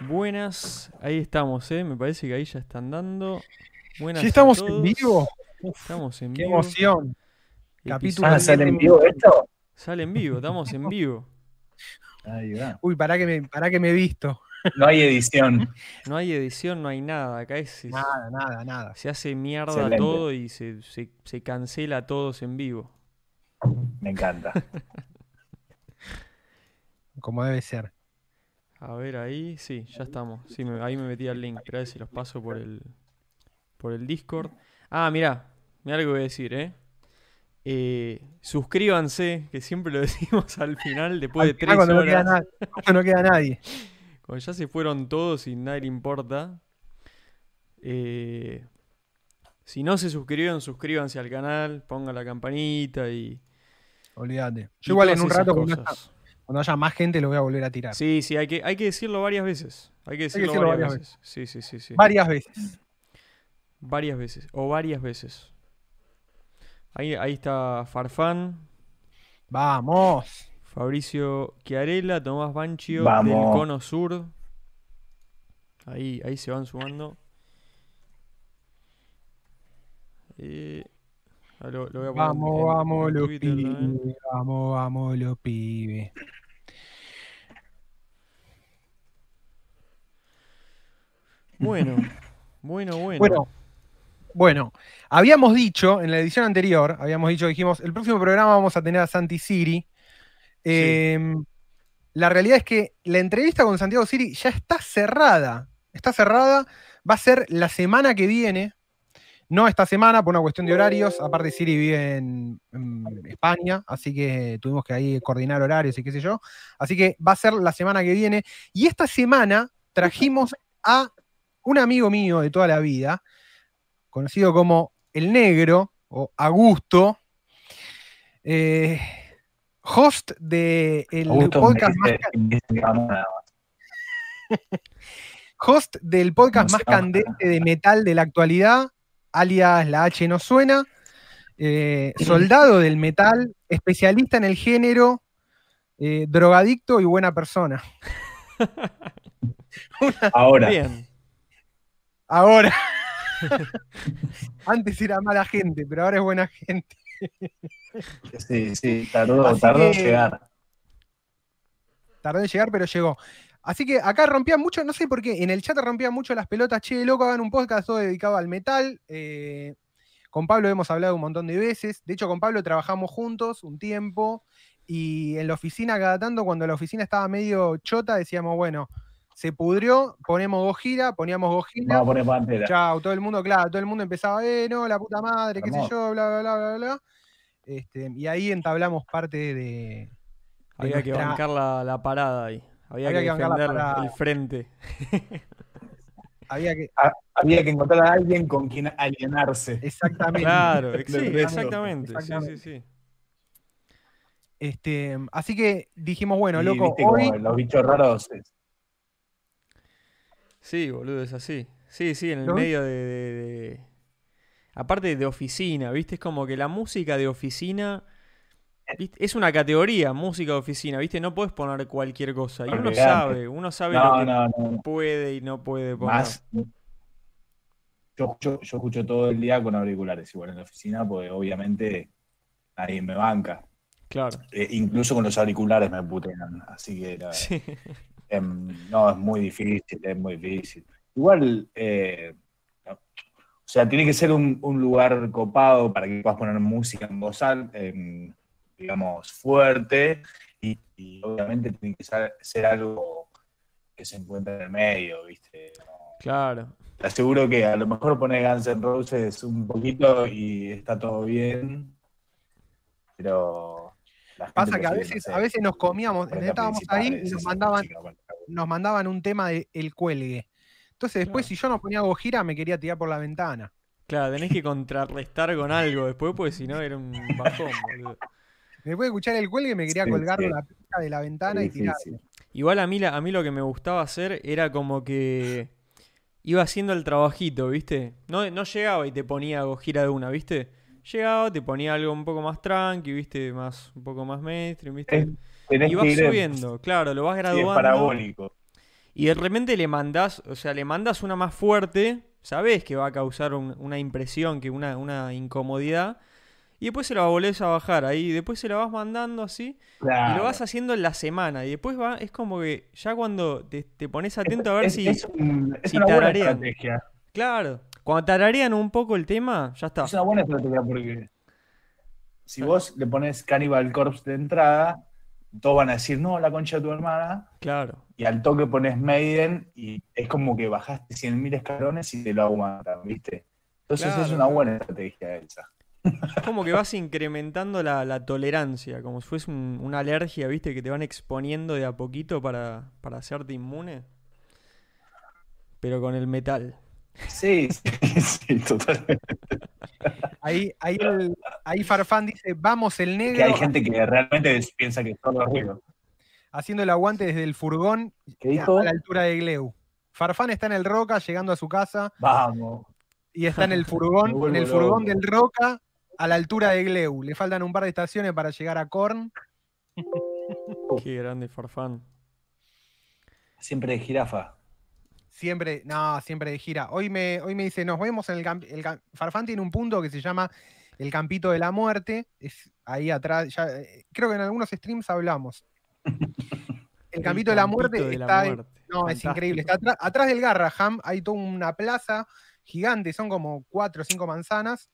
Buenas, ahí estamos, ¿eh? Me parece que ahí ya están dando. Buenas ¿Sí estamos en vivo? Estamos en ¡Qué vivo. emoción! Capítulo Ah, ¿sale en vivo esto? Sale en vivo, estamos en vivo. Ahí va. Uy, pará que me, pará que me he visto. No hay edición. No hay edición, no hay nada. Acá es, es- Nada, nada, nada. se hace mierda Excelente. todo y se, se, se cancela a todos en vivo. Me encanta. Como debe ser. A ver ahí, sí, ya estamos. Sí, me- ahí me metí al link, si los paso por el por el Discord. Ah, mirá, mirá lo que voy a decir, ¿eh? Eh, suscríbanse, que siempre lo decimos al final, después de Al tres cuando, no queda horas, na- cuando no queda nadie. cuando ya se fueron todos y nadie le importa. Eh, si no se suscribieron, suscríbanse al canal, pongan la campanita y, Olvídate. Yo igual en un rato, cuando, cosas. Cuando haya más gente, lo voy a volver a tirar. Sí, sí, hay que, hay que decirlo varias veces. Hay que decirlo, decirlo varias, varias veces. Sí, sí, sí, sí. Varias veces. Varias veces. O varias veces. Ahí, ahí está Farfán, Vamos. Fabricio Chiarella, Tomás Banchio del. Cono Sur. Ahí, ahí se van sumando. Eh, ah, lo, lo voy a poner Vamos, en- vamos en los pibes. Vamos, vamos los pibes. Bueno, bueno, bueno. Bueno, bueno, habíamos dicho en la edición anterior, habíamos dicho, dijimos, el próximo programa vamos a tener a Santi Siri. Eh, La realidad es que la entrevista con Santiago Siri ya está cerrada. Está cerrada, va a ser la semana que viene. No esta semana por una cuestión de horarios. Aparte, Siri vive en, en España, así que tuvimos que ahí coordinar horarios y qué sé yo. Así que va a ser la semana que viene. Y esta semana trajimos a un amigo mío de toda la vida, conocido como El Negro o Augusto, eh, host de el Augusto me podcast más dice- más. host del podcast No más candente de metal de la actualidad, alias La H no suena, eh, soldado del metal, especialista en el género, eh, drogadicto y buena persona. Ahora, Bien. Ahora. Antes era mala gente, pero ahora es buena gente. sí, sí, tardó, en llegar. Tardó en llegar, pero llegó. Así que acá rompían mucho, no sé por qué, en el chat rompían mucho las pelotas. Che, loco, hagan un podcast todo dedicado al metal. Eh, con Pablo hemos hablado un montón de veces. De hecho, con Pablo trabajamos juntos un tiempo. Y en la oficina, cada tanto, cuando la oficina estaba medio chota, decíamos, bueno, se pudrió, ponemos Gojira, poníamos Gojira. Vamos a poner pantera. Chao, todo el mundo, claro, todo el mundo empezaba, eh, no, la puta madre, qué sé yo, bla, bla, bla, bla, bla. Este, y ahí entablamos parte de. de Había que bancar la, la parada ahí. Había, Había que que la el frente. Había que. Había que encontrar a alguien con quien alienarse. Exactamente. Claro, sí, exactamente. Sí, sí, sí. Este, así que dijimos, bueno, Y loco, viste como hoy. los bichos raros. Sí, boludo, es así. Sí, sí, en el ¿No? medio de, de- de- Aparte de oficina, ¿viste? Es como que la música de oficina... ¿viste? Es una categoría, música de oficina, ¿viste? No puedes poner cualquier cosa. Y uno sabe, uno sabe lo que no, puede y no puede poner. Más. Yo, escucho- yo escucho todo el día con auriculares, igual en la oficina, porque obviamente nadie me banca. Claro. Eh, incluso con los auriculares me putean. Así que la- Sí. Em, no, es muy difícil, es muy difícil. Igual, eh, no, o sea, tiene que ser un, un lugar copado para que puedas poner música en voz alta, em, digamos, fuerte, y, y obviamente tiene que ser, ser algo que se encuentre en el medio, ¿viste? No, Claro. te aseguro que a lo mejor pone Guns N' Roses un poquito y está todo bien, pero... Pasa que a veces, no sé, a veces nos comíamos, estábamos ahí y nos mandaban, bueno, nos mandaban un tema de El Cuelgue. Entonces después, Claro. si yo no ponía Gojira, me quería tirar por la ventana. Claro, tenés que contrarrestar con algo después, porque si no era un bajón, boludo. Después de escuchar El Cuelgue, me quería Sí, colgar sí. la pija de la ventana y tirar. Igual a mí, la- a mí lo que me gustaba hacer era como que iba haciendo el trabajito, ¿viste? No, no llegaba y te ponía Gojira de una, ¿viste? Llegaba, te ponía algo un poco más tranqui, ¿viste? Más, un poco más mainstream, ¿viste? Es- tenés Y vas que ir en- subiendo, claro, lo vas sí, es graduando. parabólico. Y de repente le mandás, o sea, le mandas una más fuerte, sabes que va a causar un- una impresión, que una, una incomodidad. Y después se la volvés a bajar ahí, después se la vas mandando así. Y lo vas haciendo en la semana. Y después va, es como que ya cuando te, te pones atento a ver es, si. es un- es si una buena estrategia. Claro. Cuando tararean un poco el tema, ya está. Es una buena estrategia porque si vos le pones Cannibal Corpse de entrada, todos van a decir, no, la concha de tu hermana. Claro. Y al toque pones Maiden y es como que bajaste 100.000 escalones y te lo aguantan, ¿viste? Entonces Claro, es una buena estrategia esa. Es como que vas incrementando la, la tolerancia, como si fuese un- una alergia, ¿viste? Que te van exponiendo de a poquito para, para hacerte inmune. Pero con el metal. Sí, sí, sí, totalmente. Ahí, ahí, el- ahí Farfán dice, vamos el negro, Que hay gente que realmente piensa que es todo ruido. haciendo el aguante desde el furgón ¿Qué dijo? a la altura de Gleu. Farfán está en el Roca llegando a su casa Vamos. y está en el furgón, en el furgón loco. del Roca a la altura de Gleu. Le faltan un par de estaciones para llegar a Korn. Qué grande farfán. Siempre de jirafa. Siempre, no, siempre de gira. Hoy me, hoy me dice, nos vemos en el, camp- el Farfán tiene un punto que se llama el Campito de la Muerte. Es ahí atrás, ya, eh, creo que en algunos streams hablamos. El Campito de la Muerte la está, muerte. no, es increíble. Está atrás, atrás del Garraham hay toda una plaza gigante, son como cuatro o cinco manzanas.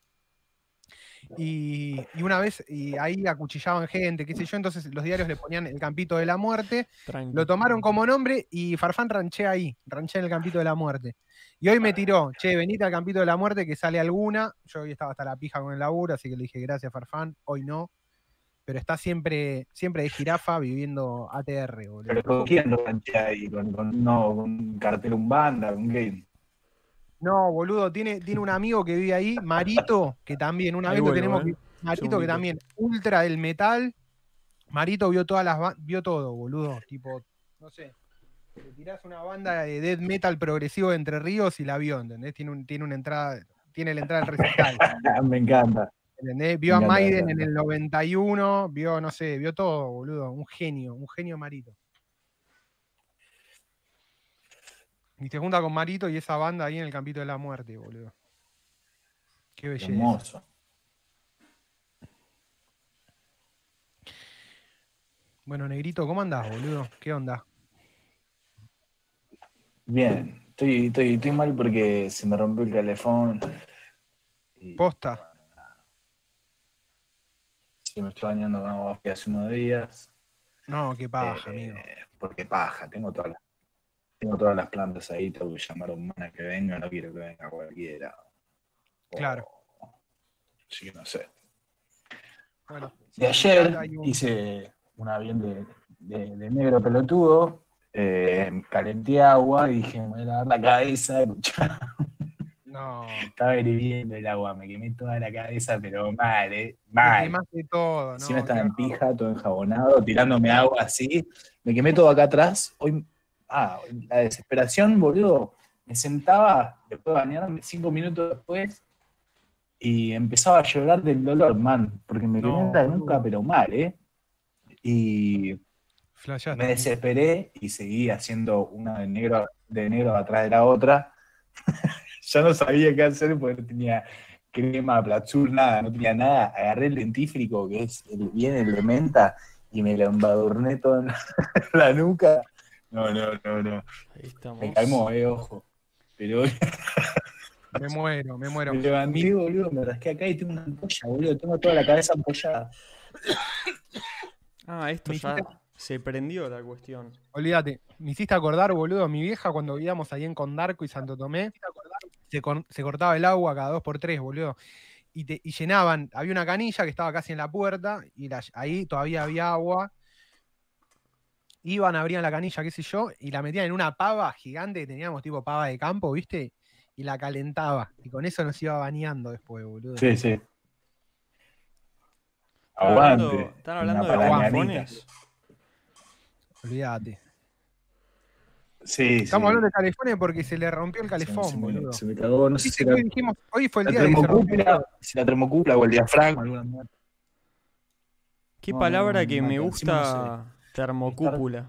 Y, y una vez, y ahí acuchillaban gente, qué sé yo, entonces los diarios le ponían el Campito de la Muerte. Lo tomaron como nombre y Farfán ranché ahí, ranché en el Campito de la Muerte. Y hoy me tiró, che, venite al Campito de la Muerte que sale alguna. Yo hoy estaba hasta la pija con el laburo, así que le dije gracias Farfán, hoy no. Pero está siempre, siempre de jirafa viviendo ATR, boludo. Pero ¿con quién lo ranchea ahí? ¿Con, con, no, con un cartel, un banda, un game? No, boludo, tiene, tiene un amigo que vive ahí, Marito, que también, una vez lo tenemos eh. que- Marito que también, ultra del metal. Marito vio todas las vio todo, boludo. Tipo, no sé. Le tirás una banda de death metal progresivo de Entre Ríos y la vio, ¿entendés? Tiene, un, tiene una entrada, tiene la entrada del recital. Me encanta. ¿Entendés? Vio a Maiden en el 91, vio, no sé, vio todo, boludo. Un genio, un genio Marito. Y se junta con Marito y esa banda ahí en el Campito de la Muerte, boludo. Qué belleza. Hermoso. Bueno, Negrito, ¿cómo andás, boludo? ¿Qué onda? Bien. Estoy, estoy, estoy mal porque se me rompió el calefón. Y, Posta. sí, me estoy bañando con agua hace unos días. No, qué paja, Eh, amigo. Porque paja, tengo todas las, tengo todas las plantas ahí, tengo que llamar a un mana que venga, no quiero que venga cualquiera. O- Claro. Así que no sé. Bueno, De ayer un- hice una bien de, de- de negro pelotudo, eh, calenté agua y dije, me voy a lavar la cabeza, No. estaba hirviendo el agua, me quemé toda la cabeza, pero mal, eh, mal. quemaste todo, ¿no? Encima estaba Qué en pija, todo enjabonado, tirándome agua así. Me quemé todo acá atrás. Hoy, ah, la desesperación, boludo. Me sentaba después de bañarme cinco minutos después y empezaba a llorar del dolor, man, porque me No, en la boludo. nuca, pero mal, ¿eh? Y Flashaste. me desesperé y seguí haciendo una de negro, de negro atrás de la otra. ya no sabía qué hacer porque no tenía crema, platzur, nada, no tenía nada. Agarré el dentífrico, que es el, bien el de menta, y me lo embadurné todo en la nuca. No, no, no, no. Ahí estamos. Me calmó, eh, ojo. Pero Me muero, me muero. me levanté, boludo, me rasqué acá y tengo una ampolla, boludo. Tengo toda la cabeza ampollada. Ah, esto ya se prendió la cuestión. Olvídate, me hiciste acordar, boludo, mi vieja cuando vivíamos ahí en Condarco y Santo Tomé, se, con- se cortaba el agua cada dos por tres, boludo. Y, te- y llenaban, había una canilla que estaba casi en la puerta y la- ahí todavía había agua. Iban, abrían la canilla, qué sé yo, y la metían en una pava gigante que teníamos tipo pava de campo, ¿viste? Y la calentaba. Y con eso nos iba bañando después, boludo. Sí, sí. ¿Están hablando, Aguante. están hablando de califones? Olvídate. Sí, Estamos sí. hablando de califones porque se le rompió el calefón, se me- boludo. Se me cagó, no sé si era dijimos, hoy fue el la día de termocúpula, si la termocúpula o el diafragma, alguna. ¿Qué No, palabra no, que no, me gusta? Termocúpula.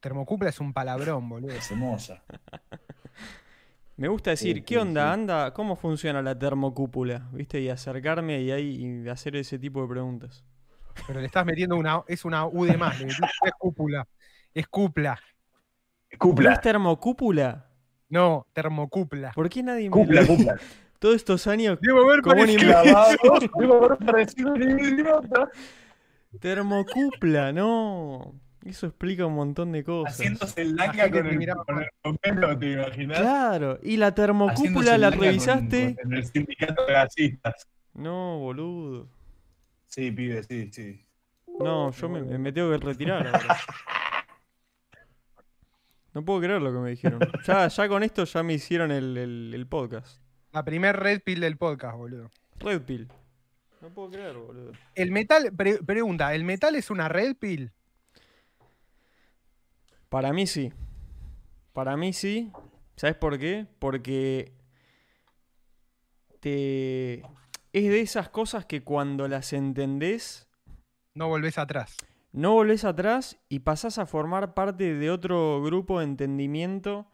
Termocúpula es un palabrón, boludo. Es hermosa. Me gusta decir, Sí, ¿qué sí, onda? sí. Anda, ¿cómo funciona la termocúpula? ¿Viste? Y acercarme y ahí y hacer ese tipo de preguntas. Pero le estás metiendo una. Es una U de más. le metiste- es cúpula. Es cupla. ¿No Cúpula. es termocúpula? No, termocupla. ¿Por qué nadie me Cúpula, lo- cúpula. Todos estos años Debo haber Como parecido- Clavados, debo haber parecido un idiota. Termocupla, no. Eso explica un montón de cosas. Haciéndose el La langa gente con te el, miraba con el pomelo, ¿te imaginas? Claro, y la termocúpula la con- revisaste. con- en el sindicato de gasistas. No, boludo. Sí, pibe, sí, sí. No, yo me, me tengo que retirar ahora. No puedo creer lo que me dijeron. Ya, ya con esto ya me hicieron el, el- el podcast. La primer red pill del podcast, boludo. Red Pill. No puedo creer, boludo. El metal, pre- pregunta, ¿el metal es una red pill? Para mí sí. Para mí sí. ¿Sabes por qué? Porque te... es de esas cosas que cuando las entendés No volvés atrás. no volvés atrás y pasás a formar parte de otro grupo de entendimiento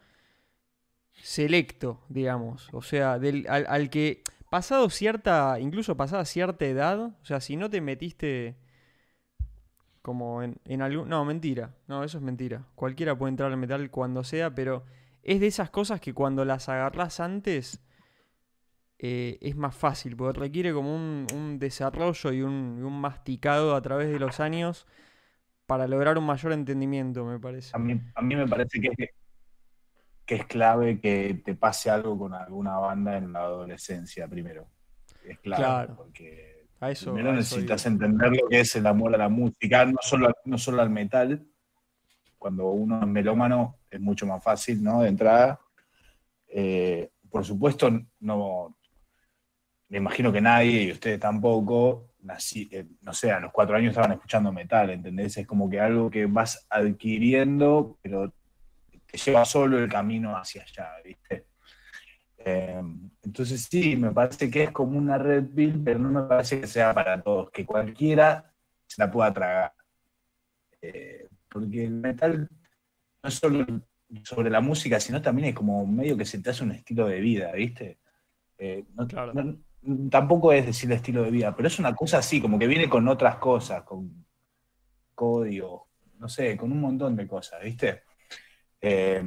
selecto, digamos. O sea, del, al, al que pasado cierta, incluso pasada cierta edad, o sea, si no te metiste como en, en algún... No, mentira. No, eso es mentira. Cualquiera puede entrar al metal cuando sea, pero es de esas cosas que cuando las agarrás antes eh, es más fácil, porque requiere como un, un desarrollo y un, un masticado a través de los años para lograr un mayor entendimiento, me parece. A mí, a mí me parece que que es clave que te pase algo con alguna banda en la adolescencia primero. Es clave, Claro. porque A eso, primero a eso necesitas entender lo que es el amor a la música, no solo, no solo al metal. Cuando uno es melómano es mucho más fácil, ¿no? De entrada. Eh, por supuesto, no, me imagino que nadie, y ustedes tampoco, nací, eh, no sé, a los cuatro años estaban escuchando metal, ¿entendés? Es como que algo que vas adquiriendo, pero te lleva solo el camino hacia allá, ¿viste? Eh, entonces sí, me parece que es como una red pill, pero no me parece que sea para todos, que cualquiera se la pueda tragar. Eh, porque el metal no es solo sobre la música, sino también es como medio que se te hace un estilo de vida, ¿viste? Eh, no- Claro. no- tampoco es decir estilo de vida, pero es una cosa así, como que viene con otras cosas, con código, no sé, con un montón de cosas, ¿viste? Eh,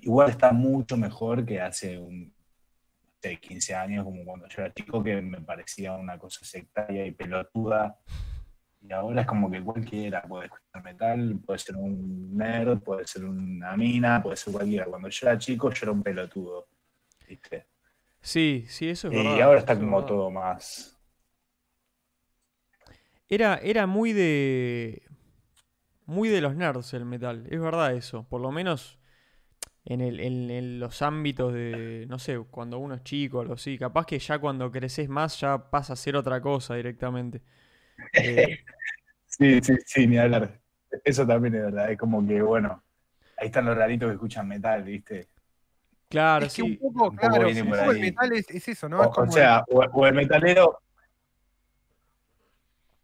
igual está mucho mejor que hace un sé, 15 años, como cuando yo era chico, que me parecía una cosa sectaria y pelotuda. Y ahora es como que cualquiera puede escuchar metal, puede ser un nerd, puede ser una mina, puede ser cualquiera. Cuando yo era chico, yo era un pelotudo. ¿viste? Sí, sí, eso es Y verdad. ahora está es como verdad. todo más. Era, era muy de. Muy de los nerds el metal. Es verdad eso. Por lo menos en, el, en, en los ámbitos de. No sé, cuando uno es chico o algo así. Capaz que ya cuando creces más ya pasa a ser otra cosa directamente. Eh, Sí, sí, sí, ni hablar. Eso también es verdad. Es como que, bueno, ahí están los raritos que escuchan metal, ¿viste? claro, es que sí. un poco, un poco claro, viene un por poco el metal es, es eso, ¿no? O, es o como sea, o, o el metalero.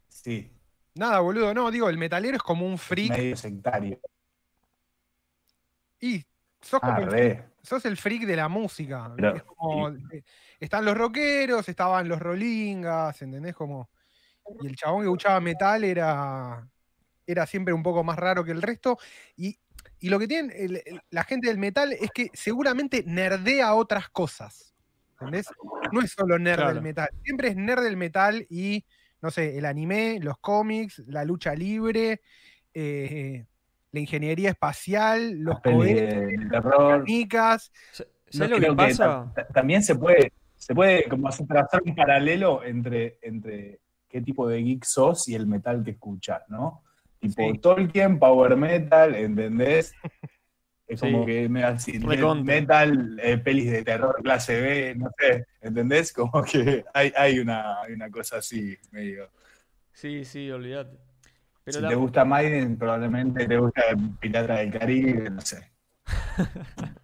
Sí, Nada, boludo, no, digo, el metalero es como un freak medio sectario. y sos como Ah, el sos el freak de la música. Pero- Es como, eh, están los rockeros, estaban los rolingas, ¿entendés? Como, y el chabón que escuchaba metal era, era siempre un poco más raro que el resto. Y, y lo que tienen el- el- la gente del metal es que seguramente nerdea otras cosas. ¿Entendés? No es solo nerd Claro. del metal. Siempre es nerd del metal y, no sé, el anime, los cómics, la lucha libre, eh, la ingeniería espacial, los Las cohetes, de, de terror. canicas. Sa- No, ¿Sabes lo que pasa? también se puede, se puede como hacer trazar un paralelo entre, entre qué tipo de geek sos y el metal que escuchas, ¿no? Tipo Sí. Tolkien, Power Metal, ¿entendés? Es como Sí. que me así, metal, eh, pelis de terror clase B, no sé, ¿entendés? Como que hay, hay, una, hay una cosa así, medio. Sí, sí, olvídate. Pero si la- te gusta Maiden, probablemente te gusta Pirata del Caribe, no sé.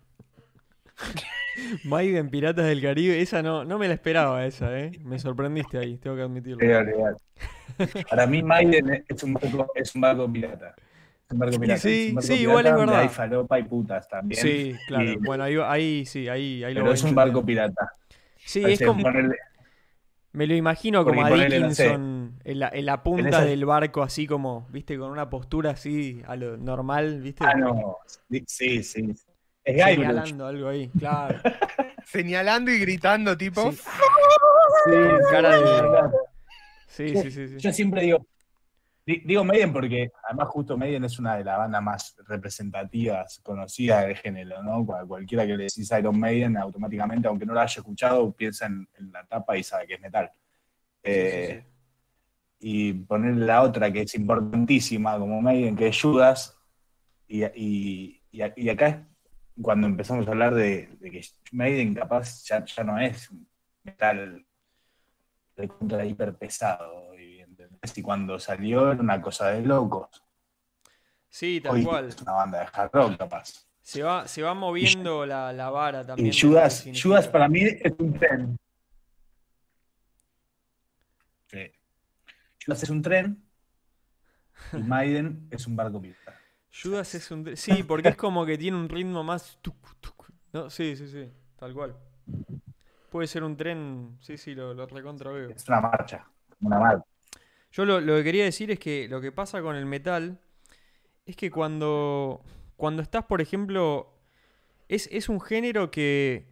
Maiden Piratas del Caribe, esa no, no me la esperaba esa, ¿eh? Me sorprendiste ahí, tengo que admitirlo. Para mí Maiden es un barco, es un barco pirata. Barco pirata. Sí, barco sí, igual es verdad. Hay falopa y putas también. Sí, claro. Y- Bueno, ahí, ahí sí, ahí, ahí lo pero es un barco pirata. Sí, es como, ponerle- me lo imagino como a Dickinson en la, en la punta esa- del barco, así como, viste, con una postura así a lo normal, viste. Ah, no. Sí, sí. Es Guybrush. Señalando algo ahí, claro. Señalando y gritando, tipo. Sí. Sí, cara de- verdad. Sí, sí, sí. sí. Yo siempre digo, di- digo Maiden porque además justo Maiden es una de las bandas más representativas, conocidas del género, ¿no? Cual- Cualquiera que le decís Iron Maiden, automáticamente, aunque no lo haya escuchado, piensa en, en la tapa y sabe que es metal. Eh, Y ponerle la otra que es importantísima como Maiden, que es Judas, y, y- y acá es cuando empezamos a hablar de, de que Maiden capaz ya, ya no es metal de contra hiper pesado. Y, cuando salió era una cosa de locos. Sí, tal Hoy cual. es una banda de hard rock, capaz. Se va, se va moviendo la, la vara también. Y Judas. Judas para mí es un tren. Sí. Judas es un tren y Maiden es un barco pirata. Judas es un... Sí, porque es como que tiene un ritmo más... No, sí, sí, sí, tal cual. Puede ser un tren, sí, sí, lo, lo recontra veo. Es una marcha, una marcha. Yo lo, lo que quería decir es que lo que pasa con el metal es que cuando, cuando estás, por ejemplo, es, es un género que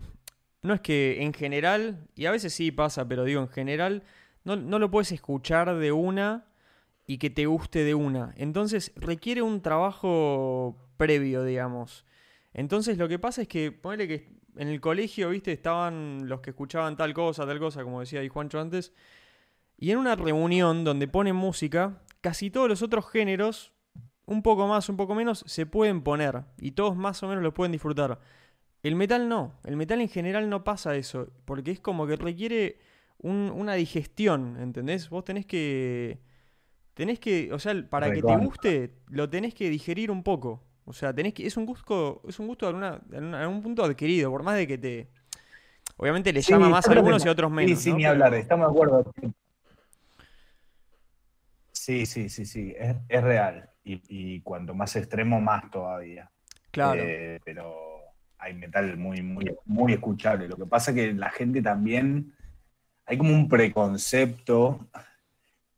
no es que en general, y a veces sí pasa, pero digo en general, no, no lo puedes escuchar de una y que te guste de una. Entonces requiere un trabajo previo, digamos. Entonces lo que pasa es que, ponele que en el colegio, viste, estaban los que escuchaban tal cosa, tal cosa, como decía ahí Juancho antes, y en una reunión donde ponen música, casi todos los otros géneros, un poco más, un poco menos, se pueden poner. Y todos más o menos lo pueden disfrutar. El metal no. El metal en general no pasa eso. Porque es como que requiere un- una digestión, ¿entendés? Vos tenés que... Tenés que... O sea, para que te guste, lo tenés que digerir un poco. O sea, tenés que... Es un gusto, es un gusto en, un punto adquirido. Por más de que te... Obviamente le Sí, llama más a algunos y a otros menos. Sí, sí, ¿no? ni Pero- hablar, estamos de acuerdo. Sí, sí, sí, sí, es, es real. Y, y cuanto más extremo, más todavía. Claro. Eh, pero hay metal muy, muy, muy escuchable. Lo que pasa es que la gente también, hay como un preconcepto,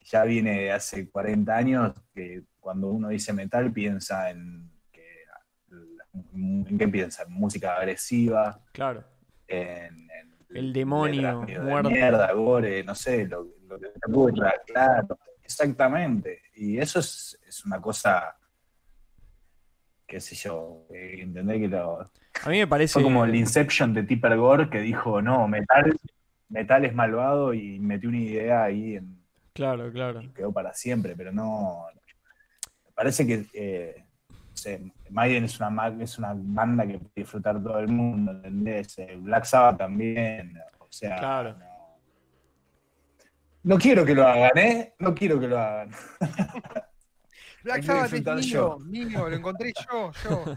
ya viene de hace 40 años, que cuando uno dice metal piensa en, que, en qué piensa, en música agresiva, Claro. en, en El demonio, de muerte. mierda, gore, no sé, lo, lo que te ocurra, claro, exactamente. Y eso es, es una cosa, qué sé yo, eh, entender que lo, A mí me parece... fue como el Inception de Tipper Gore que dijo, no, metal, metal es malvado y metió una idea ahí en, Claro, claro. y quedó para siempre, pero no. Me parece que eh, Maiden es una, es una banda que puede disfrutar todo el mundo, ¿entendés? Eh, Black Sabbath también, o sea. Claro. No, no quiero que lo hagan, ¿eh? No quiero que lo hagan. Black Sabbath es mío, yo. mío, lo encontré yo, yo.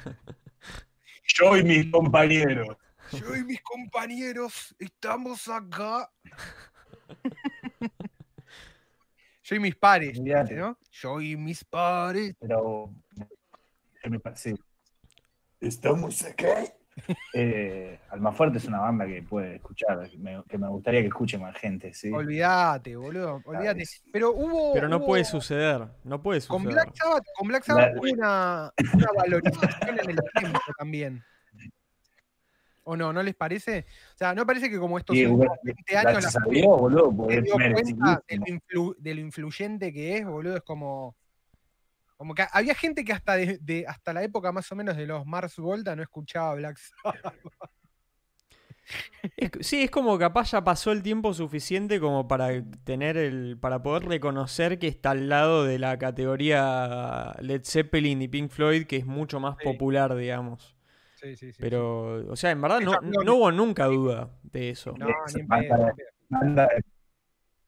Yo y mis compañeros. Yo y mis compañeros estamos acá. Yo y mis pares. ¿no? Yo y mis pares. Pero. parece. Estamos acá. Eh, Almafuerte es una banda que puede escuchar, que me, que me gustaría que escuche más gente, ¿sí? Olvídate, boludo, olvídate. Pero hubo. Pero no hubo- puede suceder. No puede Con suceder. Black Sabbath, con Black Sabbath La- hubo una, una valorización en el tiempo también. ¿O no? ¿No les parece? O sea, ¿no parece que como estos Sí, últimos bueno, 20 años la boludo, se dio cuenta lo, influ- de lo influyente que es, boludo? Es como. Como que había gente que hasta de, de- hasta la época más o menos de los Mars Volta no escuchaba Black Sabbath. Es- sí, es como capaz ya pasó el tiempo suficiente como para tener el. para poder reconocer que está al lado de la categoría Led Zeppelin y Pink Floyd, que es mucho más Sí. popular, digamos. Sí, sí, sí. Pero, o sea, en verdad no, no hubo nunca duda de eso. No, ni en banda pedo. Banda de,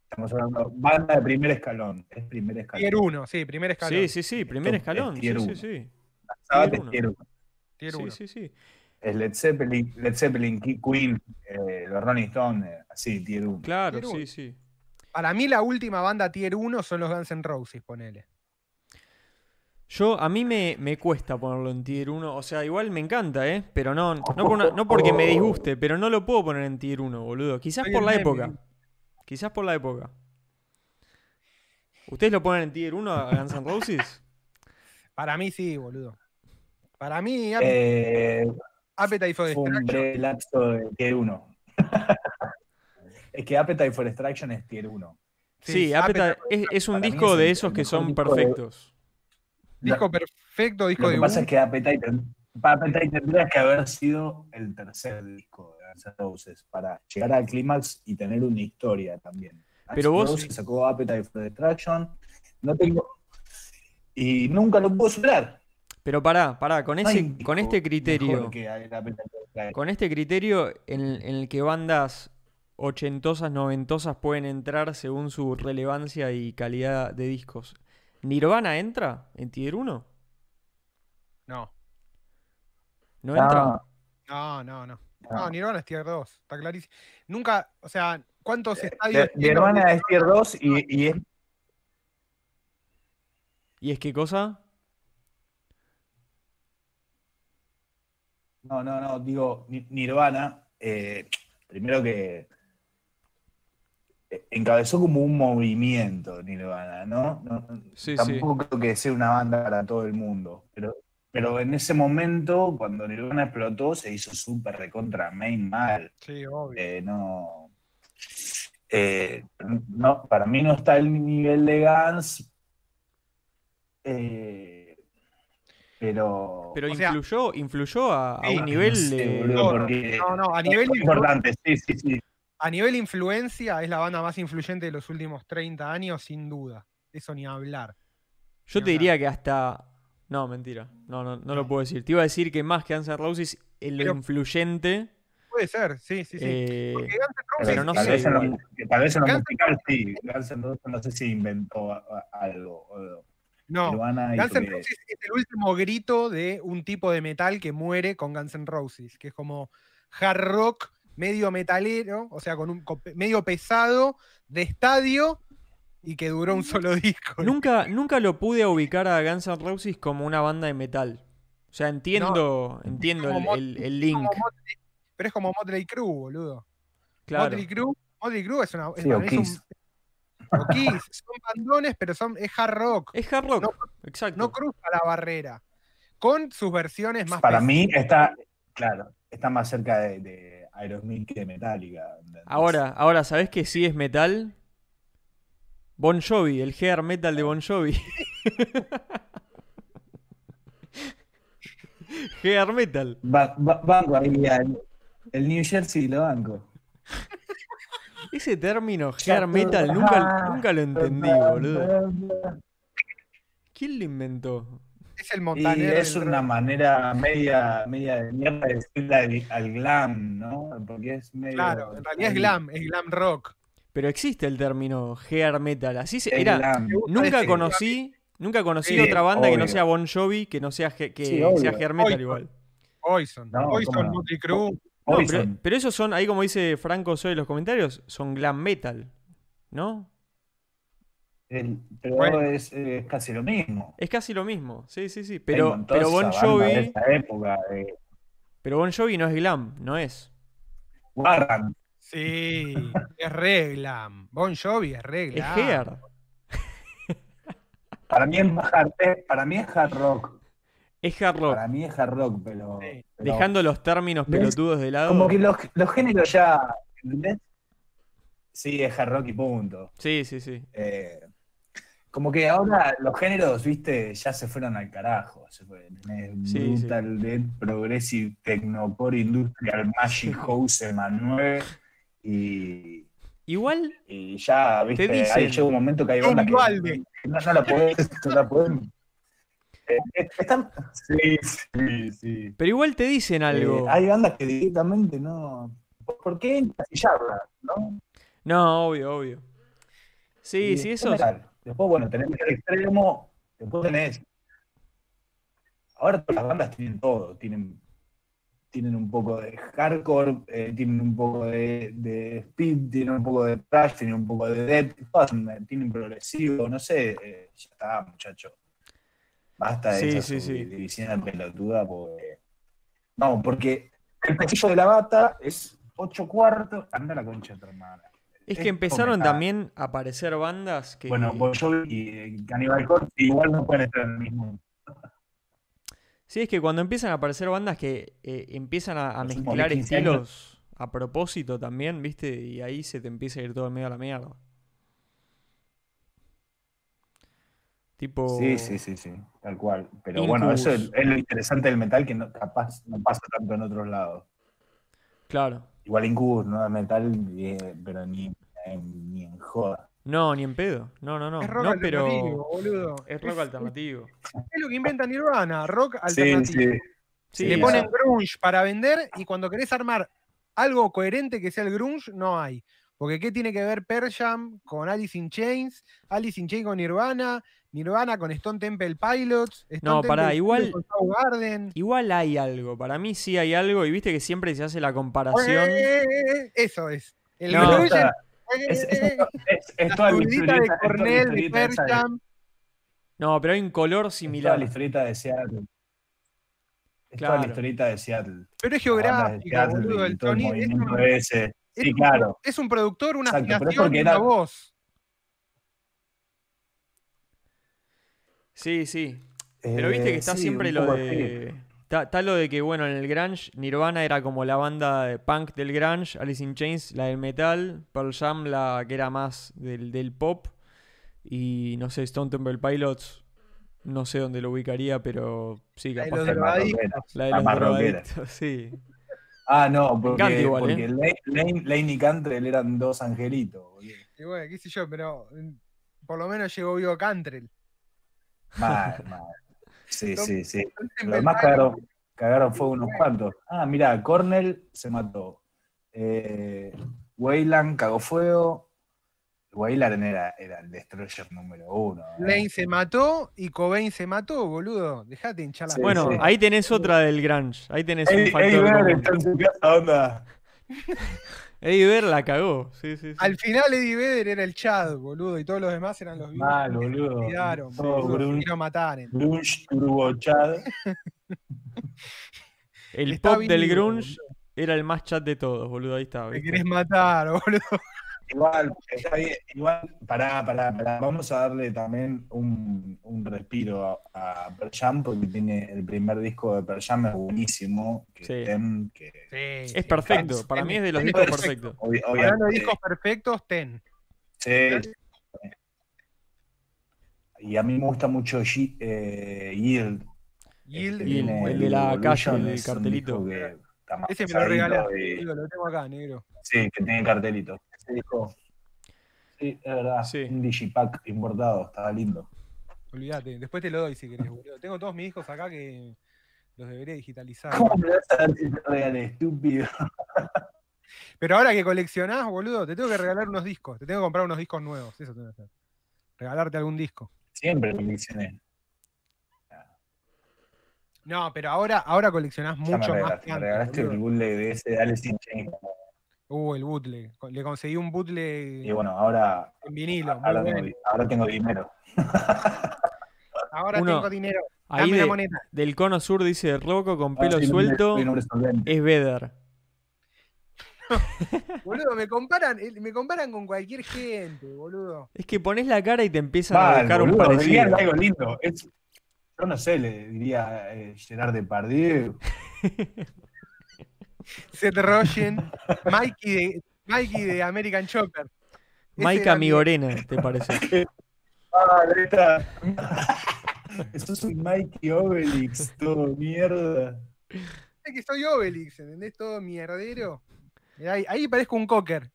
estamos hablando, banda de primer escalón. Es primer escalón. Tier 1, sí, primer escalón. Sí, sí, sí, primer Esto es escalón. Sí, tier sí, uno. sí. Sabbath tier es uno. tier uno. Tier Sí, 1. sí, sí. Es Led Zeppelin, Led Zeppelin, Queen, eh, los Rolling Stones, eh, así, tier 1. Claro, Tier uno. sí, sí. Para mí la última banda Tier 1 son los Guns N' Roses, ponele. Yo, a mí me, me cuesta ponerlo en tier 1. O sea, igual me encanta, ¿eh? Pero no, no, por una- no porque me disguste, pero no lo puedo poner en tier 1, boludo. Quizás Soy por la meme. época. Quizás por la época. ¿Ustedes lo ponen en tier 1 a Guns N' Roses? Para mí sí, boludo. Para mí, Eh, Appetite for fue un Destruction. breve lapso de tier 1. es que Appetite for Destruction es tier 1. Sí, Appetite Appetite- es, es un disco de esos que son disco de- perfectos. Disco perfecto, disco Lo de que pasa es que Appetite, Appetite tendría que haber sido el tercer disco de Guns N' Roses para llegar al clímax y tener una historia también. Guns Pero N' vos- Roses sacó Appetite for Destruction, no tengo y nunca lo puedo superar. Pero pará, pará, con, ese, con este criterio, con este criterio en, en el que bandas ochentosas, noventosas pueden entrar según su relevancia y calidad de discos. ¿Nirvana entra en Tier 1? No, ¿No entra? No, no, no, no. no. No, Nirvana es tier 2, está clarísimo. Nunca, o sea, ¿cuántos Mi- estadios? Mi hermana es tier 2 y, y es ¿Y es qué cosa? No, no, no, digo, Ni- Nirvana, eh, primero que eh, encabezó como un movimiento Nirvana, ¿no? No- Sí, sí. tampoco creo que sea una banda para todo el mundo, pero, pero en ese momento, cuando Nirvana explotó, se hizo súper recontra main mal. Sí, obvio. Eh, no, eh, no, para mí no está el nivel de Guns, eh, pero... Pero O sea- influyó, influyó a, a Sí, un nivel no sé, de... boludo, No, no, porque- no, no, a nivel importante, sí, sí, sí. A nivel influencia, es la banda más influyente de los últimos 30 años, sin duda. Eso ni hablar. Yo Ni te hablar. diría que hasta... No, mentira. No, no, no lo puedo decir. Te iba a decir que más que Guns N' Roses, Pero- influyente... Puede ser, sí, sí, sí. eh, Porque Guns N' Roses Pero no tal sé, Vez en lo, tal vez en lo Guns musical sí. Guns N' Roses no sé si inventó algo. o- no. Guns N' Roses es el último grito de un tipo de metal que muere con Guns N' Roses, que es como hard rock medio metalero, o sea, con un con medio pesado de estadio y que duró un solo disco. Nunca, nunca lo pude ubicar a Guns N' Roses como una banda de metal. O sea, entiendo, entiendo el, el- link. Motley- pero es como Motley Crue, boludo. Claro. Motley Crue, Motley Crue es una es, Sí, o es un- Kiss. o Kiss, son bandones, pero son es hard rock. Es hard rock, No- exacto. No cruza la barrera. Con sus versiones más Para pesadas. mí está, claro, está más cerca de, de Aerosmith que de Metallica. ¿entendés? Ahora, ahora, ¿sabés que sí es metal? Bon Jovi, el hair metal de Bon Jovi. hair metal. Ba- ba- banco ahí al- el New Jersey lo banco. Ese término hair metal nunca, nunca lo entendí, boludo. ¿Quién lo inventó? Es el Y Montaner. es una rock. manera media, media de mierda de decirle al, al glam, ¿no? Porque es medio. Claro, en realidad es glam, es glam rock. Pero existe el término hair metal. Así se, era. glam. Nunca conocí, nunca conocí Sí, otra banda que no sea Bon Jovi, que no sea, que Sí, sea hair metal igual. Poison. No, Poison, no. No, pero, Poison. pero esos son, ahí como dice Franco Soy en los comentarios, son glam metal, ¿no? El- pero Bueno. es, es casi lo mismo. Es casi lo mismo, sí, sí sí. Pero, pero Bon de Jovi, esa época, de pero Bon Jovi no es glam, no es. Sí, es re glam. Bon Jovi es re Es hair. Para mí es más hard, para mí es hard rock. Es hard rock. Para mí es hard rock, pero. Sí. pero Dejando los términos ¿Ves? pelotudos de lado. Como que los, los géneros ya. ¿entendés? Sí, es hard rock y punto. Sí, sí, sí. Eh, como que ahora los géneros, viste, ya se fueron al carajo. Se fue, tenés Sí, Brutal Dead, Progressive, Technocore, Industrial, Magic House, Emanuel. Y, Igual, y ya, viste, dicen- ahí llega un momento que hay bandas que, no, no la podés, no la podés. Eh, eh, están, sí, sí, sí. pero igual te dicen algo. Eh, hay bandas que directamente no. ¿Por qué encasillarlas? ¿no? No, obvio, obvio. Sí, Y sí, eso. metal. Después, bueno, tenés el extremo, después tenés. Ahora todas las bandas tienen todo, tienen, tienen un poco de hardcore, eh, tienen un poco de, de speed, tienen un poco de thrash, tienen un poco de todas son- tienen progresivo, no sé, eh, ya está, muchacho. Basta de Sí, esa sí, pelotuda, porque. No, porque el pasillo de la bata es ocho cuartos. Anda la concha de tu hermana. Es que empezaron también a aparecer bandas que. Bueno, Bon Jovi y eh, Cannibal Corpse igual no pueden estar en el mismo. Sí, es que cuando empiezan a aparecer bandas que eh, empiezan a, mezclar 15 años. estilos a propósito también, ¿viste? Y ahí se te empieza a ir todo el medio a la mierda. Tipo. Sí, sí, sí, sí, tal cual. Pero Incubus. bueno, eso es, es lo interesante del metal que no, capaz no pasa tanto en otros lados. Claro. Igual Incubus no es metal, eh, pero ni, eh, ni en joda. No, ni en pedo. No, no, no. es rock no, alternativo, pero. boludo. Es rock alternativo. Es lo que inventa Nirvana, rock alternativo. sí. Sí, Le Sí, ponen eso. grunge para vender y cuando querés armar algo coherente que sea el grunge, no hay. Porque ¿qué tiene que ver Pearl Jam con Alice in Chains? Alice in Chains con Nirvana, Nirvana con Stone Temple Pilots, Stone No, pará, Temple igual- Pilots con Soundgarden. Igual hay algo. Para mí sí hay algo. Y viste que siempre se hace la comparación. Eh, eh, eh, Eso es. El No, grunge es, Es, es, eh, es- es la toda la historieta, de es toda Cornell, de Jam. No, pero hay un color es toda similar. la historieta de Seattle. Es toda Claro. la historieta de Seattle. Pero es Seattle boludo. El sonido es un, ese. es Sí, un- claro. es un productor, una Exacto, es afinación y una era- voz. Sí, sí. Pero viste Eh, que está sí, siempre lo de. Está, lo de que, bueno, en el grunge, Nirvana era como la banda de punk del grunge, Alice in Chains la del metal, Pearl Jam la que era más del, del pop, y no sé, Stone Temple Pilots, no sé dónde lo ubicaría, pero sí, La de capaz los drogadictos. la de la los drogadictos, sí. Ah, no, porque, igual, porque ¿eh? Lane, Lane- Lane y Cantrell eran dos angelitos. boludo. Y bueno, qué sé yo, pero mm, por lo menos llegó vivo Cantrell. Mal, mal. Sí, sí, sí. Los demás cagaron, cagaron fuego unos cuantos. Ah, mira, Cornell se mató. Eh, Wayland cagó fuego. Wayland era, era el destroyer número uno. ¿eh? Lane se mató y Cobain se mató, boludo. Dejate hinchar la Sí, Bueno, sí. ahí tenés otra del grunge, ahí tenés un factor Vedder común. está en su casa, onda. Eddie Vedder la cagó, sí, sí, sí. Al final Eddie Vedder era el Chad, boludo, y todos los demás eran los vivos. Mal, Se boludo. suicidaron, Todo boludo, grunge. y lo mataron. Grunge, Turbo Chad. El Está pop del grunge era el más chat de todos, boludo, ahí está. Me querés matar, boludo. Igual, está bien, igual, pará, pará, pará. Vamos a darle también un, un respiro a, a Pearl Jam, porque tiene el primer disco de Pearl Jam es buenísimo. Que Sí. Que Es perfecto, para mí es de los discos perfectos. Hablando de discos perfectos, ten. sí. Y a mí me gusta mucho Ye- eh, Yield. Yield, el de la calle, el cartelito. ese me lo regalaste, lo tengo acá, negro. Sí, que tiene cartelito. Sí, es verdad. Sí. Un digipack importado, estaba lindo. Olvídate, después te lo doy si querés, boludo. Tengo todos mis discos acá que los debería digitalizar. ¿Cómo me vas a dar si te regalé, estúpido? Pero ahora que coleccionás, boludo, te tengo que regalar unos discos. Te tengo que comprar unos discos nuevos. Eso tengo que hacer. Regalarte algún disco. Siempre coleccioné. No, pero ahora, ahora coleccionás Ya me mucho más regalaste, que me antes, regalaste el boludo. bootleg de ese de Alice in Chains. Uh, el bootleg. Le conseguí un bootleg Y bueno, ahora, en vinilo. Ahora, tengo, bueno. ahora tengo dinero. Ahora Uno- tengo dinero. Ahí Dame la de- moneda. del cono sur dice Rocco con pelo suelto es Vedder. Boludo, me comparan, eh, me comparan con cualquier gente, boludo. Es que pones la cara y te empiezan a buscar un boludo, parecido. dirían algo lindo. Es- yo no sé, le diría eh, Gerard Depardieu. Seth Rogen, Mikey de, Mikey de American Chopper. Maika era mi- Migorena, ¿te parece? Ah, neta. Eso es un Mikey Obelix, todo mierda. Es que soy Obelix, ¿entendés? Todo mierdero. Mirá, Ahí, ahí parezco un cocker.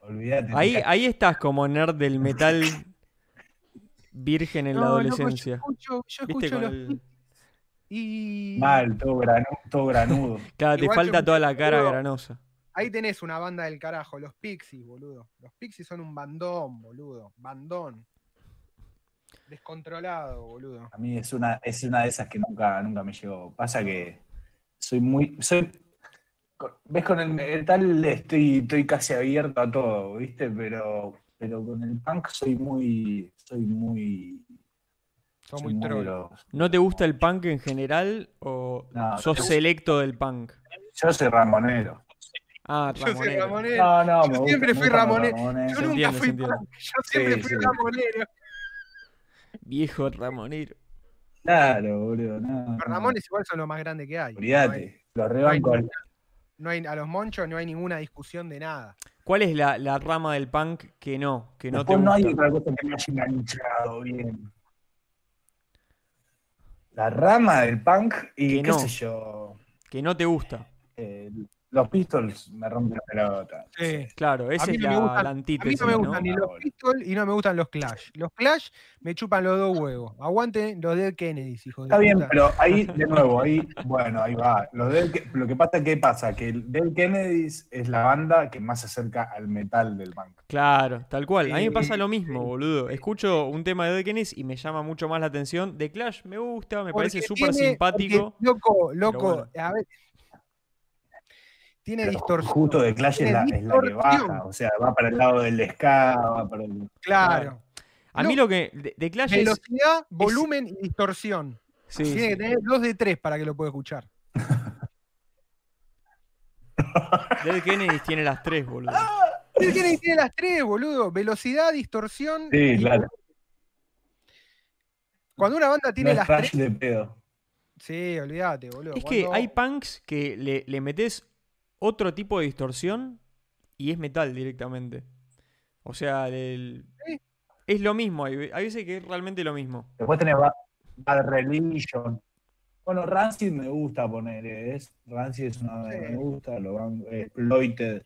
Olvídate. Ahí, estás como nerd del metal virgen en la No, loco, adolescencia. yo escucho, yo escucho Con los el- y Mal, todo, granu- todo granudo. Claro, te falta toda la cara boludo, granosa. ahí tenés una banda del carajo, los Pixies, boludo. Los Pixies son un bandón, boludo. Bandón. Descontrolado, boludo. A mí es una, es una de esas que nunca, nunca me llegó. Pasa que soy muy. Soy, ¿Ves? Con el metal estoy, estoy casi abierto a todo, ¿viste? Pero, pero con el punk soy muy. Soy muy. Son muy muy troll. ¿No te gusta el punk en general o No, sos gusta. selecto del punk? Yo soy ramonero. Yo Ah, soy Ramonero. ramonero. No, no, Yo me gusta- siempre me fui ramonero. Yo nunca fui punk. Yo siempre Sí, fui sí. ramonero. Viejo Ramonero. Claro, boludo. No, Los no. Ramones igual son lo más grande que hay. Olvídate. Los rebanco. al- no hay- a los monchos no hay ninguna discusión de nada. ¿Cuál es la, la rama del punk que no, que no te Después no hay gusta? otra cosa que me haya enganchado bien. La rama del punk y Que qué no. sé yo. Que no te gusta. eh, los Pistols me rompen la pelota. Sí. Claro, A mí es no me la, gustan- la A mí no me ¿no? gustan ni los Pistols y no me gustan los Clash. Los Clash me chupan los dos huevos. Aguante los Dead Kennedys, hijo de Está bien, puta. pero ahí, de nuevo, ahí, bueno, ahí va. Lo, del que- lo que pasa, ¿qué pasa? Que el Dead Kennedys es la banda que más se acerca al metal del punk. Claro, tal cual. A mí me pasa lo mismo, boludo. Escucho un tema de The Kennedys y me llama mucho más la atención. The Clash me gusta, me parece súper simpático. porque, Loco, loco, bueno. a ver. Tiene Pero distorsión. justo de Clash es la, es la que baja, o sea, va para el lado del ska, va para el... Claro. A mí lo que. The, The Clash es. Velocidad, volumen y distorsión. Sí, Tiene sí. que tener dos de tres para que lo pueda escuchar. Dead Kennedys tiene las tres, boludo. Dead Kennedy tiene las tres, boludo. Velocidad, distorsión. Sí, y- claro. Cuando una banda tiene no las tres. de pedo. Sí, olvídate, boludo. Es que hay punks que le, le metes otro tipo de distorsión y es metal directamente. O sea, el- Sí. es lo mismo. Hay, ve- hay veces que es realmente lo mismo. Después tenés Bad, Bad Religion. Bueno, Rancid me gusta poner, ¿eh? es Rancid es una Sí. me gusta, lo van, Exploited.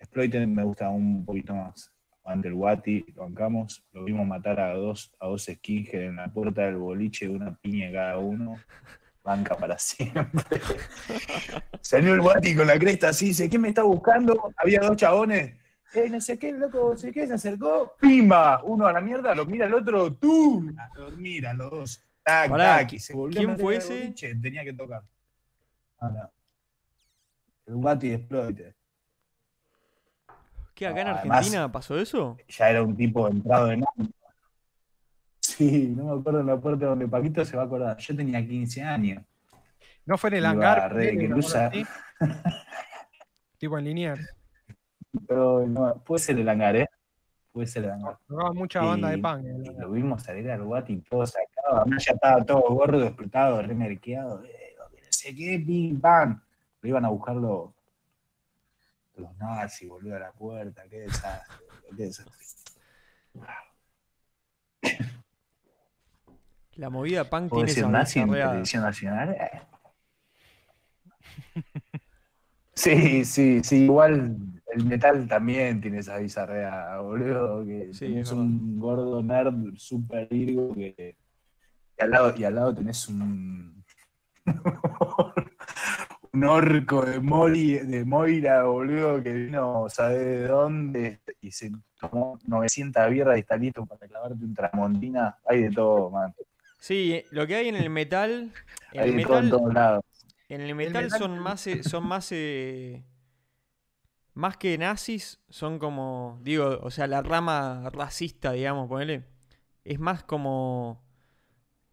Exploited me gusta un poquito más. Ante el Wati, lo bancamos, lo vimos matar a dos, a dos skinheads en la puerta del boliche, una piña cada uno. Banca para siempre. Salió el Wati con la cresta así, dice, ¿quién me está buscando? Había dos chabones. Eh, no sé qué, loco, no sé qué, se acercó, ¡pimba! Uno a la mierda, lo mira el otro, ¡tú! A dormir a los dos. Tac, Pará, tac, y se volvió ¿quién fue ese? boliche, tenía que tocar. Ah, no. El Wati Exploited. ¿Qué acá en además- Argentina pasó eso? Ya era un tipo entrado en. Sí, no me acuerdo en la puerta donde Paquito se va a acordar. Yo tenía 15 años. No fue en el hangar. Cruza. tipo en Liniers. Pero no, puede ser el hangar, ¿eh? Puede ser el hangar. Tocaba mucha banda de Y- Y hangar. lo vimos salir al guati y todo sacado. Además ya estaba todo gordo, explotado, remerqueado. eh, no sé qué, pim, pam. Lo iban a buscar los, los nazis, boludo, a la puerta. Qué desastre, qué desastre. La movida punk ¿Puedo tiene decir esa nazi en televisión nacional? Sí, sí, sí. Igual el metal también tiene esa bizarrea, boludo. Que Sí, es un gordo nerd super virgo que. Y al lado, y al lado tenés un. un orco de, Mori, de Moira, boludo, que vino, sabe de dónde, y se tomó 900 birras y está listo para clavarte un tramontina. Hay de todo, man. Sí, lo que hay en el metal. En Hay el en metal, todos lados. en el metal metal- son más. eh, Son más. eh, más que nazis, son como. Digo, o sea, la rama racista, digamos, ponele. Es más como.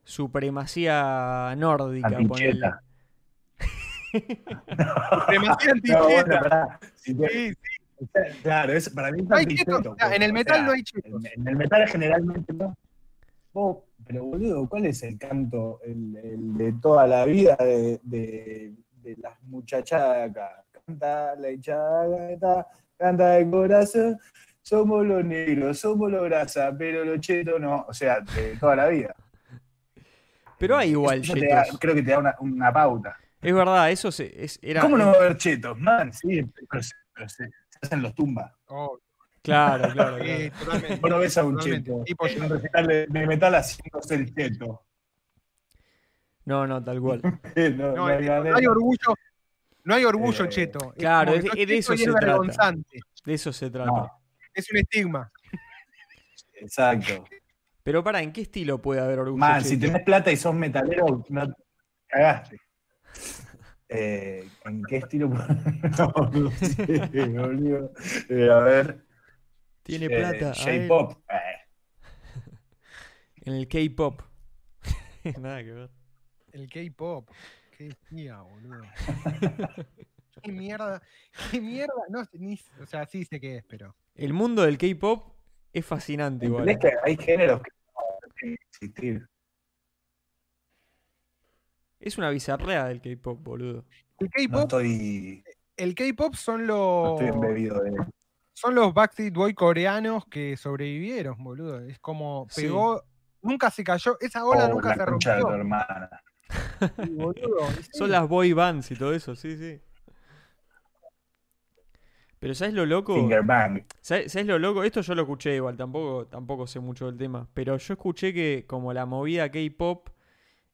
Supremacía nórdica, ponele. Anticheta. No, bueno, anticheta. te- Sí, sí. Claro, es, para mí es No hay anticheto, chetos. O sea, en el o metal sea, no hay chetos. En, en el metal generalmente no. Vos, pero boludo, ¿cuál es el canto el, el de toda la vida de, de, de las muchachadas de acá? Canta la hinchada, canta, canta de corazón. Somos los negros, somos los grasa, pero los chetos no. O sea, de toda la vida. Pero hay igual Eso te da- chetos. creo que te da una, una pauta. Es verdad, eso se, es, era. ¿Cómo no va a haber chetos? Man, sí, pero, se, pero se- se hacen los tumbas. Oh, Claro, claro, sí, claro. totalmente. Vos no ves a un cheto Tipo, en un recital de, de metal haciéndose el cheto. No, no, tal cual. No, No, no hay no manera. hay orgullo. No hay orgullo, Eh, cheto. Claro, es- de eso y se es trata. De eso se trata. No, Es un estigma. exacto. Pero para, ¿en qué estilo puede haber orgullo? Man, cheto? si tenés plata y sos metalero, no cagaste. Eh, ¿En qué estilo? no, no sé. Eh, a ver. Tiene eh, plata. a él. J-pop. Eh, En el K-pop. Nada que ver. El K-pop. Qué tía, boludo. qué mierda. Qué mierda. No, ni, o sea, sí sé qué es, pero. El mundo del K-pop es fascinante igual. Es que hay géneros que no existir. Es una bizarrea del K-pop, boludo. El No K-pop, estoy, el K-pop son no los. estoy embebido de son los Backstreet Boy coreanos que sobrevivieron, boludo. Es como Sí. pegó. Nunca se cayó. Esa ola Oh, nunca la se concha de tu rompió. hermana. Sí, boludo, y sí. Son las boy bands y todo eso, sí, sí. Pero ¿sabes lo loco? Finger Bang. ¿Sabes, sabes lo loco? Esto yo lo escuché igual, tampoco, tampoco sé mucho del tema. Pero yo escuché que como la movida K-pop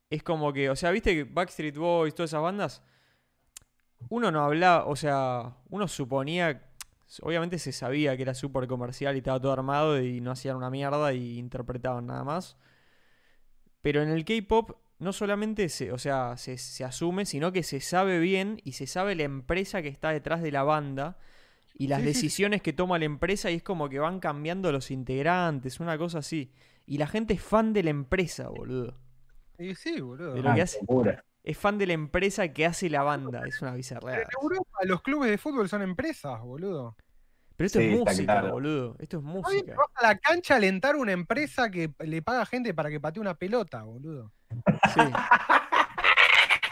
es como que, o sea, viste que Backstreet Boys, todas esas bandas, uno no hablaba, o sea, uno suponía, obviamente se sabía que era súper comercial y estaba todo armado y no hacían una mierda y interpretaban nada más. Pero en el K-pop no solamente se, o sea, se, se asume, sino que se sabe bien y se sabe la empresa que está detrás de la banda y las decisiones que toma la empresa y es como que van cambiando los integrantes, una cosa así. Y la gente es fan de la empresa, boludo. Y sí, boludo. De lo Ah, que hace- locura. Es fan de la empresa que hace la banda, es una Pero bizarrera. en Europa los clubes de fútbol son empresas, boludo. Pero esto Sí, es música, claro. boludo. Esto es música. vas a la cancha a alentar una empresa que le paga gente para que patee una pelota, boludo. Sí.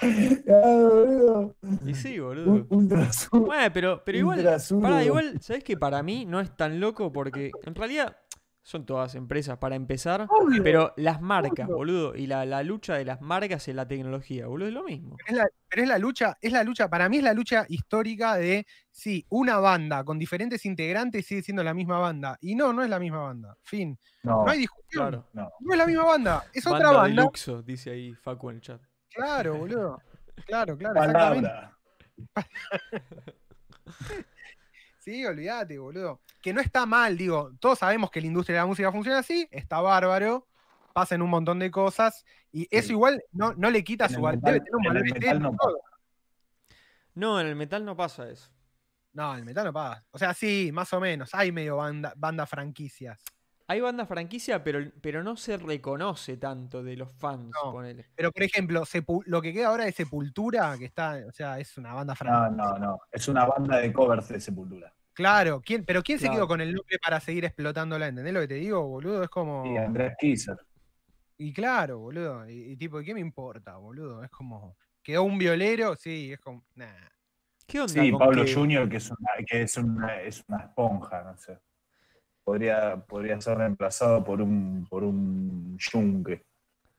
Ah, Y sí, boludo. Ultra azul. Bueno, pero, pero igual, boludo. igual, ¿sabes que para mí no es tan loco? Porque en realidad son todas empresas para empezar, Obvio. pero las marcas, Obvio. boludo, y la, la lucha de las marcas en la tecnología, boludo, es lo mismo. Es la- pero es la lucha, es la lucha, para mí es la lucha histórica de sí, una banda con diferentes integrantes sigue siendo la misma banda. Y no, no es la misma banda. Fin. No, No hay discusión. Claro. no. No es la misma banda. Es otra Banda de banda. Luxo, dice ahí Facu en el chat. Claro, boludo. Claro, claro. Palabra. Sí, olvídate, boludo. Que no está mal, digo. Todos sabemos que la industria de la música funciona así, está bárbaro, pasan un montón de cosas, y eso igual no, no le quita En su valor. metal- Debe tener un en el valor metal estético no todo. No, en el metal no pasa eso. No, el metal no paga. O sea, sí, más o menos. Hay medio banda, banda franquicias. Hay banda franquicia, pero, pero no se reconoce tanto de los fans, No. ponele. Pero, por ejemplo, lo que queda ahora de Sepultura, que está, o sea, es una banda No, franquicia. no, no. Es una banda de covers de Sepultura. Claro, ¿quién, pero ¿quién se quedó con el nombre para seguir explotándola? ¿Entendés lo que te digo, boludo? Es como. Y Andrés Kisser. Y claro, boludo. Y, y tipo, ¿qué me importa, boludo? Es como. ¿Quedó un violero? Sí, es como. Nah. ¿Qué onda Sí, Pablo que- Junior, que es una, que es una, es una esponja, no sé. Podría, podría ser reemplazado por un, por un yunque.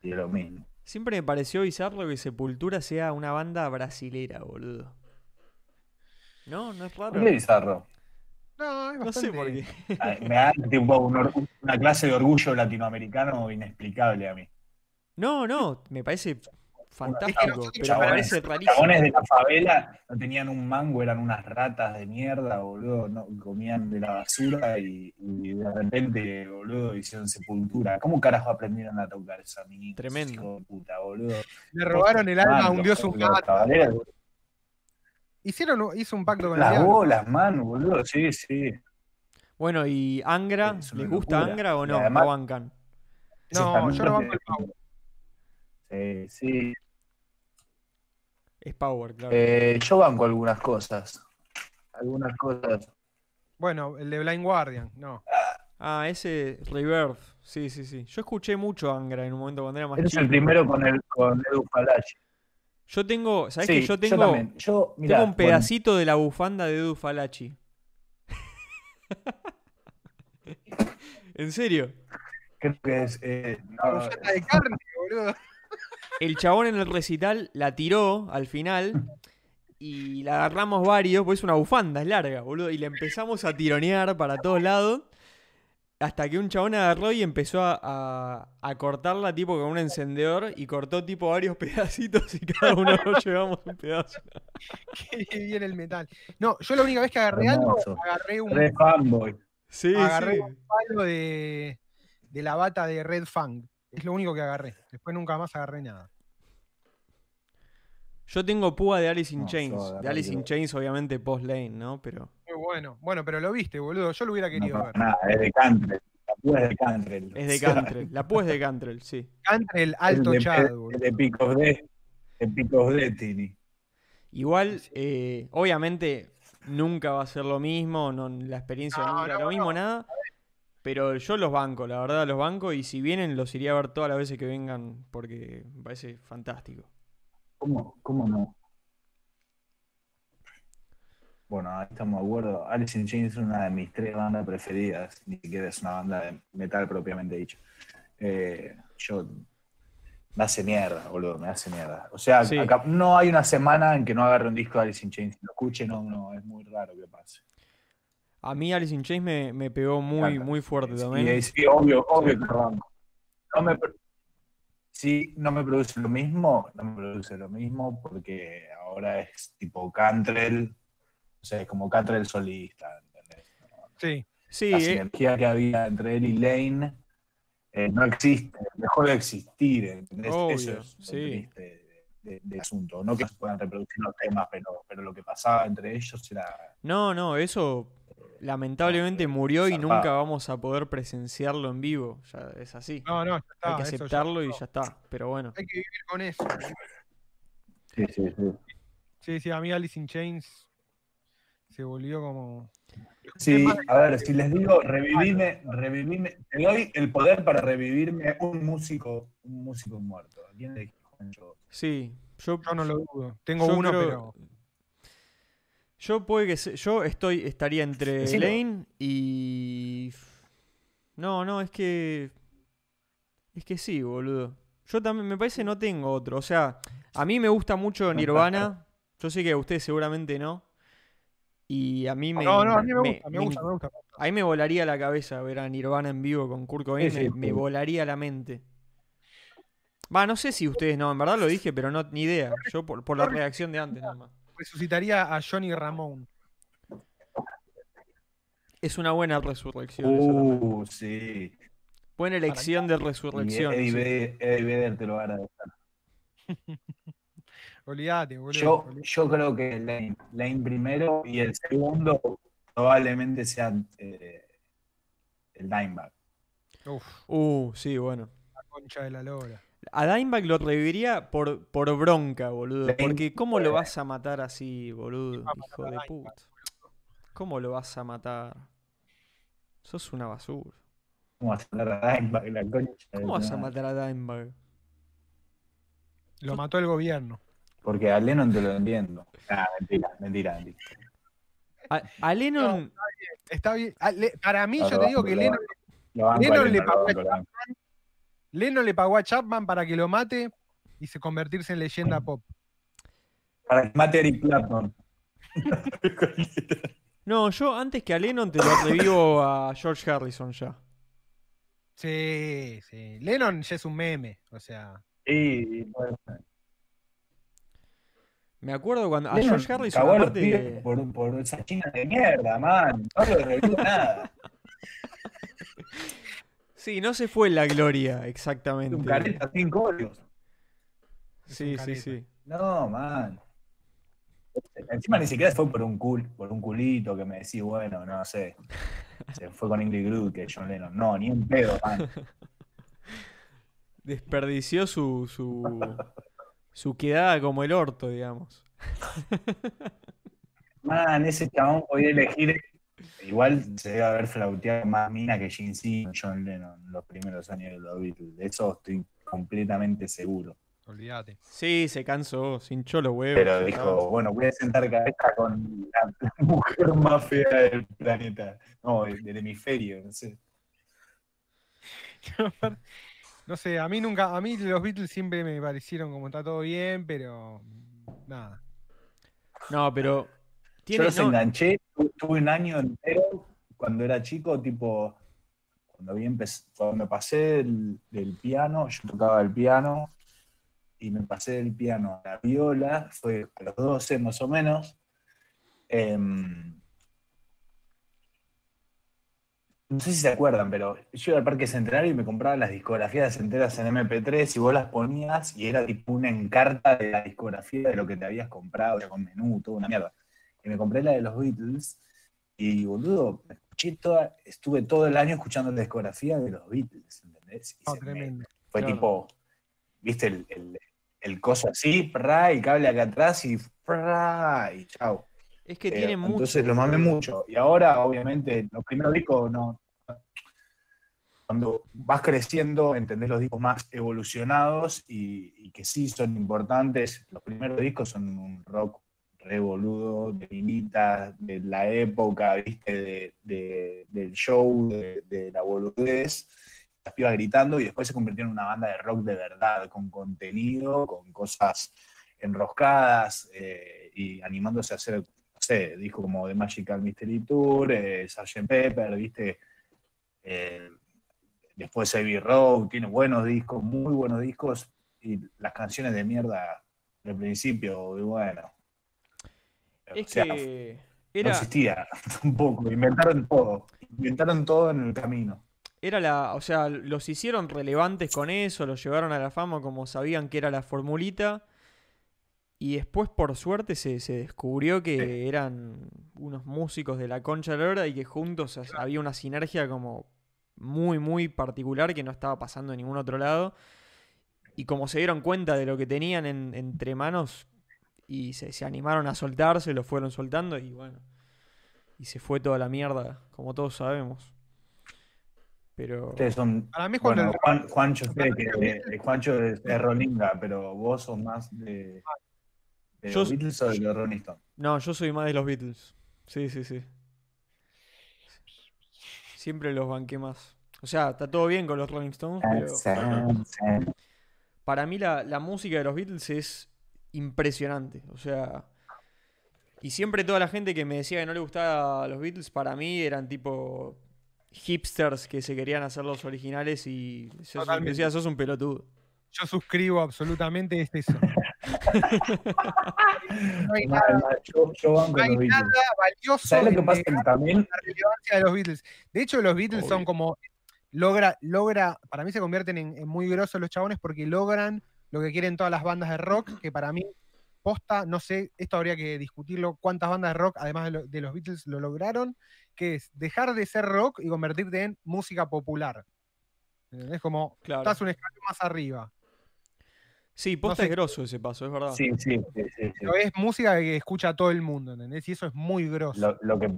Y es lo mismo. Siempre me pareció bizarro que Sepultura sea una banda brasilera, boludo. ¿No? ¿No es raro? ¿Por qué bizarro? No, es No sé bastante. por qué. Ah, Me da tipo un una clase de orgullo latinoamericano inexplicable a mí. No, no, me parece fantástico, nosotros pero me chabones- parece rarísimo. Chabones de la favela no tenían un mango, eran unas ratas de mierda, boludo, no, comían de la basura y, y de repente, boludo, hicieron sepultura. ¿Cómo carajo aprendieron a tocar esa mini? Tremendo. Hijo de puta, boludo. Le robaron el alma a un dios un Hicieron, hizo un pacto con Las bolas, man, boludo, sí, sí. Bueno, ¿y Angra? ¿Les gusta locura. Angra o no? además- ¿No bancan? No, yo no banco el Exactamente. Sí, sí. Es Power, claro. Eh, yo banco algunas cosas. Algunas cosas. Bueno, el de Blind Guardian, no. Ah, ese Rebirth. Sí, sí, sí. Yo escuché mucho Angra en un momento cuando era más Eres chico. el primero con el con Edu Falachi. Yo tengo, ¿sabés Sí, que yo tengo, también. Yo, mirá, tengo un bueno, pedacito de la bufanda de Edu Falachi? en serio. creo que es. eh, no, de carne, boludo. El chabón en el recital la tiró al final y la agarramos varios, pues es una bufanda, es larga, boludo. Y la empezamos a tironear para todos lados. Hasta que un chabón agarró y empezó a, a- a cortarla tipo con un encendedor y cortó tipo varios pedacitos y cada uno nos llevamos un pedazo. Qué bien el metal. No, yo la única vez que agarré algo, agarré un Re fanboy. Sí, Agarré sí. un palo de, de la bata de Red Fang. Es lo único que agarré. Después nunca más agarré nada. Yo tengo púa de Alice in No, Chains. De Alice in. Chains, obviamente, post lane, ¿no? Pero. Muy bueno. Bueno, pero lo viste, boludo. Yo lo hubiera querido no, ver. nada, es de country. Púa es de Cantrell. Es de Cantrell. La Púa es de Cantrell, sí. Cantrell, alto el de, Chad, el boludo. de Pick of Death- el Pick of Destiny. Igual, eh, obviamente, nunca va a ser lo mismo, no, la experiencia No, nunca no, lo mismo, no. nada. Pero yo los banco, la verdad, los banco. Y si vienen, los iría a ver todas las veces que vengan, porque me parece fantástico. ¿Cómo, cómo no? Bueno, ahí estamos de acuerdo. Alice in Chains es una de mis tres bandas preferidas. Ni siquiera es una banda de metal propiamente dicho. Eh, yo. Me hace mierda, boludo, me hace mierda. O sea, Sí. acá no hay una semana en que no agarre un disco de Alice in Chains y lo escuche, no, no, es muy raro que pase. A mí Alice in Chains me, me pegó muy, muy fuerte Sí, también. sí, obvio, obvio que lo banco. No me, sí, no me produce lo mismo, no me produce lo mismo porque ahora es tipo Cantrell, o sea, es como Cantrell solista, ¿entendés? Sí. Sí, La eh, sinergia que había entre él y Lane eh, no existe, dejó de existir, ¿entendés? Obvio, Eso es lo sí. triste de- asunto. No que se puedan reproducir los temas, pero, pero lo que pasaba entre ellos era... no, no, eso lamentablemente murió y nunca vamos a poder presenciarlo en vivo. Ya es así. No, no, ya está. Hay que ya aceptarlo y ya está. Pero bueno. Hay que vivir con eso. Sí, sí, sí. Sí, sí, a mí Alice in Chains se volvió como. Sí, a ver, si les digo, revivirme, revivirme, te doy el poder para revivirme un músico, un músico muerto. ¿A quién le dije? Yo. Sí, yo, Yo no lo dudo. Tengo yo uno, creo- pero. Yo puede que se- yo estoy estaría entre Decilo. Lane y No, no, es que es que sí, boludo. Yo también me parece no tengo otro, o sea, a mí me gusta mucho Nirvana. Yo sé que a ustedes seguramente no. Y a mí me No, no, a mí me me- gusta, me me- gusta, me gusta. A mí me volaría la cabeza ver a Nirvana en vivo con Kurt Cobain, Sí, me, sí, me sí. volaría la mente. Va, no sé si ustedes no, en verdad lo dije, pero no, ni idea. Yo por, por la reacción de antes nada más. Resucitaría a Johnny Ramón. Es una buena resurrección. Uh, sí. Buena elección de resurrección. Eddie sí. Vedder, Eddie Vedder te lo va a agradecer. Olvídate, boludo. Yo, yo creo que Lane, Lane primero y el segundo probablemente sea eh, el Dimebag. Uf, Uh, sí, bueno. la concha de la lora. A Dimebag lo reviviría por, por bronca, boludo. Lane- Porque ¿cómo lo vas a matar así, boludo? va a matar Hijo a de puta. ¿Cómo lo vas a matar? Sos una basura. ¿Cómo vas a hablar a Dimebag? La concha de ¿Cómo vas a matar a Dimebag? Lo mató el gobierno. Porque a Lennon te lo entiendo. Ah, mentira, mentira, mentira. A, a Lennon. Está bien. Ah, le- para mí, No, yo te digo que Lennon, le pagó. Lennon le pagó a Chapman para que lo mate y se convertirse en leyenda pop. Para que mate a Eric Clapton. No, yo antes que a Lennon te lo revivo a George Harrison ya. Sí, sí. Lennon ya es un meme. O sea, Sí, puede ser. Me acuerdo cuando. A Lennon George Harrison, cagó a los pibes por, por esa china de mierda, man. No lo revivo nada. Sí, no se fue en la gloria, exactamente. un careta sin códigos. Sí, sí, sí. No, man. Encima ni siquiera fue por un cul, por un culito que me decís, bueno, no sé. Se fue con Ingrid Groot que John Lennon. No, ni un pedo, man. Desperdició su, su, su quedada como el orto, digamos. Man, ese chabón podía elegir. Igual se debe haber flauteado más mina que Gene Simmons, John Lennon, en los primeros años de los Beatles. De eso estoy completamente seguro. olvídate. Sí, se cansó, se hinchó los huevos. Pero dijo, bueno, voy a sentar cabeza con la, la mujer más fea del planeta. No, del, del hemisferio, no sé. No sé, a mí nunca, a mí los Beatles siempre me parecieron como está todo bien, pero nada. No, pero. Yo los no, enganché, tu- tuve un año entero cuando era chico, tipo, cuando, vi empe- cuando me pasé del, del piano, yo tocaba el piano, y me pasé del piano a la viola, fue a los 12 más o menos. Em, no sé si se acuerdan, pero yo iba al Parque Centenario y me compraba las discografías enteras en MP3 y vos las ponías y era tipo una encarta de la discografía de lo que te habías comprado, con menú, toda una mierda. Y me compré la de los Beatles y, boludo, escuché toda, estuve todo el año escuchando la discografía de los Beatles, ¿entendés? Y Oh, tremendo. fue Claro. tipo, viste el, el, el coso así, pra, y cable acá atrás y pra, y chau. Es que Eh, tiene mucho. entonces lo mamé mucho. Y ahora, obviamente, los primeros discos no. Cuando vas creciendo, entendés los discos más evolucionados y, que sí son importantes. Los primeros discos son un rock revoludo, de vinita, de la época, viste, de, de- del show, de, de la boludez. Las pibas gritando y después se convirtieron en una banda de rock de verdad, con contenido, con cosas enroscadas eh, y animándose a hacer no sé, discos como The Magical Mystery Tour, eh, Sgt. Pepper, ¿viste? Eh, después Heavy Road, tiene buenos discos, muy buenos discos, y las canciones de mierda del principio, y bueno. Es o sea, que no existía tampoco, inventaron todo, inventaron todo en el camino. era la. O sea, los hicieron relevantes con eso, los llevaron a la fama como sabían que era la formulita. Y después, por suerte, se, se descubrió que Sí. eran unos músicos de la concha de la y que juntos ha- había una sinergia como muy, muy particular que no estaba pasando en ningún otro lado. Y como se dieron cuenta de lo que tenían en- entre manos y se, se animaron a soltarse, lo fueron soltando y bueno. Y se fue toda la mierda, como todos sabemos. Pero. Ustedes son, Para mí bueno, el- Juan, Juancho, sé que eh, Juancho es, es Rolinga, pero vos sos más de, de Yo- los Beatles o de los Rolling Stones. No, yo soy más de los Beatles. Sí, sí, sí. Siempre los banqué más. O sea, está todo bien con los Rolling Stones, pero para mí la, la música de los Beatles es impresionante. O sea, y siempre toda la gente que me decía que no le gustaba los Beatles, para mí eran tipo hipsters que se querían hacer los originales y Totalmente. decía, sos un pelotudo. Yo suscribo absolutamente, es eso. No hay nada, mal, Yo, yo banco no hay los Beatles. nada valioso ¿Sabes lo que en pasa? También la relevancia de los Beatles. De hecho, los Beatles son como. Logra, logra, para mí se convierten en, en muy grosos los chabones porque logran lo que quieren todas las bandas de rock, que para mí, posta, no sé, esto habría que discutirlo, cuántas bandas de rock, además de, lo- de los Beatles, lo lograron, que es dejar de ser rock y convertirte en música popular. Es como, Claro. estás un escalón más arriba. Sí, posta sé- es grosso ese paso, es verdad. sí, sí, sí, sí, sí. Pero es música que escucha todo el mundo, ¿entendés? Y eso es muy grosso. Lo, lo que,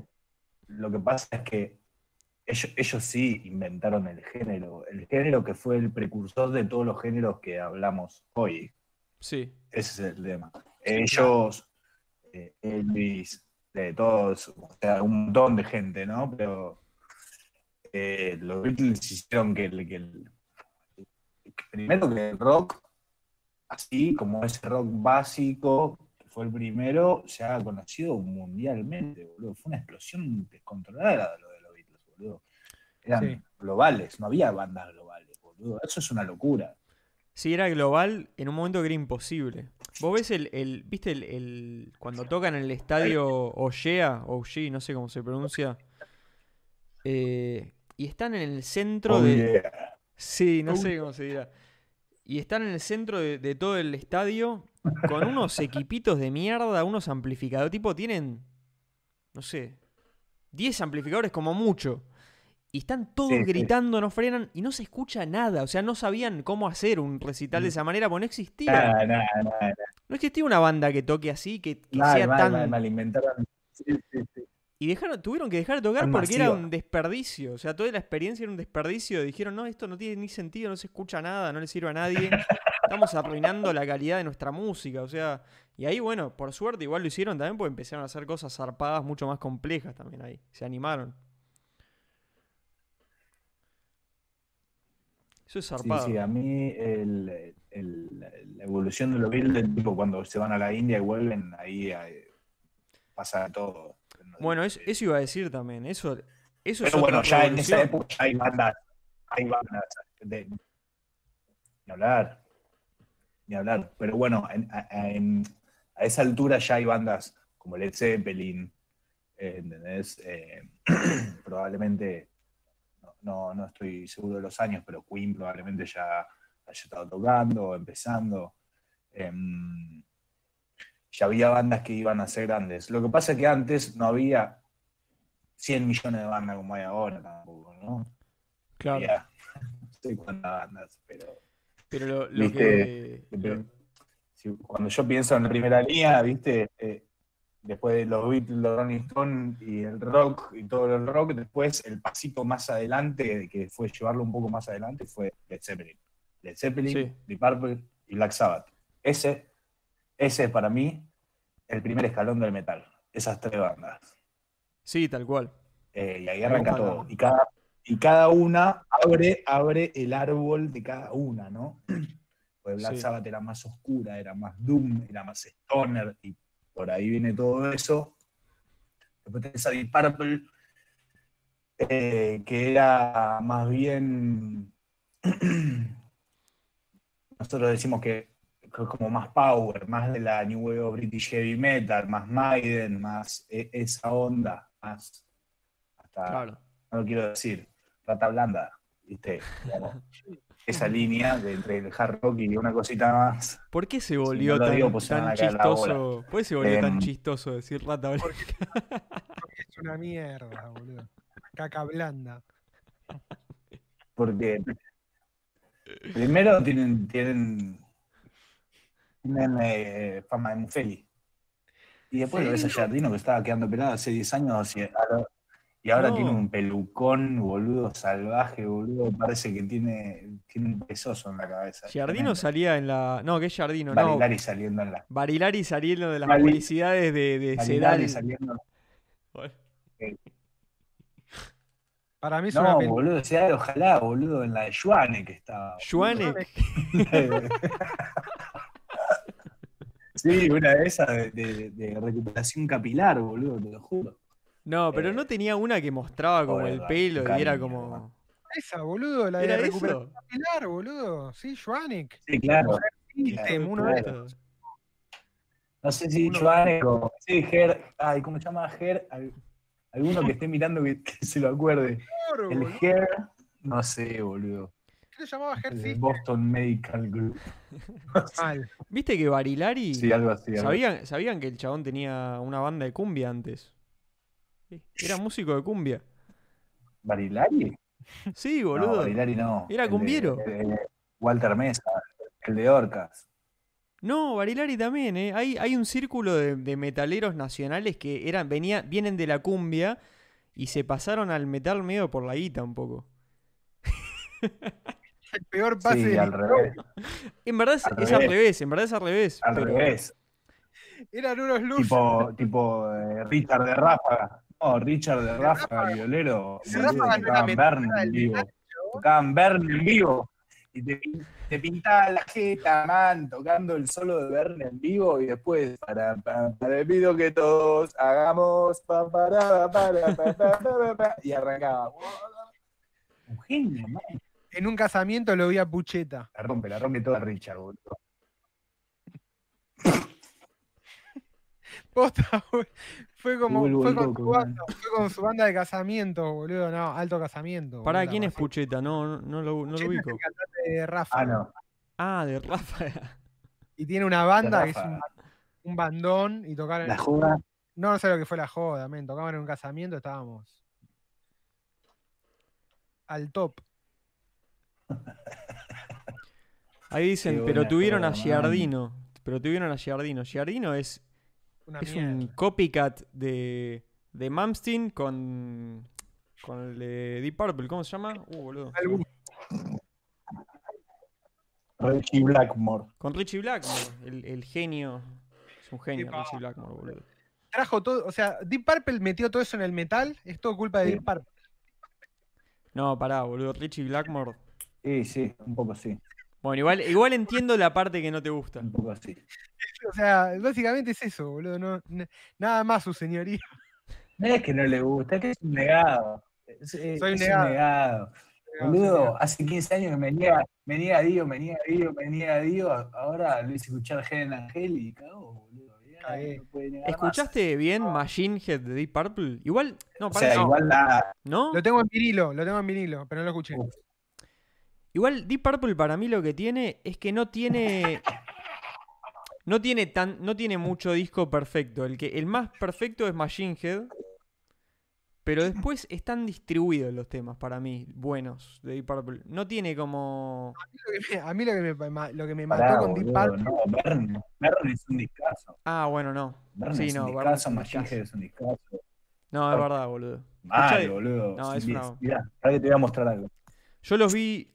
lo que pasa es que ellos, ellos sí inventaron el género, el género que fue el precursor de todos los géneros que hablamos hoy. Sí. Ese es el tema. Ellos, eh, Elvis, de todos, o sea, un montón de gente, ¿no? Pero eh, los Beatles hicieron que el, que el- que primero que el rock, así como ese rock básico, que fue el primero, se ha conocido mundialmente, boludo. Fue una explosión descontrolada lo de los Beatles, boludo. Eran Sí. globales, no había bandas globales, boludo. Eso es una locura. Sí, era global en un momento que era imposible. Vos ves el, el viste el, el- cuando tocan en el estadio Ogea, Ogea, no sé cómo se pronuncia, eh, y están en el centro Oh, de, yeah. sí, no sé cómo se dirá, y están en el centro de, de todo el estadio con unos equipitos de mierda, unos amplificadores, tipo tienen, no sé, 10 amplificadores como mucho. Y están todos Sí, sí. gritando, no frenan y no se escucha nada. O sea, no sabían cómo hacer un recital de esa manera, porque no existía. Nada, nada, nada. No existía una banda que toque así, que, que Mal, sea mal, tan. mal, mal, inventaron. Sí, sí, sí. Y dejaron, tuvieron que dejar de tocar porque era un desperdicio. O sea, toda la experiencia era un desperdicio. Dijeron, no, esto no tiene ni sentido, no se escucha nada, no le sirve a nadie. Estamos arruinando la calidad de nuestra música. O sea, y ahí, bueno, por suerte igual lo hicieron también porque empezaron a hacer cosas zarpadas mucho más complejas también ahí. Se animaron. Eso es Sí, zarpado. sí, a mí el- el- la evolución de los Beatles, tipo cuando se van a la India y vuelven, ahí eh, pasa todo. Bueno, eso, eso iba a decir también. Eso, eso es Pero bueno, otra ya en esa época ya hay bandas, hay bandas de, ni hablar, ni hablar. Pero bueno, en- a, a- en- a esa altura ya hay bandas como Led Zeppelin, eh, ¿entendés? Eh, probablemente, no, no, no estoy seguro de los años, pero Queen probablemente ya haya estado tocando, empezando. Em, ya había bandas que iban a ser grandes. Lo que pasa es que antes no había 100 millones de bandas como hay ahora tampoco, ¿no? Claro. Había no sé cuántas bandas, pero Pero lo, lo Viste, que. pero cuando yo pienso en la primera línea, viste, Eh, después de los Beatles, los Rolling Stones y el rock y todo el rock, después el pasito más adelante, que fue llevarlo un poco más adelante, fue Led Zeppelin. Led Zeppelin, Sí. Deep Purple y Black Sabbath. Ese, ese es para mí el primer escalón del metal. Esas tres bandas. Sí, tal cual. Eh, y ahí arranca Ojalá. todo. Y cada, y cada una abre, abre el árbol de cada una, ¿no? Porque Black Sí. Sabbath era más oscura, era más Doom, era más Stoner, y por ahí viene todo eso. Después tenés a Deep Purple, eh, que era más bien. Nosotros decimos que como más power, más de la New Wave of British Heavy Metal, más Maiden, más e- esa onda, más hasta, Claro. no lo quiero decir, rata blanda, ¿viste? Como esa línea de entre el hard rock y una cosita más. ¿Por qué se volvió no tan, digo, pues se tan chistoso? ¿Por qué se volvió tan Em, chistoso decir rata blanca? Porque es una mierda, boludo. Caca blanda. Porque primero tienen, tienen, tienen eh, fama de Mufeli. Y después lo ves a. Jardino que estaba quedando pelado hace 10 años y ahora, y ahora No. tiene un pelucón, boludo, salvaje, boludo. Parece que tiene, tiene un pesoso en la cabeza. Tremendo. salía en la. No, que es Giardino, no. Barilari saliendo en la. Barilari saliendo de las publicidades de, de Barilari Sedal. saliendo. Para mí es No, una boludo, o sea, ojalá, boludo, en la de Juane que estaba. Schwanek. Sí, una de esas de, de- de recuperación capilar, boludo, te lo juro. No, pero Eh, no tenía una que mostraba como joder, el pelo y era como. Esa, boludo, la de ¿Era recuperación eso? capilar, boludo. Sí, Schwanik. Sí, claro. System, uno de estos. No sé si Juane o. Sí, Ger. Ay, ¿cómo se llama Ger? Al- Alguno que esté mirando que, que se lo acuerde. El boludo. Ger. No sé, boludo. ¿Qué le llamaba? Boston Medical Group. Mal. ¿Viste que Barilari. Sí, algo así. algo ¿Sabían, ¿Sabían que el chabón tenía una banda de cumbia antes? Sí, Era músico de cumbia. ¿Barilari? Sí, No, boludo. Barilari no. Era El de- cumbiero. el de Walter Mesa, el de Orcas. No, Barilari también, ¿eh? Hay, hay un círculo de, de metaleros nacionales que eran, venía, vienen de la cumbia y se pasaron al metal medio por la guita un poco. El peor pase Sí, al revés. En verdad es, Al es al revés. revés, en verdad es al revés. Al pero- revés. Eran unos luz. Tipo, tipo eh, Richard de Ráfaga. No, Richard de Ráfaga, violero. Ráfaga tocaban Bern en el vivo. Tocaban Bern en vivo. Y te, pin- te pintaba la jeta, man, tocando el solo de Bern en vivo. Y después, para, para, para, pido que todos hagamos. Pa, para, para, pa, pa, pa, pa, y arrancaba. Un genio, man. En un casamiento lo vi a Pucheta. La rompe, la rompe toda Richard, boludo. Posta, boludo. fue como fue con, loco, su banda, fue con su banda de casamiento, boludo. No, alto casamiento. Pará, boludo, ¿quién es. Pucheta? No, no, no lo, no lo es ubico. el cantante de Rafa. Ah, no. Ah, de Rafa. Y tiene una banda que es un, un bandón y tocaron. La joda. No, no sé lo que fue la joda, men. Tocaban en un casamiento, estábamos al top. Ahí dicen, pero buena tuvieron a. Giardino. Pero tuvieron a Giardino. Giardino es, Una es mierda. un copycat de, de Malmsteen con, con el de Deep Purple. ¿Cómo se llama? Uh, boludo. Algún- Reggie Blackmore. Con Richie Blackmore, el, el genio. Es un genio. Richie Blackmore, boludo. Trajo todo, o sea, Deep Purple metió todo eso en el metal, es todo culpa de Sí. Deep Purple. No, pará, boludo. Richie Blackmore. Sí, sí, un poco sí. Bueno, igual, igual entiendo la parte que no te gusta. Un poco sí. O sea, básicamente es eso, boludo. No, nada más su señoría. No es que no le gusta, es que es un negado. Es, Soy es negado. un negado. Boludo, hace 15 años que me niega, me niega a Dio, me niega a Dio, me niega a Dio. Ahora lo hice escuchar Gen Angel y cagó, boludo. Ya Cagué. no puede negar más. ¿Escuchaste bien Machine Head de Deep Purple? Igual, no, O sea, no, igual la. ¿no? Lo tengo en vinilo, lo tengo en vinilo, pero no lo escuché. Uf. Igual Deep Purple para mí lo que tiene es que no tiene no tiene tan no tiene mucho disco perfecto. El que el más perfecto es Machine Head. Pero después están distribuidos los temas para mí, buenos, de Deep Purple. No tiene como. Lo que me- A mí lo que me, ma- lo que me Pará, mató con Deep Purple. No, Bern, Bern es un discazo. Ah, bueno, no. Bern Sí, es no, un discazo, un Machine. Head es un discazo. No, es verdad, boludo. Mal, Escuchá- boludo. No, es una- Mirá, ahora que te voy a mostrar algo. Yo los vi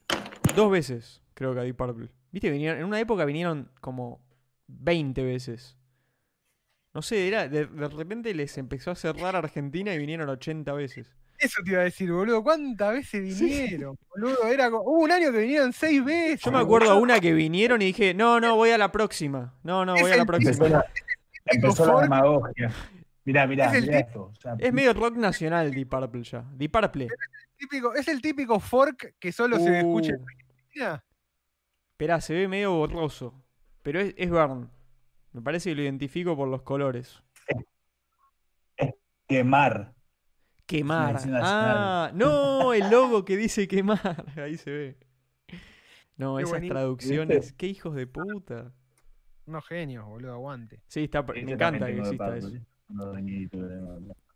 dos veces, creo que a Deep Purple. Viste, vinieron, en una época vinieron como 20 veces. No sé, era, de, de repente les empezó a cerrar Argentina y vinieron 80 veces. Eso te iba a decir, boludo. ¿Cuántas veces vinieron? Boludo, era co- hubo un año que vinieron seis veces. Yo me acuerdo a una que vinieron y dije, no, no, voy a la próxima. No, no, Es voy a la el próxima. Empezó la, empezó la demagogia. Mirá, mirá, Es el mirá esto. O sea, Es medio rock nacional Deep Purple ya. Deep Purple. Típico, es el típico fork que solo se Uh, escucha en Argentina. Esperá, se ve medio borroso. Pero es, es Burn. Me parece que lo identifico por los colores. quemar. Quemar. Ah, no, el logo que dice quemar. Ahí se ve. No, Qué esas buenísimo. traducciones. ¿Viste? Qué hijos de puta. Unos genios, boludo, aguante. Sí, está, Este me encanta que exista eso. de-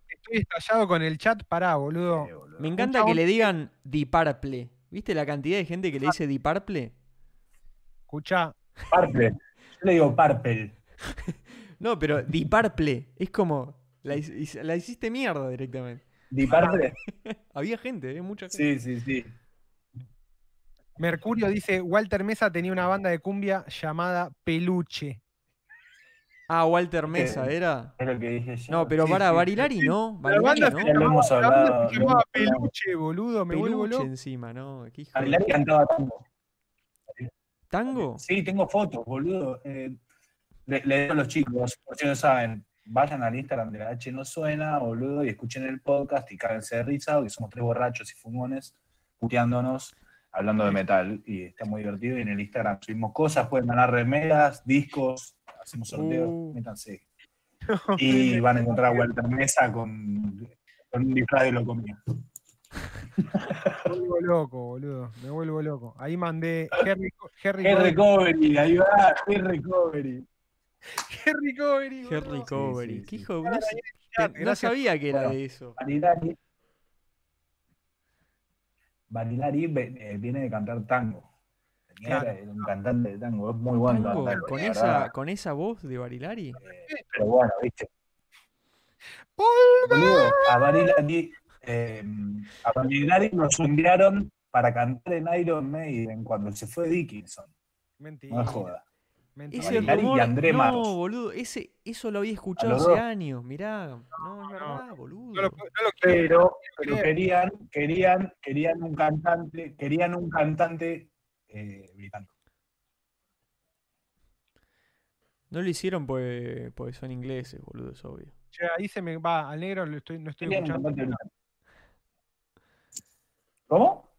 Estoy estallado con el chat, pará, boludo. Eh, boludo. Me encanta que le digan Diparple. ¿Viste la cantidad de gente que le dice Diparple? Escuchá, Parple. Yo le digo Parpel. No, pero Diparple. Es como. La, hic- la hiciste mierda directamente. ¿Di Parple? Había gente, ¿eh? Mucha gente. Sí, sí, sí. Mercurio dice, Walter Mesa tenía una banda de cumbia llamada Peluche. Ah, Walter Mesa, ¿era? Es lo que dije yo. No, pero Sí, para sí. Barilari no. La Barilari banda, no. lo la banda se llamaba hemos hablado. Peluche, boludo, me vuelvo Peluche encima, ¿no? Qué hijo de- Barilari cantaba tango. ¿Tango? Sí, tengo fotos, boludo. Eh, le, le digo a los chicos, por si no saben, vayan al Instagram de la H No Suena, boludo, y escuchen el podcast y cádense de risa, porque somos tres borrachos y fumones puteándonos, hablando de metal. Y está muy divertido. Y en el Instagram subimos cosas, pueden ganar remeras, discos, hacemos sorteos, Uh. métanse. Y van a encontrar a Walter Mesa con, con un disfraz de loco mío. Me vuelvo loco, boludo, me vuelvo loco. Ahí mandé Harry, Harry. Recovery, ahí va, Hey Recovery. Harry Covery, Qué boludo. recovery. Sí, sí, Qué sí. hijo de- No, sabía que era Bueno. de eso. Barilari, Barilari eh, viene de cantar tango. Tenía- Claro. Era un cantante de tango, es muy bueno Tango, cantando, con esa, verdad. con esa voz de Barilari. Eh, pero bueno, viste. Boludo, a Barilari, eh, a Barilari lo sondearon para cantar en Iron Maiden cuando se fue Dickinson. Mentira. No joda. mentira. Ese Barilari y rumor, André no, boludo, ese, eso lo había escuchado hace años, mirá. No, es verdad, boludo. No lo, no lo quiero. Pero, pero querían, querían, querían un cantante, querían un cantante eh, británico. No lo hicieron porque, porque son ingleses, boludo, es obvio. Che, ahí se me va, al negro lo estoy, no estoy escuchando. ¿Cómo?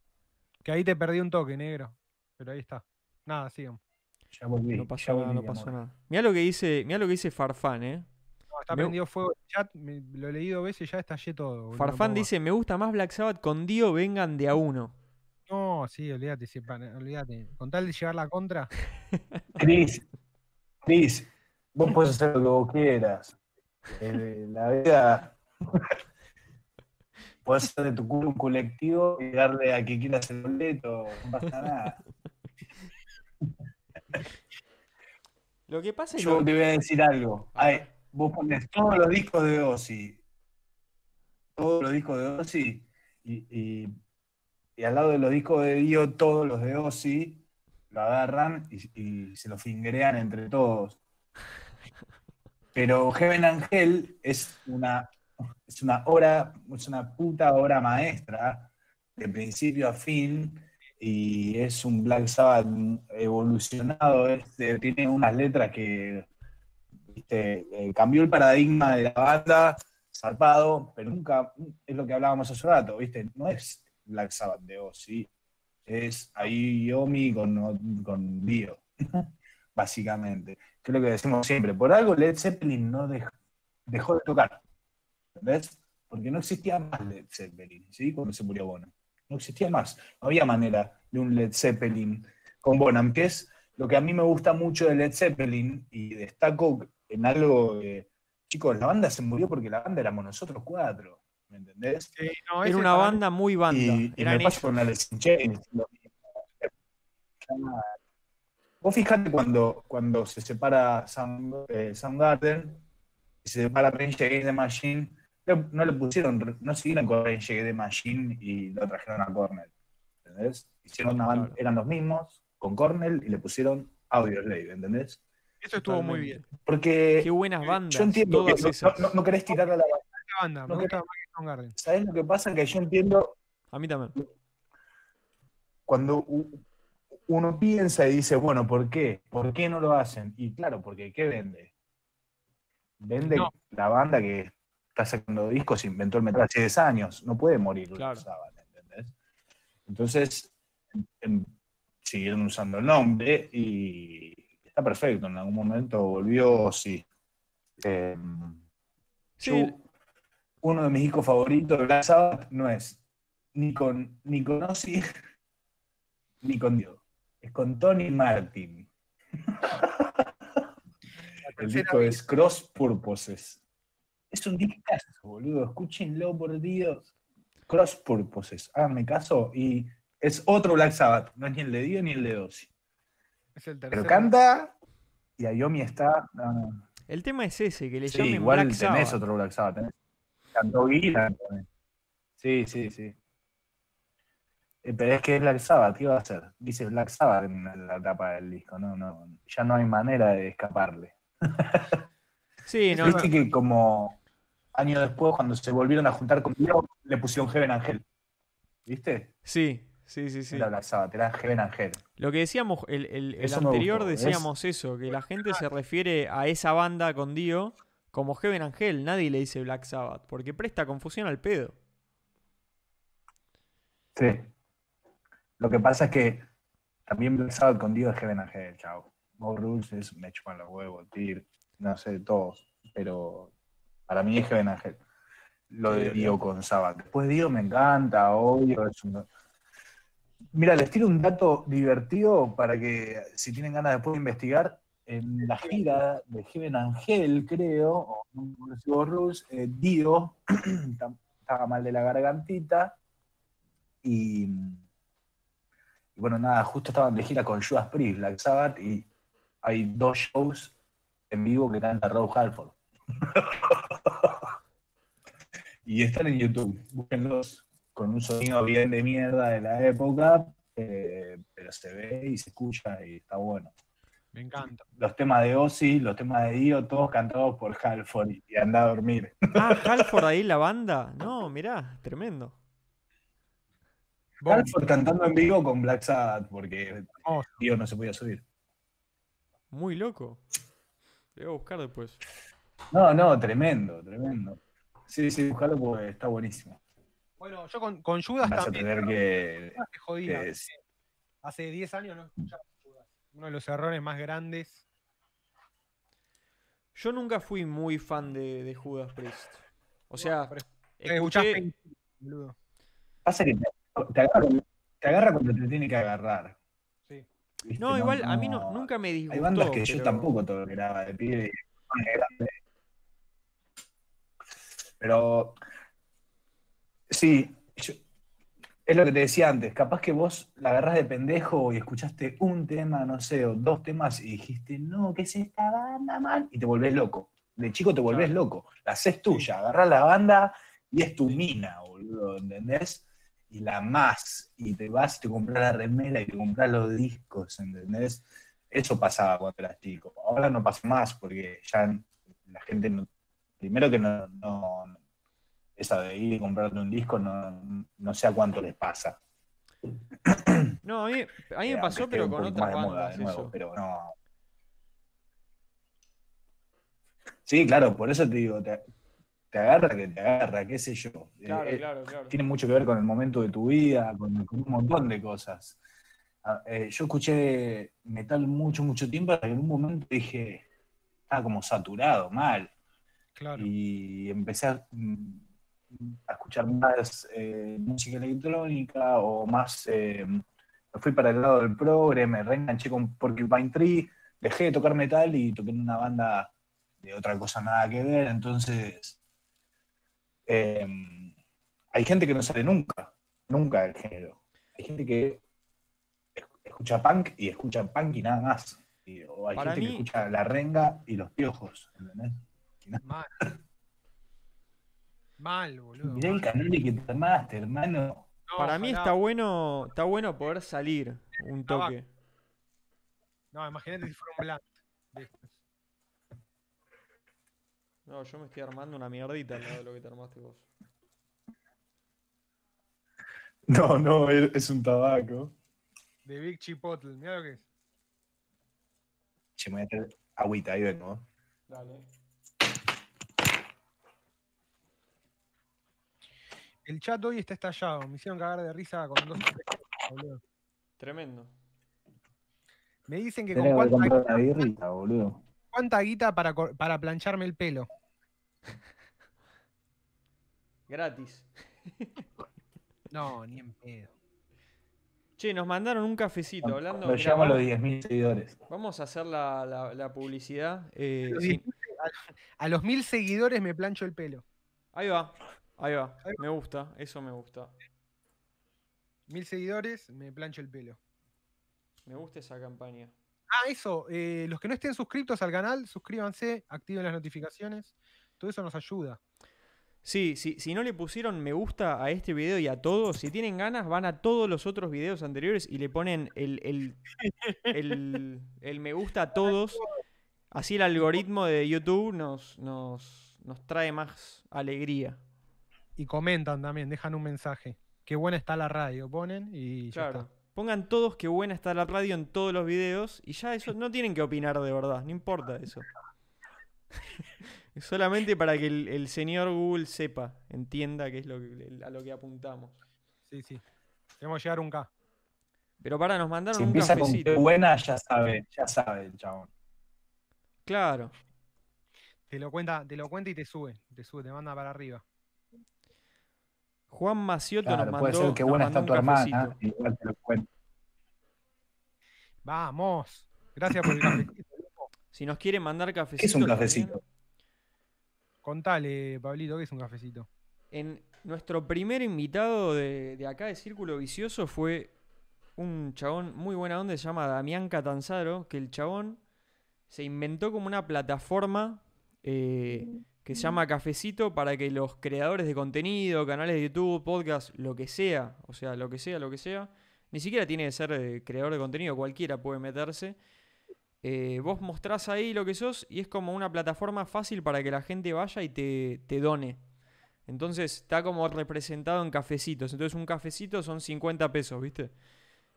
Que ahí te perdí un toque, negro. Pero ahí está. Nada, sigan. Ya volví. No ya pasó nada, no pasó amor. nada. Mirá lo que dice, mirá lo que dice Farfán, eh. No, está Me- prendido fuego el chat, me- lo he leído veces y ya estallé todo. Farfán dice, me gusta más Black Sabbath con Dio, vengan de a uno. No, sí, olvídate, olvídate. Con tal de llevar la contra. Cris, Cris, vos podés hacer lo que vos quieras. Eh, la vida. Podés hacer de tu culo un colectivo y darle a quien quieras el boleto, no pasa nada. Lo que pasa es Yo que... te voy a decir algo. Vos pones todos los discos de Ozzy, todos los discos de Ozzy, y, y- y al lado de los discos de Dio, todos los de Ozzy, lo agarran y, se lo fingerean entre todos. Pero Heaven Angel es una, es una obra, es una puta obra maestra, de principio a fin, y es un Black Sabbath evolucionado, este, tiene unas letras que eh, cambió el paradigma de la banda, zarpado, pero nunca, es lo que hablábamos hace rato, ¿viste? No es Black Sabbath de Ozzy, es ahí Yomi con, con Dio, básicamente. Que es lo que decimos siempre. Por algo Led Zeppelin no dej- dejó de tocar, ¿ves? Porque no existía más Led Zeppelin, ¿sí? Cuando se murió Bonham. No existía más. No había manera de un Led Zeppelin con Bonham, que es lo que a mí me gusta mucho de Led Zeppelin y destaco en algo, eh, chicos, la banda se murió porque la banda éramos nosotros cuatro, ¿me entendés? Sí, no, Era una banda muy banda. Y, y me pasa con Alice in Chains. Vos fijate cuando, cuando se separa Sound, eh, Soundgarden y se separa Rage Against the Machine, no, le pusieron, no siguieron con Rage Against the Machine y lo trajeron a Cornell. ¿Entendés? Hicieron una banda- eran los mismos con Cornell y le pusieron Audio Slave, ¿entendés? Eso estuvo muy bien. Porque Qué buenas bandas. yo entiendo que no, no- no querés tirar a la banda. No, gusta ¿Sabés lo que pasa? Que yo entiendo A mí también. cuando uno piensa y dice, bueno, ¿por qué? ¿Por qué no lo hacen? Y claro, porque ¿qué vende? Vende No. la banda que está sacando discos, inventó el metal hace 10 años, no puede morir Claro. ¿entendés? Entonces, em, siguieron usando el nombre y está perfecto, en algún momento volvió, sí. Em, Sí, yo- uno de mis discos favoritos de Black Sabbath no es ni con, ni con Ozzy ni con Dios. Es con Tony Martin. El disco vez. es Cross Purposes. Es un discazo, boludo. Escúchenlo, por Dios. Cross Purposes. Háganme caso. Y es otro Black Sabbath. No es ni el de Dio ni el de Ozzy. Es el Pero canta y Ayomi está. no, no. el tema es ese, que le Sí, llamen igual Black tenés Sabbath. otro Black Sabbath. tenés- Cantó Guilan también. Sí, sí, sí. Eh, Pero es que es Black Sabbath, ¿qué va a hacer? Dice Black Sabbath en la tapa del disco, no, no, ya no hay manera de escaparle. Sí, no, Viste que como años después, cuando se volvieron a juntar con Dios, le pusieron Heaven Angel. ¿Viste? sí, sí, sí, sí. Era Black Sabbath, era Heaven Angel. Lo que decíamos, el, el- anterior gustó, decíamos eso, que la gente se refiere a esa banda con Dio como Heaven Angel, nadie le dice Black Sabbath, porque presta confusión al pedo. Sí. Lo que pasa es que también Black Sabbath con Dios es Heaven Angel, chao. Bob Rules es me chupan los huevos, Tir, no sé, todos. Pero para mí es Heaven Angel. Lo de Dio con Sabbath. Después Dio me encanta, obvio. Es un... Mira, les tiro un dato divertido para que si tienen ganas después de investigar. En la gira de Heaven Angel, creo, o no Rules, eh, Dio estaba mal de la gargantita y, y bueno, nada, justo estaban de gira con Judas Priest, Black Sabbath, y hay dos shows en vivo que canta Rob Halford. y están en YouTube, búsquenlos con un sonido bien de mierda de la época, eh, pero se ve y se escucha y está bueno. Me encanta. Los temas de Ozzy, los temas de Dio, todos cantados por Halford y anda a dormir. Ah, Halford ahí la banda. No, mirá, tremendo. Halford cantando en vivo con Black Sabbath porque. Dio no se podía subir. Muy loco. Le voy a buscar después. No, no, tremendo, tremendo. Sí, sí, buscalo porque está buenísimo. Bueno, yo con, con Judas Vas a también. tener que. Que es- Hace 10 años no escuchaba Judas. Uno de los errores más grandes. Yo nunca fui muy fan de, de Judas Priest. O sea, Pero escuchás escuché, boludo. pasa que te, te agarra, te agarra cuando te tiene que agarrar. Sí. ¿viste? No, igual a mí no, nunca me disgustó. Hay bandas que yo tampoco toleraba de pibe. Pero. Sí, es lo que te decía antes. Capaz que vos la agarrás de pendejo y escuchaste un tema, no sé, o dos temas y dijiste, no, ¿qué es esta banda, man? Y te volvés loco. De chico te volvés loco. La haces tuya. Agarrás la banda y es tu mina, boludo, ¿entendés? Y la más. Y te vas, te compras la remera y te compras los discos, ¿entendés? Eso pasaba cuando eras chico. Ahora no pasa más porque ya la gente no. Primero que no. no- esa de ir y comprarte un disco no, no sé a cuánto les pasa. No, a mí, a mí Eh, me aunque pasó, pero con otras más de moda bandas. de nuevo, eso. pero no. Sí, claro, por eso te digo, te, te agarra que te agarra, qué sé yo. Claro, Eh, claro, claro. tiene mucho que ver con el momento de tu vida, con, con un montón de cosas. Ah, eh, yo escuché metal mucho, mucho tiempo, hasta que en un momento dije, estaba como saturado, mal. Claro. Y empecé a, mm, a escuchar más eh, música electrónica o más. eh, fui para el lado del progre, me reenganché con Porcupine Tree, dejé de tocar metal y toqué en una banda de otra cosa nada que ver, entonces. eh, hay gente que no sale nunca, nunca del género. Hay gente que es- escucha punk y escucha punk y nada más. O hay Para gente mí- que escucha la renga y los piojos, ¿entendés? Mal. Mal, boludo. Mirá el canal que te armaste, hermano. No, Para mí está bueno, está bueno poder salir un toque. No, imagínate si fuera un blunt. de estos. No, yo me estoy armando una mierdita al lado de lo que te armaste vos. No, no, es un tabaco. De Big Chipotle. Mira lo que es. Che, me voy a traer agüita, ahí vengo. Dale. El chat hoy está estallado. Me hicieron cagar de risa con dos. boludo. Tremendo. Me dicen que con cuánta, birrita, boludo. cuánta guita para, plancharme el pelo. Gratis. No, ni en pedo. Che, nos mandaron un cafecito hablando. Mirá, llegamos a los vamos, 10.000 seguidores. vamos a hacer la, la- la publicidad. eh, Los sí. 10.000 A los mil seguidores me plancho el pelo. Ahí va, ahí va. Ahí Me gusta, eso me gusta. Mil seguidores, me plancho el pelo. Me gusta esa campaña. Ah, eso. eh, los que no estén suscritos al canal, suscríbanse, activen las notificaciones. Todo eso nos ayuda. Sí, sí, si no le pusieron me gusta a este video y a todos, si tienen ganas, van a todos los otros videos anteriores y le ponen el, el, el- el me gusta a todos. Así el algoritmo de YouTube nos, nos, nos trae más alegría. Y comentan también, dejan un mensaje. Qué buena está la radio, ponen y ya Claro. está. Pongan todos que buena está la radio en todos los videos y ya eso no tienen que opinar de verdad, no importa eso. Es solamente para que el, el señor Google sepa, entienda qué es lo que, a lo que apuntamos. Sí, sí. Tenemos que llegar a un K. Pero para, nos mandaron Si un empieza con qué buena, ya sabe, ya sabe el chabón. Claro. Te lo cuenta, te lo cuenta y te sube. Te sube, te manda para arriba. Juan Macioto Claro, nos puede mandó, ser que buena está tu hermana, igual te lo cuento. Vamos. Gracias por el cafecito. Si nos quiere mandar cafecito. ¿Qué es un también, cafecito? Contale, Pablito, ¿qué es un cafecito? En nuestro primer invitado de, de acá de Círculo Vicioso fue un chabón muy buena onda, se llama Damián Catanzaro, que el chabón se inventó como una plataforma eh, que se llama Cafecito para que los creadores de contenido, canales de YouTube, podcast, lo que sea, o sea, lo que sea, lo que sea, ni siquiera tiene que ser eh, creador de contenido, cualquiera puede meterse. Eh, vos mostrás ahí lo que sos y es como una plataforma fácil para que la gente vaya y te, te done. Entonces está como representado en cafecitos. Entonces un cafecito son 50 pesos, ¿viste?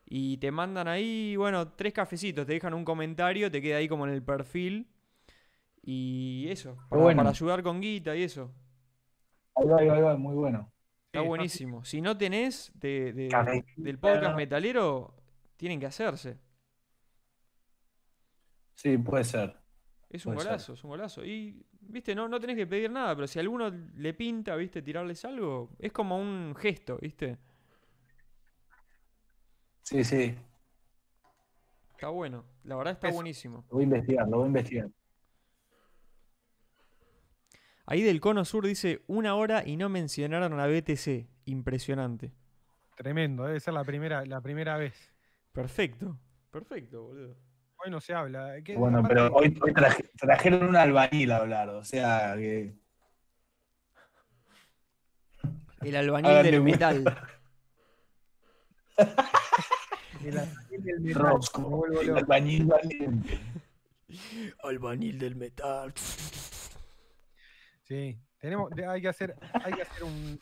Y te mandan ahí, bueno, tres cafecitos, te dejan un comentario, te queda ahí como en el perfil. Y eso, para, bueno. para ayudar con guita y eso. Ahí va, ahí va, ahí va, muy bueno. Está Sí, buenísimo. Si no tenés de, de- Cafecito. del podcast metalero, tienen que hacerse. Sí, puede ser. Es un Puede ser. golazo, es un golazo. Y, viste, no, no tenés que pedir nada, pero si a alguno le pinta, viste, tirarles algo, es como un gesto, viste. Sí, sí. Está bueno, la verdad está buenísimo. Lo voy a investigar, lo voy a investigar. Ahí del Cono Sur dice una hora y no mencionaron a BTC. Impresionante. Tremendo, debe ser la primera, la primera vez. Perfecto, perfecto, boludo. Hoy no se habla. ¿Qué- Bueno, pero hoy, hoy traje- trajeron un albañil a hablar, o sea que. El albañil Háganle del metal. el albañil del metal, Rosco, el albañil valiente. albañil del metal. Sí, tenemos, hay que hacer, hay que hacer un.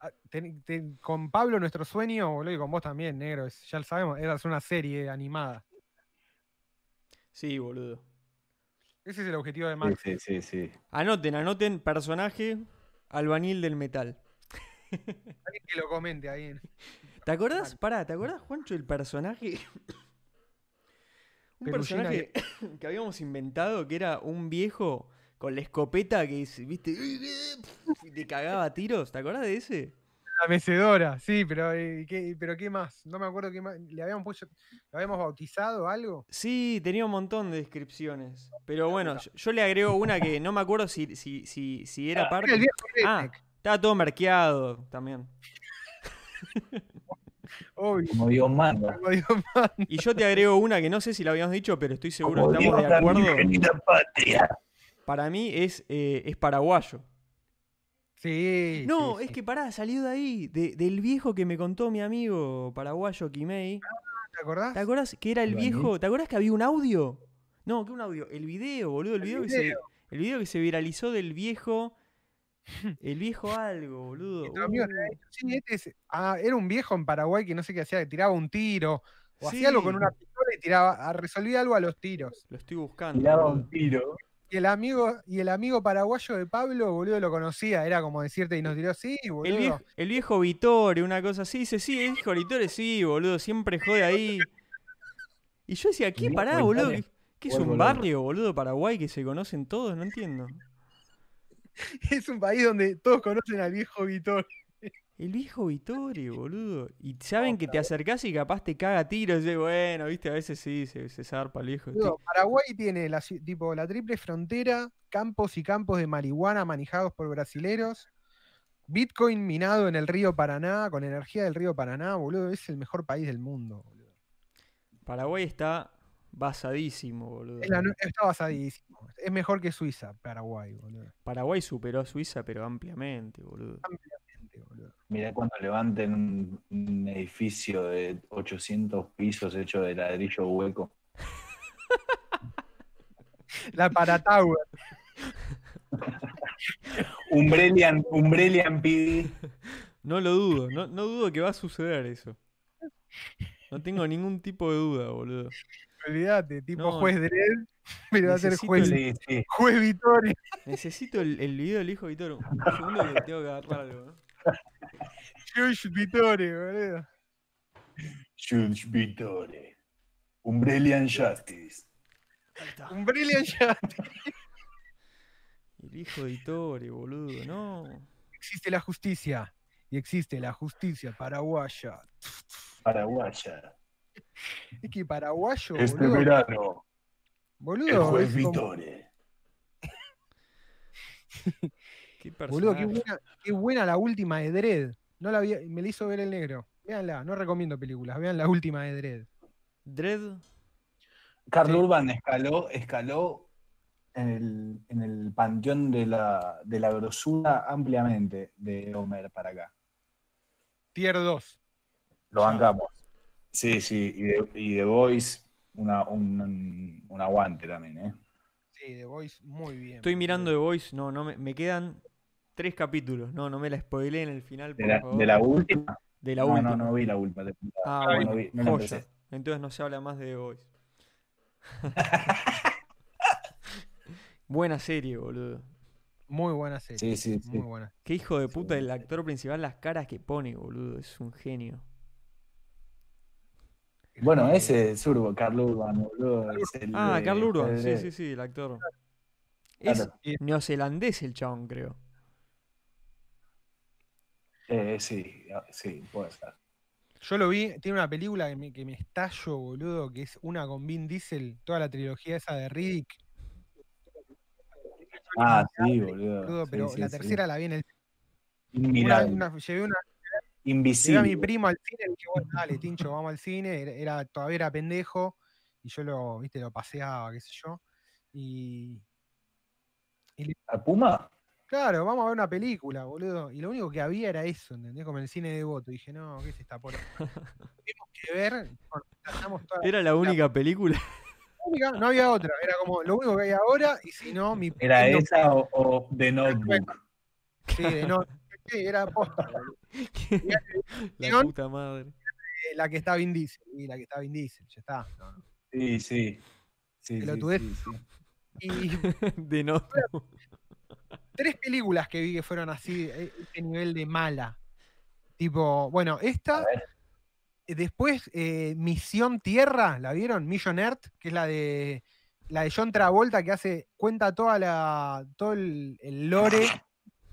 ah, ten- ten- con Pablo nuestro sueño, boludo, y con vos también, negro, es- ya lo sabemos, era hacer una serie animada. Sí, boludo. Ese es el objetivo de Max. sí, sí, sí. Anoten, anoten personaje albañil del metal. Alguien que lo comente ahí. en- ¿Te acordás? Pará, ¿te acordás, Juancho, el personaje? un personaje que habíamos inventado que era un viejo con la escopeta que, es, viste, y te cagaba a tiros. ¿Te acordás de ese? La mecedora, sí, pero, eh, ¿qué, pero ¿qué más? No me acuerdo qué más. ¿Le habíamos puesto, lo habíamos bautizado o algo? Sí, tenía un montón de descripciones. Pero bueno, yo, yo le agrego una que no me acuerdo si, si, si, si era Era el parte. viejo Ah. Estaba todo marqueado también. Obvio. Como Dios manda. como Dios manda. Y yo te agrego una que no sé si la habíamos dicho, pero estoy seguro que estamos Dios de la acuerdo. Para mí es, eh, es paraguayo. Sí. No, sí, es sí. que pará, salió de ahí, de- del viejo que me contó mi amigo paraguayo Kimei. ¿Te acordás? ¿Te acordás que era el viejo? ¿Te acordás que había un audio? No, ¿qué un audio? El video, boludo, el video, que se, el video que se viralizó del viejo. El viejo algo, boludo. Amigo sí, este es- ah, era un viejo en Paraguay que no sé qué hacía, que tiraba un tiro o Sí. hacía algo con una pistola y tiraba, ah, resolvía algo a los tiros. lo estoy buscando. Tiraba boludo. un tiro. Y el amigo, y el amigo paraguayo de Pablo, boludo, lo conocía, era como decirte y nos tiró, sí, boludo. El viejo, el viejo Vitore, una cosa así, dice, sí, el viejo Vitore, sí, boludo, siempre jode ahí. Y yo decía, ¿qué pará, boludo? Vitore. ¿Qué, qué es un barrio, boludo, Paraguay que se conocen todos? No entiendo. Es un país donde todos conocen al viejo Vitor. El viejo Vitore, boludo. Y saben que te acercás y capaz te caga tiros. Y bueno, viste, a veces sí, se, se zarpa el viejo. Paraguay tiene la, tipo, la triple frontera, campos y campos de marihuana manejados por brasileros, Bitcoin minado en el río Paraná, con energía del río Paraná, boludo, es el mejor país del mundo, boludo. Paraguay está basadísimo, boludo. Es la está basadísimo. Es mejor que Suiza, Paraguay, boludo. Paraguay superó a Suiza, pero ampliamente, boludo. Ampliamente, boludo. Mirá cuando levanten un, un edificio de 800 pisos hecho de ladrillo hueco. La Paratower. Umbrelian, Umbrelian PD. No lo dudo, no, no dudo que va a suceder eso. No tengo ningún tipo de duda, boludo. Olvídate, tipo No. juez Dredd, pero va a ser Necesito juez, el- Sí, sí. juez Vittorio. Necesito el, el video del hijo de Vitor. Un segundo que tengo que agarrar algo, ¿no? Juez Vittorio, boludo. Judge Vittore. Umbrelian Justice. Brilliant shot. El hijo de Vitore, boludo, no. Existe la justicia. Y existe la justicia paraguaya. Paraguaya. Es que paraguayo, Este boludo. verano, el Boludo, juez es como- Vittore. Qué boludo, qué buena, qué buena la última de Dredd. No la vi, me la hizo ver el negro. Véanla, no recomiendo películas, vean la última de Dredd. Dredd, Carl Sí. Urban escaló, escaló en el, en el panteón de la, de la grosura ampliamente de Homer para acá. Tier 2. Lo bancamos. Sí, sí, y de, y The Voice, una, un, un aguante también, ¿eh? Sí, The Voice, muy bien. estoy mirando. The Voice, no, no me, me quedan tres capítulos. No, no me la spoilé en el final, por De la, favor. de la última. De la no, última. no, no vi la última. Ah, No, bueno, no vi- no la joya. Entonces no se habla más de The Voice. Buena serie, boludo. Muy buena serie. Sí, sí, sí. Muy buena. Qué hijo de puta el actor principal, las caras que pone, boludo. Es un genio. Bueno, ese es Urban, Carl Urban, boludo. es el Ah, de- Carl Urban, el sí, de- sí, sí, el actor. Es neozelandés el chabón, creo. Eh, sí, sí, puede ser. Yo lo vi, tiene una película que me, que me estallo, boludo, que es una con Vin Diesel, toda la trilogía esa de Riddick. Ah, sí, boludo. boludo, Sí, pero sí, la sí. tercera la vi en el Inmirable. una- una- llevé una Llevé Invisible. a mi primo al cine y dije, bueno, dale, Tincho, vamos al cine. Era, era- todavía era pendejo y yo lo, viste, lo paseaba, qué sé yo. Y ¿A Puma? Claro, vamos a ver una película, boludo. Y lo único que había era eso, ¿entendés? Como en el cine de voto. Dije, no, ¿qué es esta por Tenemos que ver, toda Era la única película. única, no había otra. Era como lo único que hay ahora, y si no, mi ¿Era no- esa o, o The Notebook? Sí, de no, sí, era posta, boludo. la puta madre. La que está Vin Diesel, y la que está Vin Diesel, ya está. no, no. Sí, sí. Sí, sí, sí, sí. Y De no. Tres películas que vi que fueron así, eh, este nivel de mala. Tipo, bueno, esta, eh, después eh, Misión Tierra, ¿la vieron? Mission Earth, que es la de la de John Travolta que hace, cuenta toda la, todo el, el lore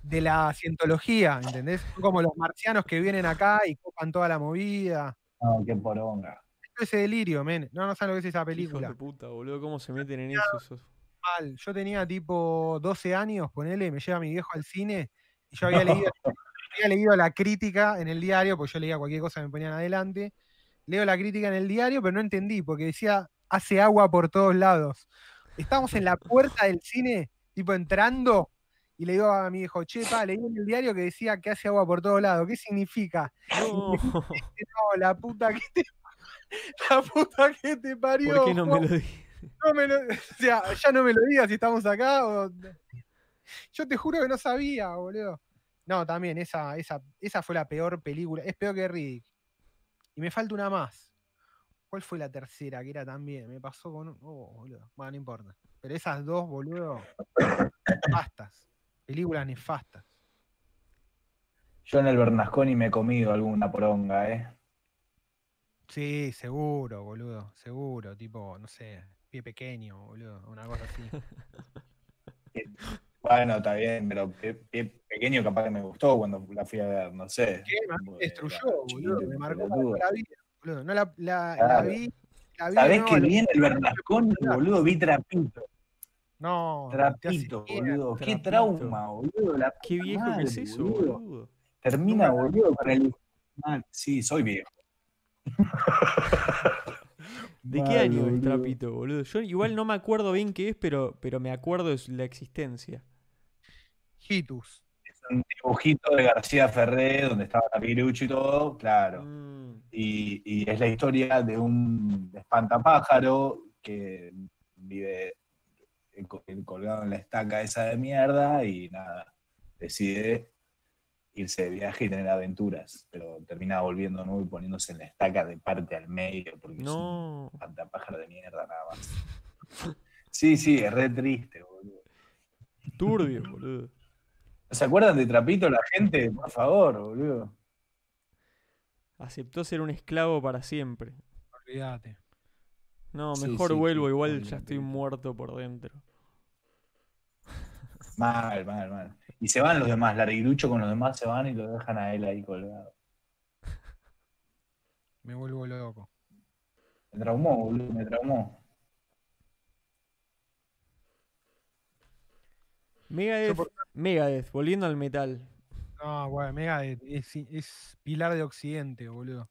de la cientología, ¿entendés? Son como los marcianos que vienen acá y copan toda la movida. no, qué poronga. Ese delirio, men. No, no saben lo que es esa película. de puta, boludo. ¿Cómo se meten en eso? esos? Mal. Yo tenía tipo 12 años, ponele, me lleva mi viejo al cine yo había leído, había leído la crítica en el diario, porque yo leía cualquier cosa que me ponían adelante. Leo la crítica en el diario, pero no entendí, porque decía, hace agua por todos lados. Estábamos en la puerta del cine, tipo entrando, y le digo a mi hijo, che, pa, leí en el diario que decía que hace agua por todos lados. ¿Qué significa? No, No, la puta que te, la puta que te parió. ¿por qué no me lo dije? No me lo- o sea, ya no me lo digas si estamos acá. o- Yo te juro que no sabía, boludo. No, también, esa, esa, esa fue la peor película. Es peor que Riddick. Y me falta una más. ¿Cuál fue la tercera? Que era también. Me pasó con. un- Oh, boludo. Bueno, no importa. Pero esas dos, boludo. Nefastas. Películas nefastas. Yo en el Bernasconi me he comido alguna poronga, ¿eh? Sí, seguro, boludo. Seguro. Tipo, no sé. Pie pequeño, boludo. Una cosa así. Bueno, está bien, pero pe- pe- pequeño capaz que me gustó cuando la fui a ver, no sé. ¿Qué? Me destruyó, boludo. Me marcó para la vida, boludo. No la, la, la Claro. vi. La vi ¿Sabés no, que viene el Bernasconi, boludo? Vi Trapito. No, Trapito, boludo. Qué Trapito. trauma, boludo. La Qué viejo que madre, es eso, boludo. boludo. Termina, boludo, con el. Mal. Sí, soy viejo. ¿De qué año es boludo. Trapito, boludo? Yo igual no me acuerdo bien qué es, pero, pero me acuerdo de su- la existencia. Hitus. Es un dibujito de García Ferré, donde estaba Capirucho y todo, claro. Mm, Y, y es la historia de un espantapájaro que vive co- colgado en la estaca esa de mierda y nada, decide irse de viaje y tener aventuras, pero termina volviendo nuevo y poniéndose en la estaca de parte al medio porque es un no. espantapájaro de mierda nada más. Sí, sí, es re triste, boludo. Turbio, boludo. ¿Se acuerdan de Trapito la gente? Por favor, boludo. Aceptó ser un esclavo para siempre. Olvídate. No, mejor sí, vuelvo, sí, igual ya estoy muerto por dentro. Mal, mal, mal. Y se van los demás, Larguirucho con los demás se van y lo dejan a él ahí colgado. Me vuelvo loco. Me traumó, boludo, me traumó. Megadeth, por- Megadeth, volviendo al metal. No, güey, Megadeth es, es pilar de Occidente, boludo.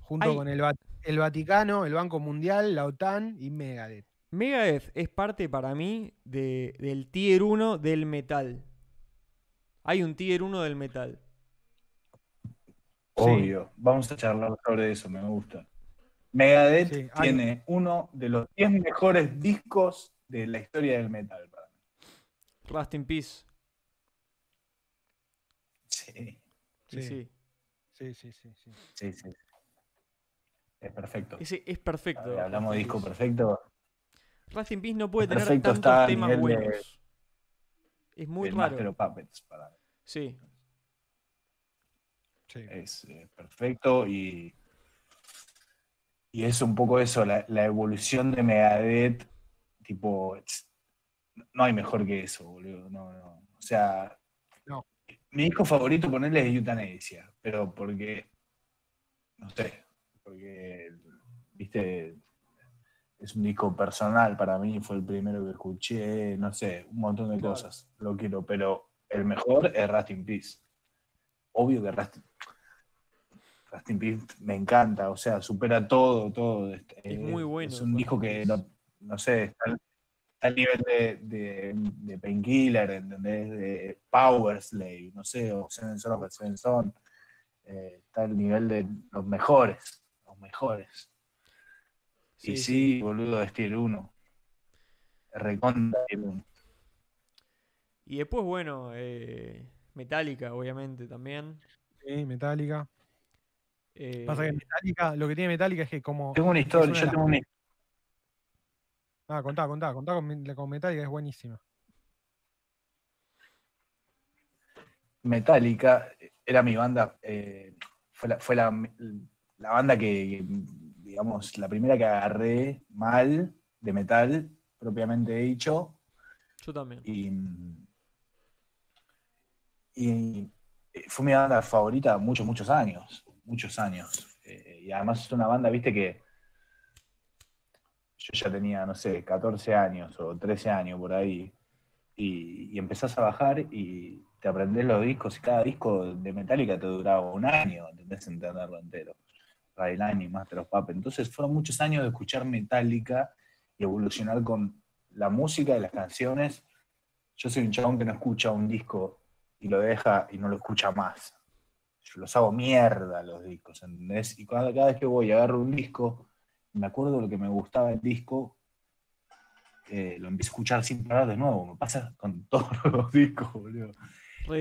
Junto con el, el Vaticano, el Banco Mundial, la OTAN y Megadeth. Megadeth es parte para mí de, del tier 1 del metal. Hay un tier 1 del metal. Obvio. Vamos a charlar sobre eso, me gusta. Megadeth Sí, hay- tiene uno de los 10 mejores discos de la historia del metal para mí. Rust in Peace. Sí, Sí. sí. Sí, sí, sí, sí. sí, sí. Es perfecto. Ese es perfecto. Ver, hablamos de disco perfecto. In Peace no puede tener tantos está temas nivel de- buenos. Es muy raro. Of Puppets para mí. Sí. sí. es eh, perfecto y, y es un poco eso, la, la evolución de Megadeth, tipo, no hay mejor que eso, boludo, no, no. O sea, No. mi disco favorito ponerle es Eutanasia, pero porque, no sé, porque, viste, es un disco personal para mí, fue el primero que escuché, no sé, un montón de Claro. cosas, lo quiero, pero el mejor es Rust in Peace. Obvio que Rust, Rust in Peace me encanta, o sea, supera todo, todo. Es muy bueno, Es un disco que, no, no sé, está, al- está al nivel de, de, de Painkiller, ¿entendés? De Power Slave, no sé, o Seven Son Seven Son. Eh, está al nivel de los mejores, los mejores. Y sí, boludo, es tier 1. Recontra tier 1. Y después, bueno, eh, Metallica, obviamente, también. Sí, Metallica. Eh, Pasa que Metallica, lo que tiene Metallica es que como. Tengo una historia, yo tengo una Ah, contá, contá, contá con, con Metallica, es buenísima. Metallica era mi banda, eh, fue, la, fue la, la banda que, digamos, la primera que agarré mal de metal, propiamente dicho, Yo también. y, y fue mi banda favorita muchos, muchos años, muchos años. Eh, y además es una banda, viste, que yo ya tenía, no sé, 14 años o 13 años por ahí, y, y empezás a bajar y te aprendés los discos y cada disco de Metallica te duraba un año, entendés entenderlo entero. Y Master of Puppets. Entonces fueron muchos años de escuchar Metallica y evolucionar con la música de las canciones. Yo soy un chabón que no escucha un disco y lo deja y no lo escucha más. Yo los hago mierda los discos, ¿entendés? Y cada, cada vez que voy a agarro un disco, me acuerdo de lo que me gustaba el disco, eh, lo empiezo a escuchar sin parar de nuevo. Me pasa con todos los discos, boludo.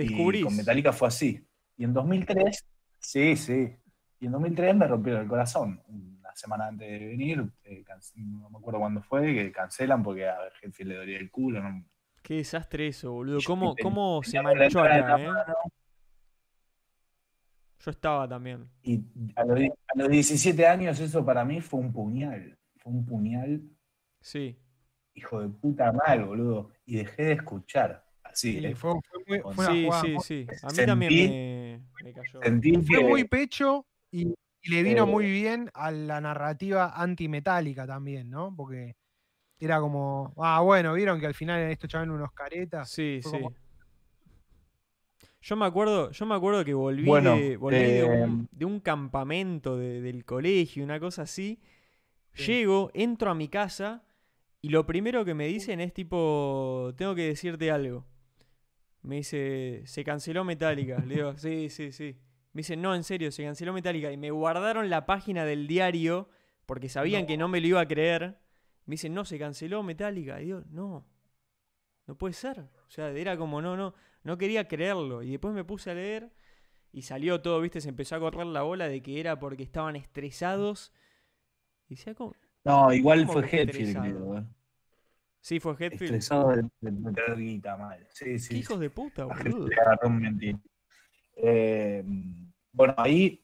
Y con Metallica fue así. Y en 2003, sí, sí. Y en 2003 me rompieron el corazón. Una semana antes de venir, eh, no me acuerdo cuándo fue, que cancelan porque a Hetfield le dolía el culo. Qué desastre eso, boludo. ¿Cómo, cómo se manchó acá, eh? Yo estaba también. Y a los, a los 17 años eso para mí fue un puñal. Fue un puñal. Sí. Hijo de puta mal, boludo. Y dejé de escuchar. Así, sí, ¿eh? fue, fue sí, sí, sí. A mí también me, cayó. fue muy pecho y, le vino muy bien a la narrativa antimetálica también, ¿no? Porque era como, ah, bueno, vieron que al final esto echaban unos caretas. Sí, sí. Yo me acuerdo, yo me acuerdo que volví, de, eh, de, un, campamento del colegio, una cosa así. Llego, entro a mi casa y lo primero que me dicen es tipo, tengo que decirte algo. Me dice, se canceló Metallica. Le digo, sí, sí, sí. Me dice, no, en serio, se canceló Metallica. Y me guardaron la página del diario porque sabían que no me lo iba a creer. Me dicen, no, se canceló Metallica. Y digo, no, no puede ser. O sea, era como, no, no, no quería creerlo. Y después me puse a leer y salió todo, viste, se empezó a correr la bola de que era porque estaban estresados. Y decía, ¿cómo? No, igual fue Hetfield, ¿eh? Sí, fue Hetfield. Estresado de, de, guita mal. Sí, sí. hijos de puta, boludo. Eh, bueno, ahí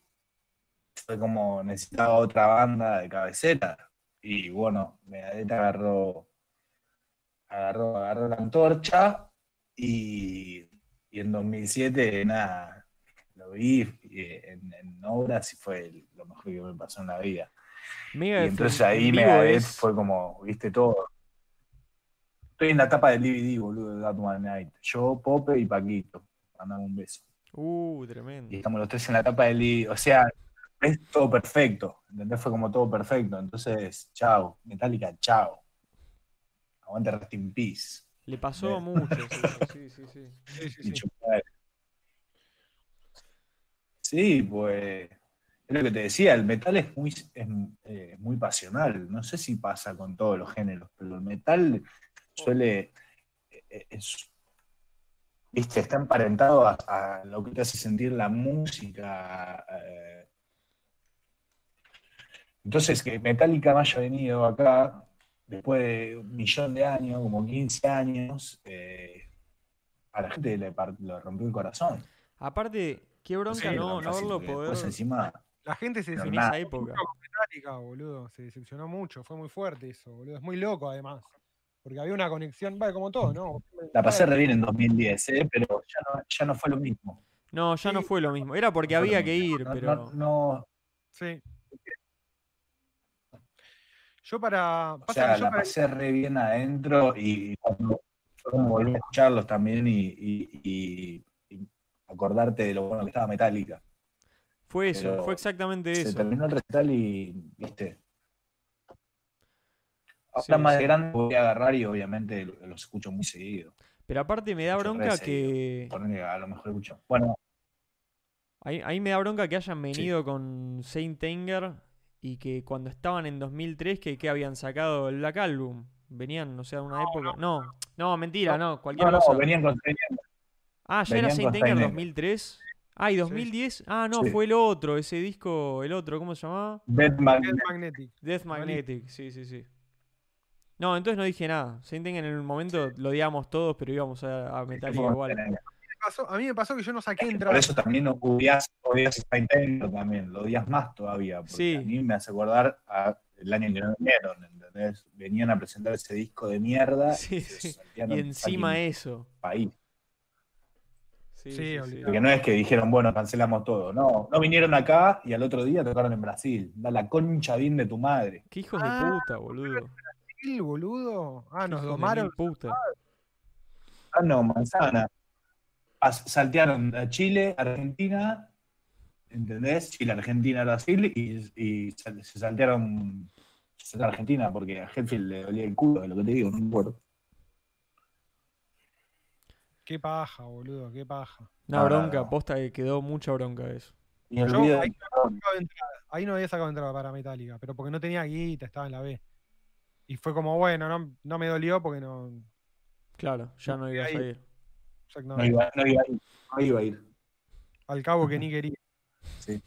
fue como necesitaba otra banda de cabecera. Y bueno, me agarró, agarró, agarró la antorcha y, y en 2007, nada, lo vi en, en, obras y fue lo mejor que me pasó en la vida. y entonces ahí me fue como, viste, todo Estoy en la tapa del DVD, boludo, de That One Night. Yo, Pope y Paquito. Mandame un beso. Uh, tremendo. Y estamos los tres en la tapa del DVD. O sea, es todo perfecto. ¿Entendés? Fue como todo perfecto. Entonces, chao. Metallica, chao. Aguante Rest in Peace. Le pasó mucho, sí, sí, sí. Sí, sí, sí. sí pues es lo que te decía, el metal es muy, es, eh, muy pasional. No sé si pasa con todos los géneros, pero el metal suele, eh, viste, está emparentado a, lo que te hace sentir la música. Eh. Entonces, que Metallica me haya venido acá después de un millón de años, como 15 años, eh, a la gente le, rompió el corazón. Aparte, qué bronca no, no verlo poder. Encima, la gente se decepcionó en esa época. Metallica, boludo. Se decepcionó mucho. Fue muy fuerte eso, boludo. Es muy loco, además. Porque había una conexión, vale, como todo, ¿no? La pasé re bien en 2010, ¿eh? pero ya no, fue lo mismo. No, ya no fue lo mismo. Era porque había que ir, pero. No, Sí. Yo para. O sea, la pasé re bien adentro y cuando volví a escucharlos también y, acordarte de lo bueno que estaba Metallica. Fue eso, fue exactamente eso. Se terminó el recital y, viste, Ahora más grande voy a agarrar y obviamente los escucho muy seguido. Pero aparte me da bronca que. A lo mejor escucho. Bueno. Ahí, ahí, me da bronca que hayan venido con Saint Anger y que cuando estaban en 2003 que, que habían sacado el Black Album. Venían, no sé, sea, una época. No, no, mentira, no, cualquier cosa. venían con Ah, ya era Saint Anger 2003. Ah, y 2010. Ah, no, fue el otro, ese disco, el otro, ¿cómo se llamaba? Death Magnetic. Death Magnetic, sí, sí, sí. No, entonces no dije nada. Sienten que en el momento lo odiábamos todos, pero íbamos a, a Metallica igual. A mí me pasó que yo no saqué entrada. Por eso también odias, odias también, lo odias más todavía. Porque sí. a mí me hace acordar a el año que no vinieron, ¿entendés? Venían a presentar ese disco de mierda. Sí, sí. Y encima eso. País. Sí, sí, Porque no es que dijeron, bueno, cancelamos todo. No, no vinieron acá y al otro día tocaron en Brasil. Da la concha bien de tu madre. Qué hijos de ah, puta, boludo boludo. Ah, nos domaron. Puta. Ah, no, manzana. as- saltearon a Chile, Argentina, ¿entendés? Chile, Argentina, Brasil y, y sal- se saltearon a Argentina porque a Hetfield le dolía el culo, de lo que te digo, no acuerdo. Qué paja, boludo, qué paja. Una bronca, no. posta que quedó mucha bronca eso. Y el Yo video ahí, no había sacado entrada, ahí no había sacado entrada para Metallica, pero porque no tenía guita, estaba en la B. Y fue como, bueno, no, no me dolió porque no. Claro, ya no ibas a ir. no- no, iba, no iba a ir, no iba a ir. al cabo que ni quería. Sí.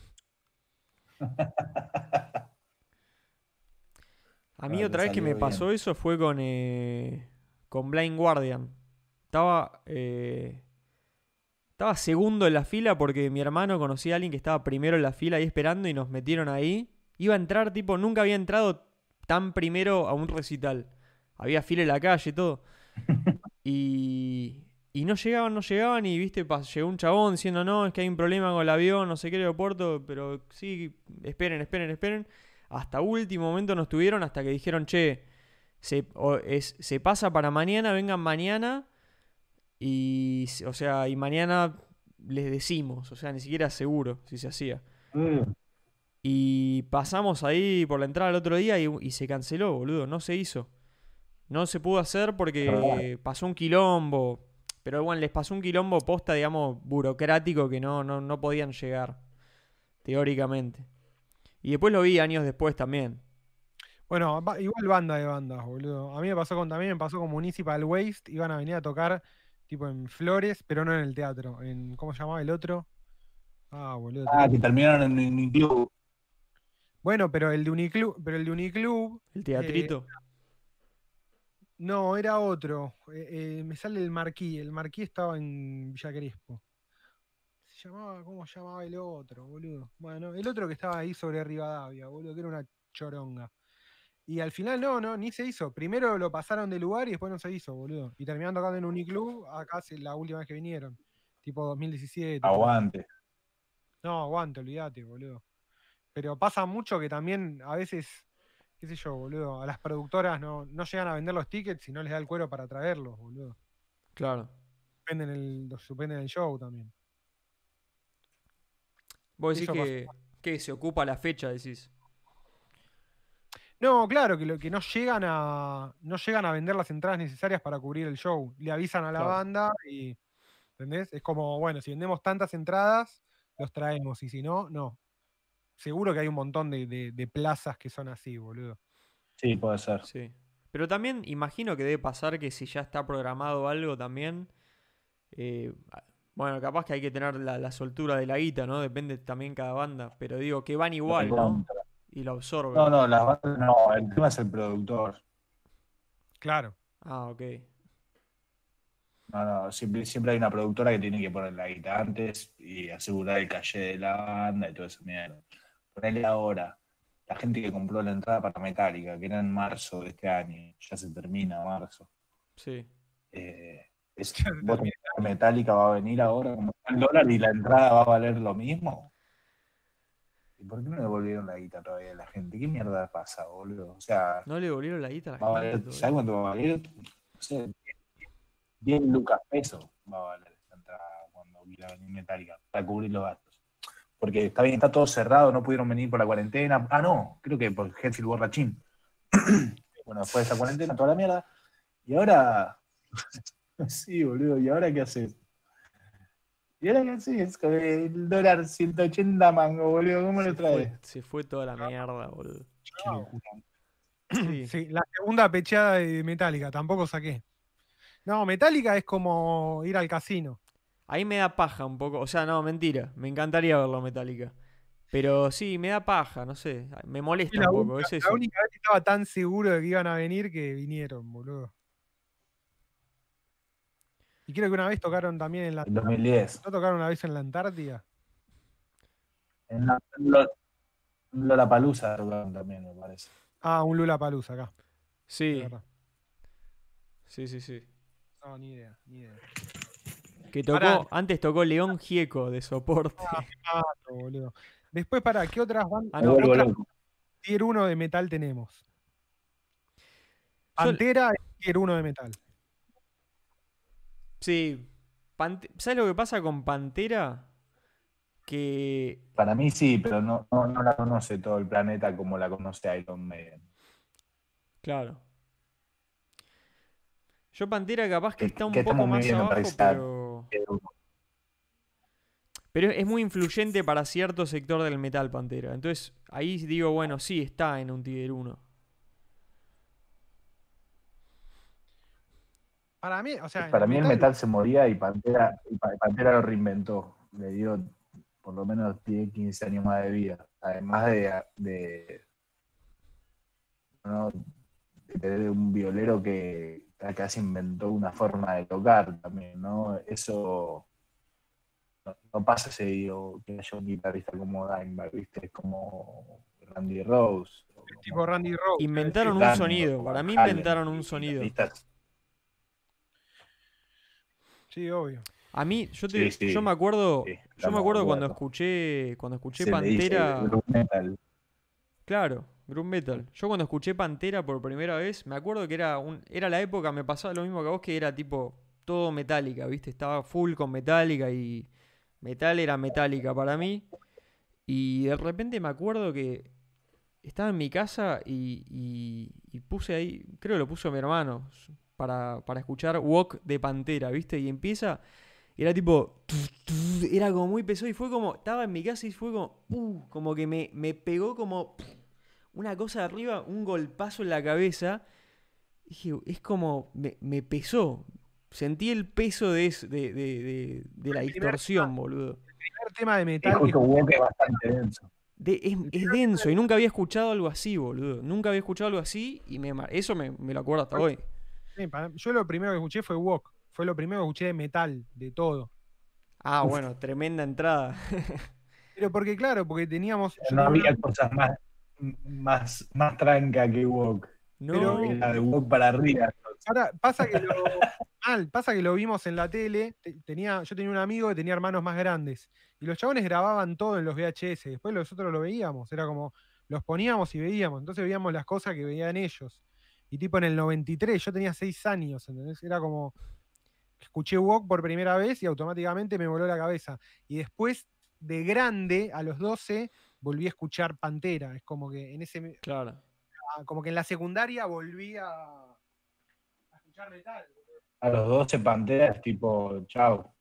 A mí otra vez que me bien. pasó eso fue con, eh, con Blind Guardian. Estaba, eh, estaba segundo en la fila porque mi hermano conocía a alguien que estaba primero en la fila ahí esperando y nos metieron ahí. Iba a entrar, tipo, nunca había entrado tan primero a un recital. Había fila en la calle y todo. Y, y no llegaban, no llegaban y, viste, llegó un chabón diciendo, no, es que hay un problema con el avión, no sé qué aeropuerto, pero sí, esperen, esperen, esperen. Hasta último momento nos tuvieron hasta que dijeron, che, se, o- es- se pasa para mañana, vengan mañana. Y, o sea, y mañana les decimos, o sea, ni siquiera seguro si se hacía. Mm. Y pasamos ahí por la entrada el otro día y, y se canceló, boludo, no se hizo. No se pudo hacer porque pasó un quilombo. Pero bueno, les pasó un quilombo posta, digamos, burocrático que no, no, no podían llegar. Teóricamente. Y después lo vi años después también. Bueno, igual banda de bandas, boludo. A mí me pasó con también, me pasó con Municipal Waste, iban a venir a tocar tipo en Flores, pero no en el teatro. En, ¿cómo se llamaba el otro? Ah, boludo. Ah, que terminaron en un club. Bueno, pero el de Uniclub, pero el de Uniclub, El teatrito. no, era otro. Eh, eh, me sale el Marquí, el Marquí estaba en Villa Crespo. Se llamaba, ¿cómo se llamaba el otro, boludo? Bueno, el otro que estaba ahí sobre Rivadavia, boludo, que era una choronga. Y al final no, no, ni se hizo. Primero lo pasaron de lugar y después no se hizo, boludo. Y terminaron tocando en Uniclub, acá hace la última vez que vinieron. Tipo 2017. Aguante. No, aguante, olvídate, boludo. Pero pasa mucho que también a veces, qué sé yo, boludo, a las productoras no, no llegan a vender los tickets y no les da el cuero para traerlos, boludo. Claro. Suspenden el, suspenden el show también. Vos decís que, que se ocupa la fecha, decís. No, claro, que, lo, que no llegan a. No llegan a vender las entradas necesarias para cubrir el show. Le avisan a la Claro. banda y. ¿Entendés? Es como, bueno, si vendemos tantas entradas, los traemos. Y si no, no. Seguro que hay un montón de, de- de plazas que son así, boludo. Sí, puede ser. Sí. Pero también imagino que debe pasar que si ya está programado algo también. eh, bueno, capaz que hay que tener la, la soltura de la guita, ¿no? Depende también cada banda. Pero digo que van igual, ¿no? Y lo absorben. No, no, las bandas no, el tema es el productor. Claro. Ah, ok. No, no, siempre, siempre hay una productora que tiene que poner la guita antes y asegurar el calle de la banda y todo eso mierda. Ponele ahora, la gente que compró la entrada para Metallica, que era en marzo de este año, ya se termina marzo. Sí. Eh, es, vos Metallica va a venir ahora como el dólar y la entrada va a valer lo mismo. ¿Y por qué no devolvieron la guita todavía a la gente? ¿Qué mierda pasa, boludo? O sea, ¿No le volvieron la guita a la va gente valer? ¿sabes cuánto va a valer? No sé, 10 lucas pesos va a valer esta entrada cuando quiera venir Metallica para cubrir los gastos. Porque está bien, está todo cerrado, no pudieron venir por la cuarentena. Ah, no, creo que por Hetfield Borrachín. bueno, después de esa cuarentena, toda la mierda. Y ahora, sí, boludo, ¿y ahora qué haces? ¿Y ahora qué haces? Con el dólar 180 mango, boludo, ¿cómo lo Se traes? fue, se fue toda la mierda, boludo. Sí. Sí, la segunda pecheada de Metallica, tampoco saqué. No, Metallica es como ir al casino. Ahí me da paja un poco. O sea, no, mentira. Me encantaría verlo Metallica. Pero sí, me da paja, no sé. Me molesta un poco. única, Es la única vez que estaba tan seguro de que iban a venir que vinieron, boludo. Y creo que una vez tocaron también en la. En 2010. ¿No tocaron una vez en la Antártida? En la, en Lollapalooza tocaron también, me parece. Ah, un Lula Palusa acá. Sí, sí, sí, sí. No, ni idea, ni idea. Que tocó, Pará. antes tocó León Gieco de soporte. Ah, boludo. Después, para, ¿qué otras bandas? Ah, no, otras tier 1 de metal tenemos? Yo- Pantera es tier 1 de metal. Sí, Pante- ¿Sabes lo que pasa con Pantera? Que. Para mí sí, pero no, no, no la conoce todo el planeta como la conoce Iron Maiden. Claro. Yo Pantera capaz que Que- está un que poco más abajo, organizado. Pero. Pero es muy influyente para cierto sector del metal Pantera. Entonces, ahí digo, bueno, sí, está en un Tier 1. Para mí, o sea, Para en mí el metal se moría y Pantera, y Pa- Pantera lo reinventó. Le dio por lo menos 10, 15 años más de vida. Además de, de, ¿no? de tener un violero que casi inventó una forma de tocar también, ¿no? Eso no, no pasa seguido que haya un guitarrista como Dimebag, ¿viste? Es como Randy Rose. como- tipo Randy Rose. Inventaron un sonido. Para mí inventaron un sonido. Sí, obvio. A mí, yo, te- Sí, sí. yo me acuerdo, Sí, yo me acuerdo cuando escuché, cuando escuché se le dice Pantera, claro, Metal. Yo cuando escuché Pantera por primera vez, me acuerdo que era un, era la época, me pasaba lo mismo que a vos, que era tipo todo metálica, ¿viste? Estaba full con metálica y metal era metálica para mí. Y de repente me acuerdo que estaba en mi casa y, puse ahí, creo que lo puso mi hermano, para, para escuchar Walk de Pantera, ¿viste? Y empieza, era tipo, era como muy pesado y fue como, estaba en mi casa y fue como, uh, como que me, me pegó como una cosa de arriba, un golpazo en la cabeza. Dije, es como, me, me pesó. Sentí el peso de, es- de, de- de- de la distorsión, boludo. El primer tema de metal que Walk es bastante denso. De- es, es denso y nunca había escuchado algo así, boludo. Nunca había escuchado algo así y me, eso me, me lo acuerdo hasta hoy. Sí, para- yo lo primero que escuché fue Walk. Fue lo primero que escuché de metal, de todo. Ah, bueno, tremenda entrada. Pero porque, claro, porque teníamos. No había cosas más, más, más tranca que Walk. No, Pero- Era de Walk para arriba. Ahora, pasa que lo. mal, pasa que lo vimos en la tele. te- Tenía, yo tenía un amigo que tenía hermanos más grandes. Y los chabones grababan todo en los VHS. Después nosotros lo veíamos. Era como. Los poníamos y veíamos. Entonces veíamos las cosas que veían ellos. Y tipo en el 93, yo tenía 6 años, ¿entendés? Era como. Escuché Walk por primera vez y automáticamente me voló la cabeza. Y después, de grande, a los 12, volví a escuchar Pantera. Es como que en ese. claro. Como que en la secundaria volví a, a escuchar metal. A los 12 panteras, tipo, chao.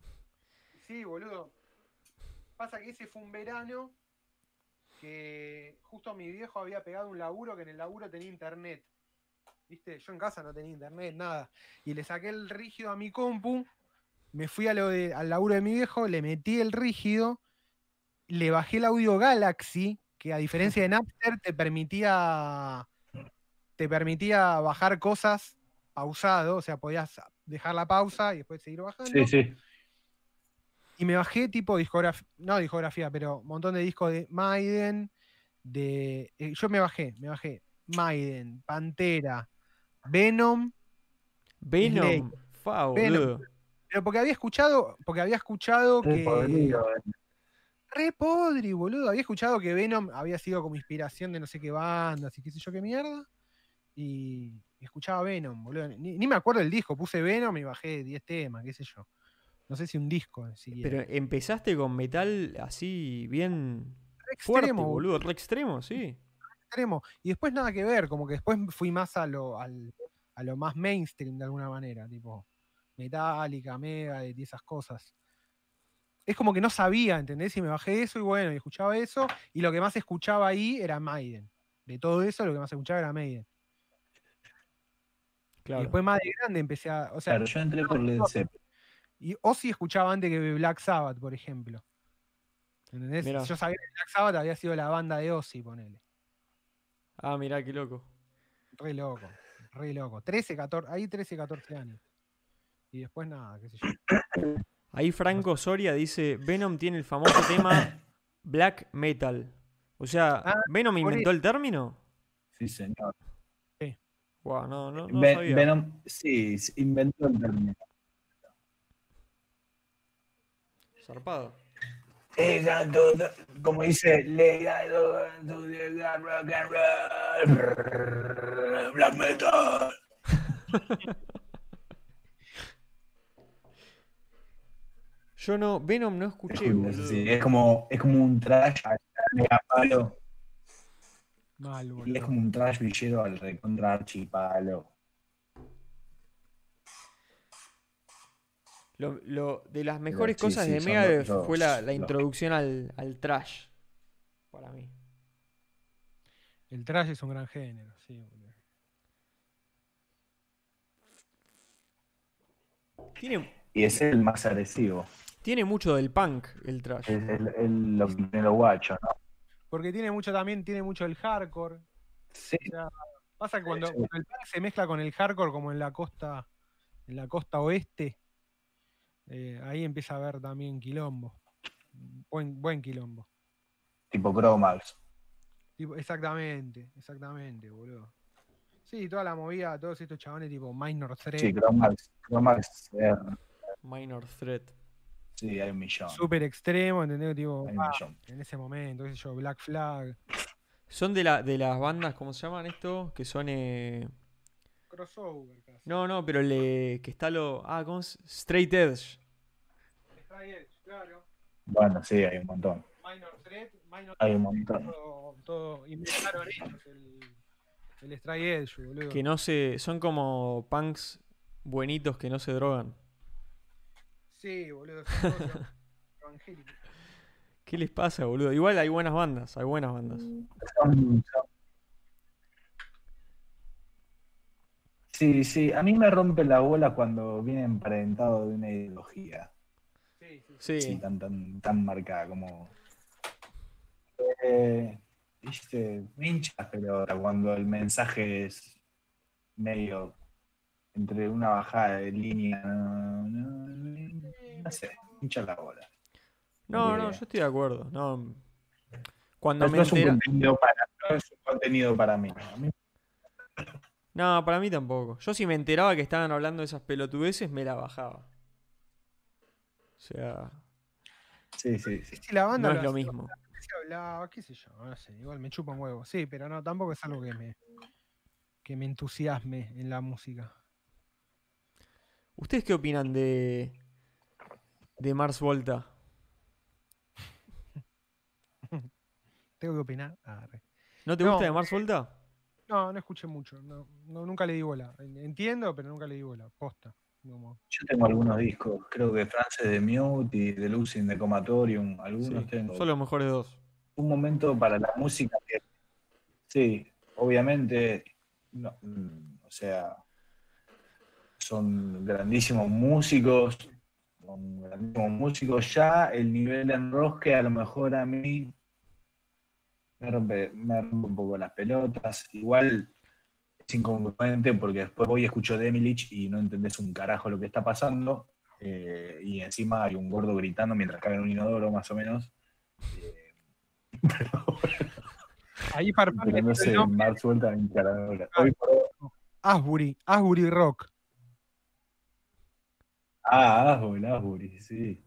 Sí, boludo. Pasa que ese fue un verano que justo mi viejo había pegado un laburo que en el laburo tenía internet. ¿Viste? Yo en casa no tenía internet, nada. Y le saqué el rígido a mi compu, me fui a lo de, al laburo de mi viejo, le metí el rígido, le bajé el audio Galaxy, que a diferencia de Napster te permitía te permitía bajar cosas pausado, o sea, podías dejar la pausa y después seguir bajando. Sí, sí. Y me bajé tipo discografía, no discografía, pero un montón de discos de Maiden, de... eh, yo me bajé, me bajé Maiden, Pantera, Venom, Venom. Pero porque había escuchado, porque había escuchado que... eh. Re podri, boludo. Había escuchado que Venom había sido como inspiración de no sé qué bandas y qué sé yo qué mierda. Y escuchaba Venom, boludo. Ni, ni me acuerdo del disco, puse Venom y bajé 10 temas, qué sé yo. No sé si un disco siquiera. Pero empezaste con metal así bien Re fuerte, extremo, boludo. Re extremo, sí. extremo. Y después nada que ver, como que después fui más a lo, al- a lo más mainstream de alguna manera, tipo Metallica, Mega y esas cosas. Es como que no sabía, ¿entendés? Y me bajé eso y bueno, y escuchaba eso. Y lo que más escuchaba ahí era Maiden. De todo eso, lo que más escuchaba era Maiden. Y Claro. después más de grande empecé a. O sea, Claro, yo entré por Led Zeppelin. y Ozzy escuchaba antes que Black Sabbath, por ejemplo. ¿Entendés? Mirá. Yo sabía que Black Sabbath había sido la banda de Ozzy, ponele. Ah, mirá, qué loco. Re loco, re loco. 13, 14, ahí 13, 14 años. Y después nada, qué sé yo. Ahí Franco Soria dice, Venom tiene el famoso tema black metal. O sea, Ah, ¿Venom inventó el término? Sí, señor. Guau, no, no, no Ven- sabía. Venom, sí, inventó el término. Zarpado. Como dice, legado to the rock and roll, black metal. Yo no, Venom no escuché, boludo. Sí, es como, es como un trash palo. Mal, Y es boludo. como un trash villero al recontra archipalo. Lo, lo- de las mejores sí, cosas sí, de Megadeth fue la, la introducción al, al trash. Para mí. El trash es un gran género, sí, boludo. Tiene, Y es el más agresivo. Tiene mucho del punk el trash. Es el, el- lo que tiene los guachos, ¿no? Porque tiene mucho también, tiene mucho el hardcore. Sí, Pasa que cuando, Sí. cuando el punk se mezcla con el hardcore como en la costa, en la costa oeste, eh, ahí empieza a haber también quilombo. Buen, buen quilombo. tipo Cromax. Tipo, exactamente, exactamente, boludo. Sí, toda la movida, todos estos chabones tipo Minor Threat, Sí, Cromax. Cromax, eh, Minor Threat. Sí, hay un millón. súper extremo, ¿entendés? Tipo, Hay un ah, millón. en ese momento, qué sé yo, Black Flag, Son de, la, de las bandas, ¿cómo se llaman esto? Que son... eh, crossover casi. No, no, pero le, que está lo... Ah, ¿cómo es? Straight Edge. Straight Edge, claro. Bueno, sí, hay un montón. Minor Threat, Minor Hay un montón. todo, todo inventaron ellos el, el Straight Edge, boludo. Que no se... Son como punks buenitos que no se drogan. Sí, boludo, son evangélicos. ¿Qué les pasa, boludo? Igual hay buenas bandas, hay buenas bandas. Sí, sí, a mí me rompe la bola cuando viene emparentado de una ideología. Sí, sí. Sí. Sí, tan, tan, tan marcada como. Eh, viste, me hincha la pelota cuando el mensaje es medio entre una bajada de línea. No, no, no sé, hincha la bola. No, no, yo estoy de acuerdo. No. Cuando no, me no es un contenido para, no es un contenido para mí. No, para mí tampoco. Yo si me enteraba que estaban hablando de esas pelotudeces, me la bajaba. O sea, Sí, sí, sí. Sí, la banda no es lo mismo. se hablaba, qué sé yo, no sé, igual me chupa un huevo. Sí, pero no, tampoco es algo que me, que me entusiasme en la música. ¿Ustedes qué opinan de, de Mars Volta? Tengo que opinar. Ah. ¿No te No. gusta de Mars Volta? No, no escuché mucho. No, no, nunca le di bola. Entiendo, pero nunca le di bola. Posta. Como- Yo tengo algunos discos, creo que Frances de Mute y The Losing de Comatorium, algunos Sí, tengo. son los mejores dos. Un momento para la música que, sí, obviamente, no, mm, o sea, son grandísimos músicos, son grandísimos músicos. Ya el nivel de enrosque a lo mejor a mí me rompe, me rompe un poco las pelotas. Igual es incongruente porque después voy y escucho Demilich y no entendés un carajo lo que está pasando. eh, y encima hay un gordo gritando mientras cae en un inodoro, más o menos. Eh, Ahí pero no el sé, nombre. Mar suelta en caradora. Hoy por hoy- Asbury, Asbury Rock. Ah, Asbury, Asbury, sí.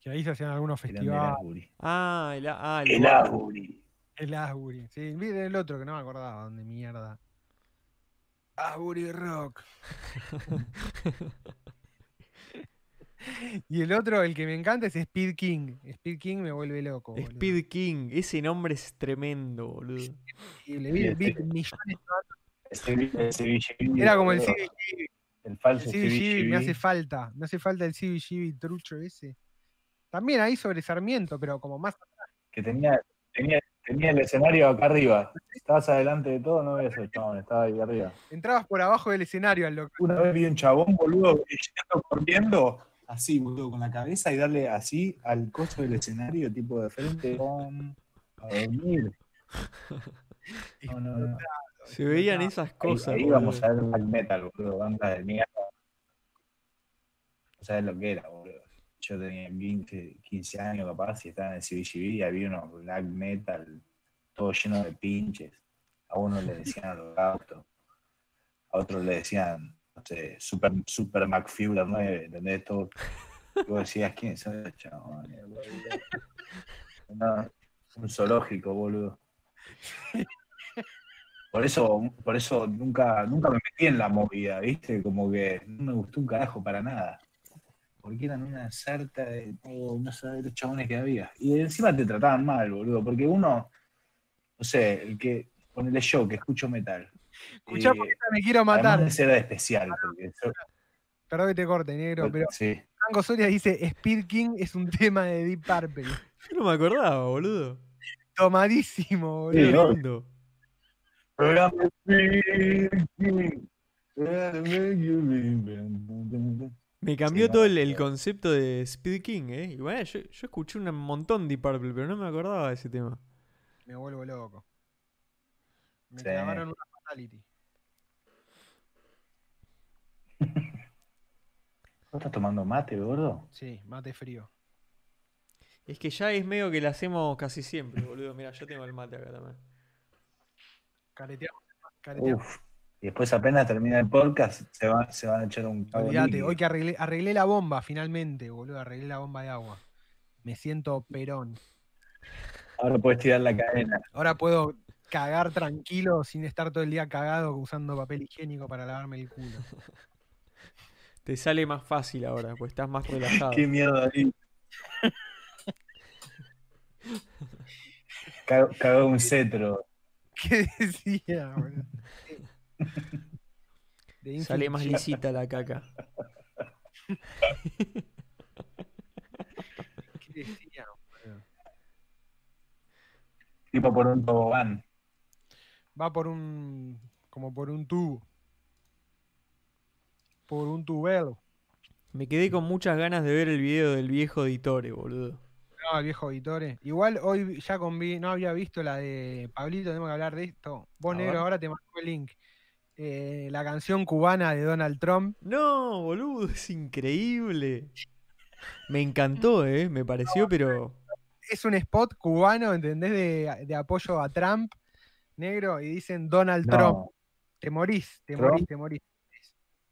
Que ahí se hacían algunos festivales. Ah, el, ah, el El. Asbury. El Asbury. Sí, miren el otro que no me acordaba dónde mierda. Asbury Rock. y el otro, el que me encanta, es Speed King. Speed King me vuelve loco. boludo. Speed King. Ese nombre es tremendo, boludo. Y le vi, Sí, vi sí. millones de Era como el boludo, CBGB. El falso El CBGB me hace falta. Me hace falta el CBGB trucho ese. También ahí sobre Sarmiento, pero como más. Que tenía, tenía, tenía el escenario acá arriba. Estabas adelante de todo, no ves el chabón, estaba ahí arriba. Entrabas por abajo del escenario al local. Una vez vi un chabón, boludo, yendo corriendo, así, boludo, con la cabeza y darle así al costo del escenario, tipo de frente, a dormir. No, no, no. Se veían esas Ahí, cosas. ahí vamos a ver black metal, boludo, banda de mierda. No sabes lo que era, boludo. Yo tenía 15, 15 años capaz y estaba en el CBGB y había unos black metal, todo lleno de pinches. A uno le decían holocausto, a otro le decían, no sé, Super, super McFuller 9, ¿entendés? Todo. Y vos decías, ¿quiénes son esos chabones, boludo? No, un zoológico, boludo. Por eso, por eso nunca, nunca me metí en la movida, ¿viste? Como que no me gustó un carajo para nada. porque eran una sarta de oh, no sabes los chabones que había. Y encima te trataban mal, boludo, porque uno, no sé, el que, ponele yo, que escucho metal. Escuchá, eh, porque esta me quiero matar. además de ser especial, porque Perdón que te corte, negro, pero sí. Franco Soria dice Speed King es un tema de Deep Purple. Yo no me acordaba, boludo. Tomadísimo, Sí, boludo. ¿no? Me cambió Sí, todo el, concepto de Speed King, ¿eh? Y bueno, yo, yo escuché un montón de Purple, pero no me acordaba de ese tema. Me vuelvo loco. Me Sí. clavaron una fatality. ¿Vos estás tomando mate, gordo? Sí, mate frío. Es que ya es medio que lo hacemos casi siempre, boludo. Mira, yo tengo el mate acá también. Careteamos. careteamos. Uf. Y después apenas termina el podcast, se, va, se van a echar un cago Olvídate, hoy que arreglé, arreglé la bomba finalmente, boludo. Arreglé la bomba de agua. Me siento perón. Ahora puedes tirar la cadena. Ahora puedo cagar tranquilo sin estar todo el día cagado usando papel higiénico para lavarme el culo. Te sale más fácil ahora, pues estás más relajado. Qué miedo ahí. Cagó, cagó un cetro. ¿Qué decía, boludo? De Sale más lisita la caca. ¿Qué decía, boludo? Tipo por un tobogán. Va por un. como por un tubo. Por un tubelo. Me quedé con muchas ganas de ver el video del viejo Ditore, boludo. No, el viejo Vitore. Igual hoy ya con vi- no había visto la de Pablito, tenemos que hablar de esto. Vos, A negro, ver. ahora te mando el link. Eh, la canción cubana de Donald Trump. No, boludo, es increíble. Me encantó, eh. Me pareció, pero. Es un spot cubano, ¿entendés? De, de apoyo a Trump, negro, y dicen Donald Trump. Te morís, te Trump. morís, te morís.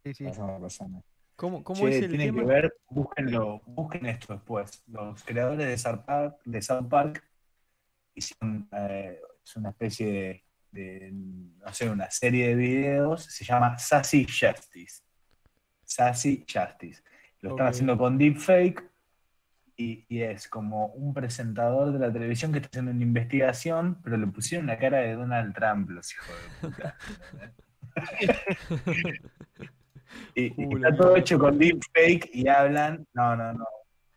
Sí, sí. pasame, pasame. ¿Cómo, cómo Che, es el tienen tema? que ver, búsquenlo, busquen esto después. Los creadores de South Park, de South Park hicieron eh, es una especie de, de, no sé, una serie de videos, se llama Sassy Justice. Sassy Justice. Lo están haciendo con deepfake y, y es como un presentador de la televisión que está haciendo una investigación, pero le pusieron la cara de Donald Trump, los hijos de puta. y, y Uh, está todo hecho con deepfake y hablan. No, no, no.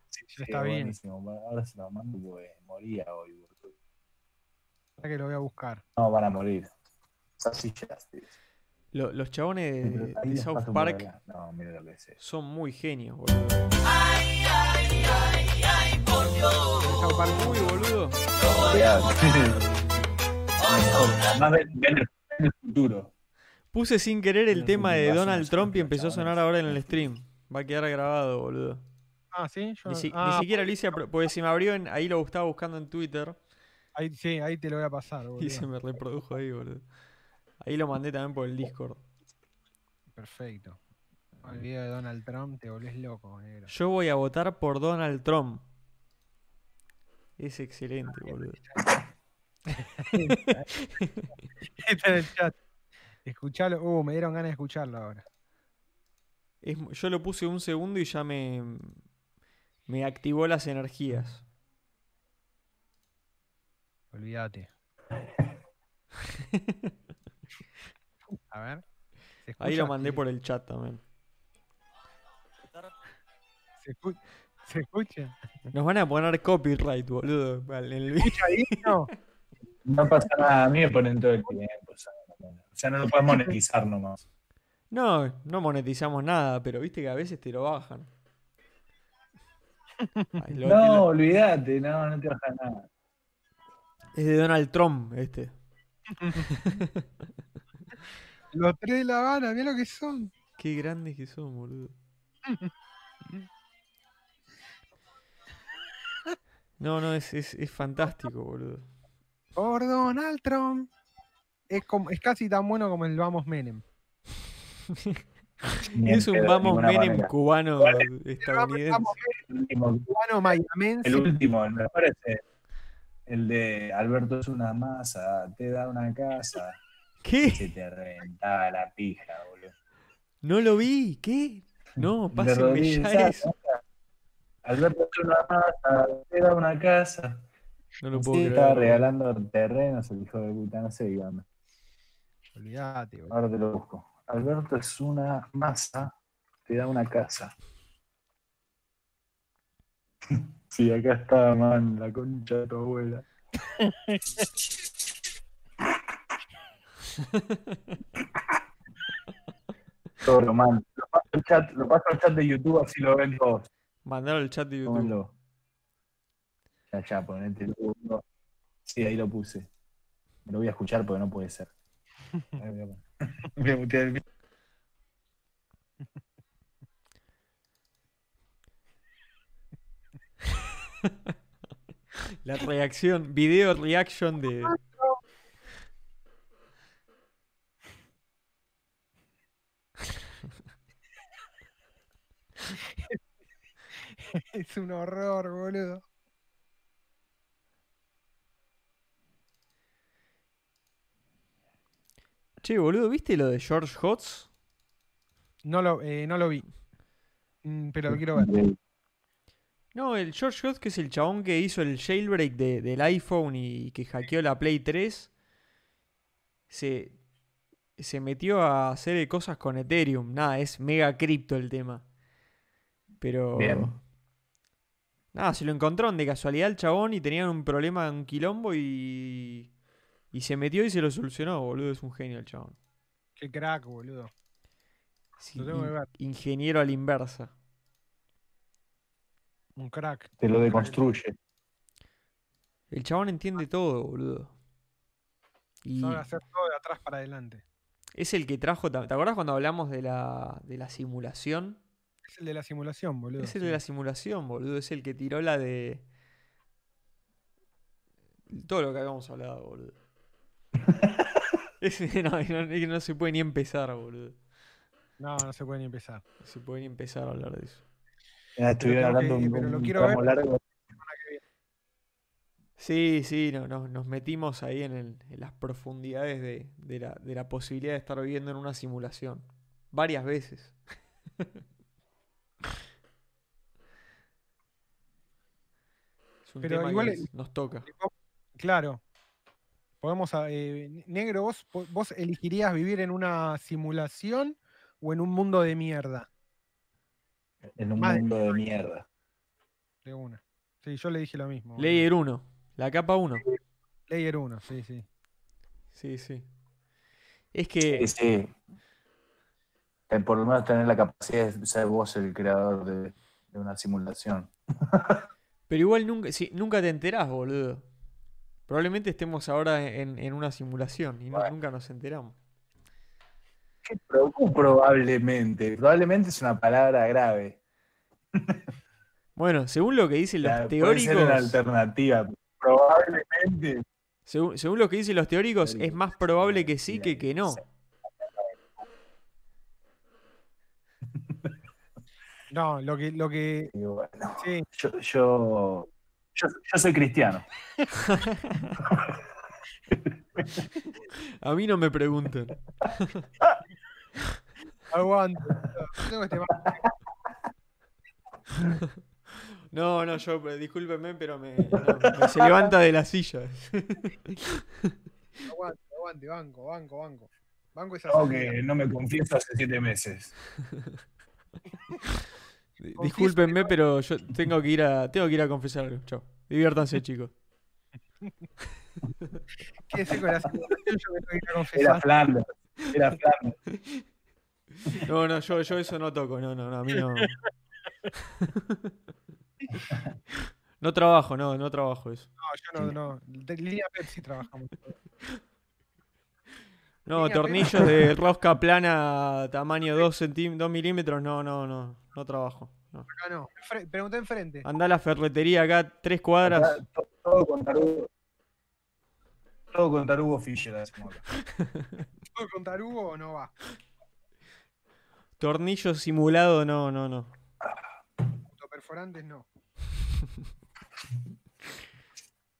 Sí, Ya está bien. buenísimo. Ahora se lo mando porque moría hoy. boludo. Ahora que lo voy a buscar. No, van a morir. Lo- los chabones de, de South por Park. No, mira lo son muy genios, boludo. South Park. Uy, boludo. Además ven, ven el, ven el futuro. Puse sin querer el tema de Donald Trump y empezó a sonar ahora en el stream. Va a quedar grabado, boludo. Ah, sí, yo Ni, si- ah, ni siquiera lo hice, a pro- porque se me abrió en, ahí lo estaba buscando en Twitter ahí, sí, ahí te lo voy a pasar, y boludo. se me reprodujo ahí, boludo. Ahí lo mandé también por el Discord. Perfecto. El video de Donald Trump te volvés loco, negro. Yo voy a votar por Donald Trump. Es excelente, boludo. Está en el chat. Escuchalo. Uh, me dieron ganas de escucharlo ahora. Es yo lo puse un segundo y ya me, me activó las energías. Olvídate. A ver. ¿Se Ahí lo mandé por el chat también. ¿Se, escu- ¿Se escucha? Nos van a poner copyright, boludo. en el ¿Escucha ahí? No. No pasa nada, a mí me ponen todo el tiempo. O sea, no, o sea, no lo puedes monetizar nomás. No, no monetizamos nada, pero viste que a veces te lo bajan. Ay, lo- No, lo- olvídate, no, no te baja nada. es de Donald Trump este. Los tres de La Habana, mira lo que son. Qué grandes que son, boludo. No, no, es, es, es fantástico, boludo. Por Donald Trump. Es, como, es casi tan bueno como el Vamos Menem. Es un vamos Menem manera. cubano estadounidense. Vamos El último, cubano mayamense. el último, el mejor es el, el de Alberto es una masa, te da una casa, ¿Qué? se te reventaba la pija, boludo. No lo vi, ¿qué? No, pásenme ya. Alberto es una masa, te da una casa. No lo Sí, puedo estaba creer. regalando terrenos el hijo de puta, no sé, dígame. Olvídate, boludo. Ahora te lo busco. Alberto es una masa, te da una casa. Sí, acá está, man, la concha de tu abuela. Todo, man. Lo paso, al chat, lo paso al chat de YouTube así lo ven todos. Mandalo al chat de YouTube. Tómenlo. Ya, ya, ponete el. Sí, ahí lo puse. Me lo voy a escuchar porque no puede ser. Voy a poner. Voy a mutear el micro. La reacción, video reaction de. Es un horror, boludo. Che, boludo, ¿viste lo de George Hotz? No lo, eh, no lo vi. Mm, pero lo quiero ver. No, el George Hotz, que es el chabón que hizo el jailbreak de- del iPhone y que hackeó la Play 3, se, se metió a hacer cosas con Ethereum. Nada, es mega cripto el tema. Pero. Bien. Nada, se lo encontraron de casualidad el chabón y tenían un problema, un quilombo y. Y se metió y se lo solucionó, boludo. Es un genio el chabón. Qué crack, boludo. Sí, Lo tengo que ver. ingeniero a la inversa. Un crack. Te lo deconstruye. El chabón entiende todo, boludo. Y Sabe hacer todo de atrás para adelante. es el que trajo. ¿Te acuerdas cuando hablamos de la, de la simulación? Es el de la simulación, boludo. Es el sí. de la simulación, boludo. Es el que tiró la de. Todo lo que habíamos hablado, boludo. No, se puede ni empezar, boludo. No, no se puede ni empezar. No se puede ni empezar a hablar de eso. Ya estuvieron tengo que- hablando un, pero lo un quiero ver. largo. Sí, sí, no, no- nos metimos ahí en, el- en las profundidades de, de la, de la posibilidad de estar viviendo en una simulación. Varias veces. Es un Pero tema igual que nos toca. Claro. Podemos. ah, eh, negro, ¿vos, ¿vos elegirías vivir en una simulación o en un mundo de mierda? En un Madre mundo de mierda. De una. Sí, yo le dije lo mismo. Layer 1, la capa 1. Layer 1, sí, sí. Sí, sí. Es que Sí, sí. Eh, Por lo menos tener la capacidad de ser vos el creador de, de una simulación. Pero igual nunca, sí, nunca te enterás, boludo. Probablemente estemos ahora en, en una simulación y no- Bueno. nunca nos enteramos. ¿Qué probablemente? Probablemente es una palabra grave. Bueno, según lo que dicen los O sea, puede ser una teóricos, alternativa. Probablemente. según, según lo que dicen los teóricos, es más probable que sí que que no. No, lo que. Lo que bueno, sí, yo, yo, yo, yo soy cristiano. A mí no me pregunten. este banco. No, no, yo, eh, discúlpenme, pero me, no, me- se levanta de la silla. Aguante, aguante, banco, banco, banco. Banco esa No, salida. que no me confieso hace siete meses. Discúlpenme, pero yo tengo que ir a, tengo que ir a confesar algo. Chao. Diviértanse, chicos. Quédese con la yo me tengo que ir a Era. Flanders. Era Flanders. No, no, yo, yo eso no toco, no, no, no, a mí no. No trabajo, no, no trabajo eso. No, yo no, no. De línea Pepsi trabajamos. No, tornillos de rosca plana tamaño 2 centímetros, 2 milímetros, no, no, no, no trabajo. no. Acá no. Pregunté enfrente. Andá a la ferretería acá, tres cuadras. Acá, to- Todo con tarugo. Todo con tarugo Fisher hacemos acá. ¿Puedo contar Hugo o no va? Tornillo simulado, no, no, no. Autoperforantes no.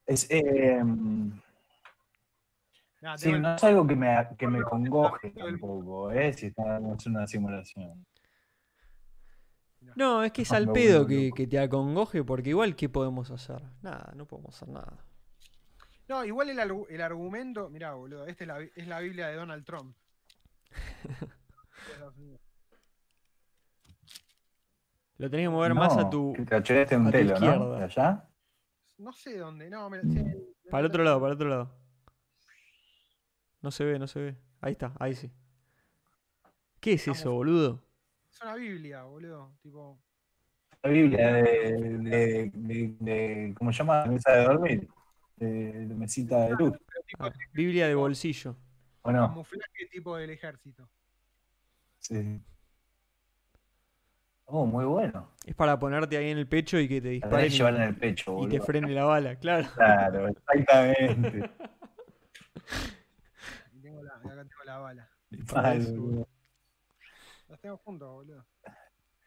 Es, eh, Nada, sí, no es algo que me, que me congoje tampoco, ¿eh? Si estamos en una simulación. No, es que es al pedo que, que te acongoje, porque igual, ¿qué podemos hacer? Nada, no podemos hacer nada. No, igual el, el argumento, mirá, boludo, esta es la, es la Biblia de Donald Trump. Lo tenés que mover más a tu. que Te un a telo, ¿no? izquierda. ¿De allá? No sé dónde, no, me, sí, Para el otro lado, para el otro lado. No se ve, no se ve. Ahí está, ahí sí. ¿Qué es eso, boludo? Es una Biblia, boludo. Tipo, La Biblia de, de, de- de- ¿cómo se llama? Mesa de dormir. De, de mesita de luz. tipo Ah, Biblia de bolsillo. ¿O no? camuflaje tipo del ejército. Sí. Oh, muy bueno. Es para ponerte ahí en el pecho y que te que llevar en y, el pecho, y te frene la bala, claro. Claro, exactamente. Y tengo la, acá tengo la bala. Ay, boludo. Las tengo juntos, boludo.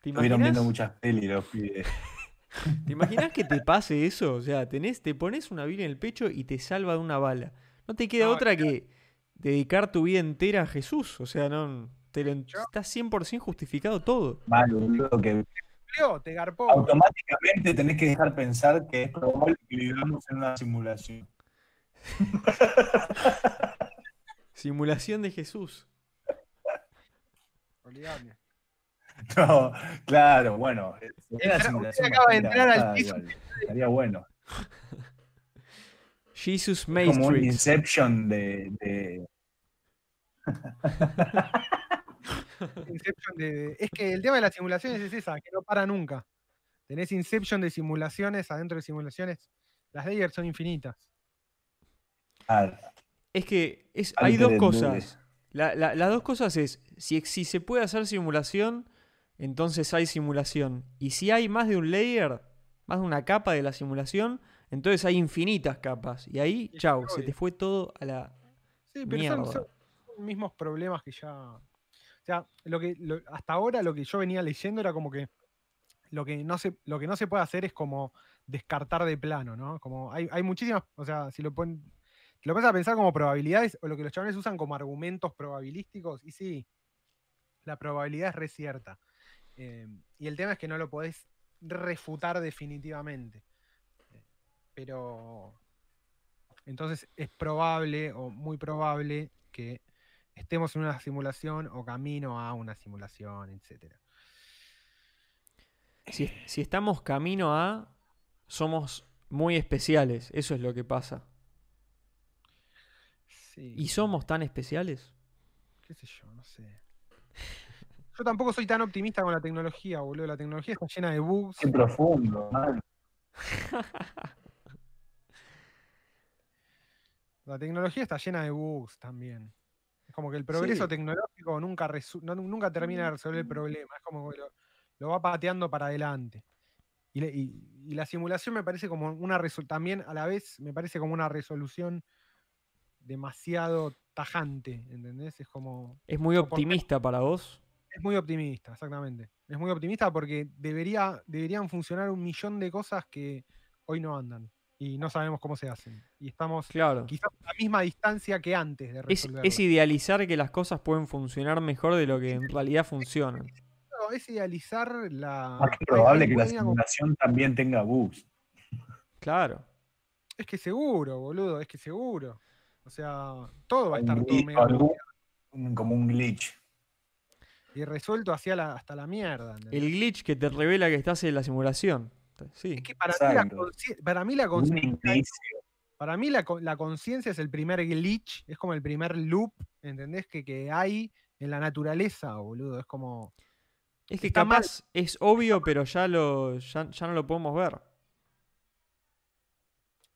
¿Te Estuvieron viendo muchas pelis los pibes. ¿Te imaginas que te pase eso? O sea, tenés, te pones una Biblia en el pecho y te salva de una bala. No te queda No, otra que dedicar tu vida entera a Jesús. O sea, no te lo, Yo- está 100% justificado todo. Mal, boludo, que te garpó. automáticamente tenés que dejar pensar que es probable que vivamos en una simulación. Simulación de Jesús. No, claro, bueno. una Usted simulación acaba de entrar al piso. Estaría bueno. Jesus Es como un. Inception de, de- Inception de- Es que el tema de las simulaciones es esa, que no para nunca. Tenés Inception de simulaciones, adentro de simulaciones. Las layers son infinitas. ah, Es que es, hay dos cosas. La- la- las dos cosas es, si, si se puede hacer simulación, entonces hay simulación. Y si hay más de un layer, más de una capa de la simulación, entonces hay infinitas capas. Y ahí, sí, se te fue todo a la... Sí, pero son, Mierda. son los mismos problemas que ya. O sea, lo que, lo- hasta ahora lo que yo venía leyendo era como que lo que no se, lo que no se puede hacer es como descartar de plano, ¿no? Como hay, hay muchísimas, o sea, si lo ponen, lo pones a pensar como probabilidades, o lo que los chavales usan como argumentos probabilísticos, y sí, la probabilidad es re cierta. Eh, y el tema es que no lo podés refutar definitivamente. Eh, Pero entonces es probable o muy probable que estemos en una simulación o camino a una simulación, etc. Si estamos camino a... Somos muy especiales, eso es lo que pasa. Sí, ¿Y somos tan especiales? qué sé yo, no sé. Yo tampoco soy tan optimista con la tecnología, boludo. La tecnología está llena de bugs. qué profundo, mal. La tecnología está llena de bugs también. Es como que el progreso Sí. tecnológico nunca, resu- no- nunca termina de resolver el problema. Es como que lo, lo va pateando para adelante. Y, le- y- y la simulación me parece como una resolución, también a la vez me parece como una resolución demasiado tajante, ¿entendés? Es como, ¿Es muy optimista para vos? es muy optimista, exactamente. Es muy optimista porque debería, deberían funcionar un millón de cosas que hoy no andan y no sabemos cómo se hacen. Y estamos Claro. quizás a la misma distancia que antes de Es, resolverlo. es idealizar que las cosas pueden funcionar mejor de lo que en realidad funcionan. Es idealizar la. Más que probable que la simulación también tenga bugs. Claro. Es que seguro, boludo, es que seguro. O sea, todo va a estar Un todo medio algún- como un glitch. y resuelto hacia la, hasta la mierda. ¿entendés? El glitch que te revela que estás en la simulación. Sí. Es que para mí, la para mí conciencia. Para mí la, con- la conciencia es el primer glitch, es como el primer loop, ¿entendés? Que, que hay en la naturaleza, boludo. Es como. Es que Está mal. capaz es obvio, pero ya, lo, ya, ya no lo podemos ver.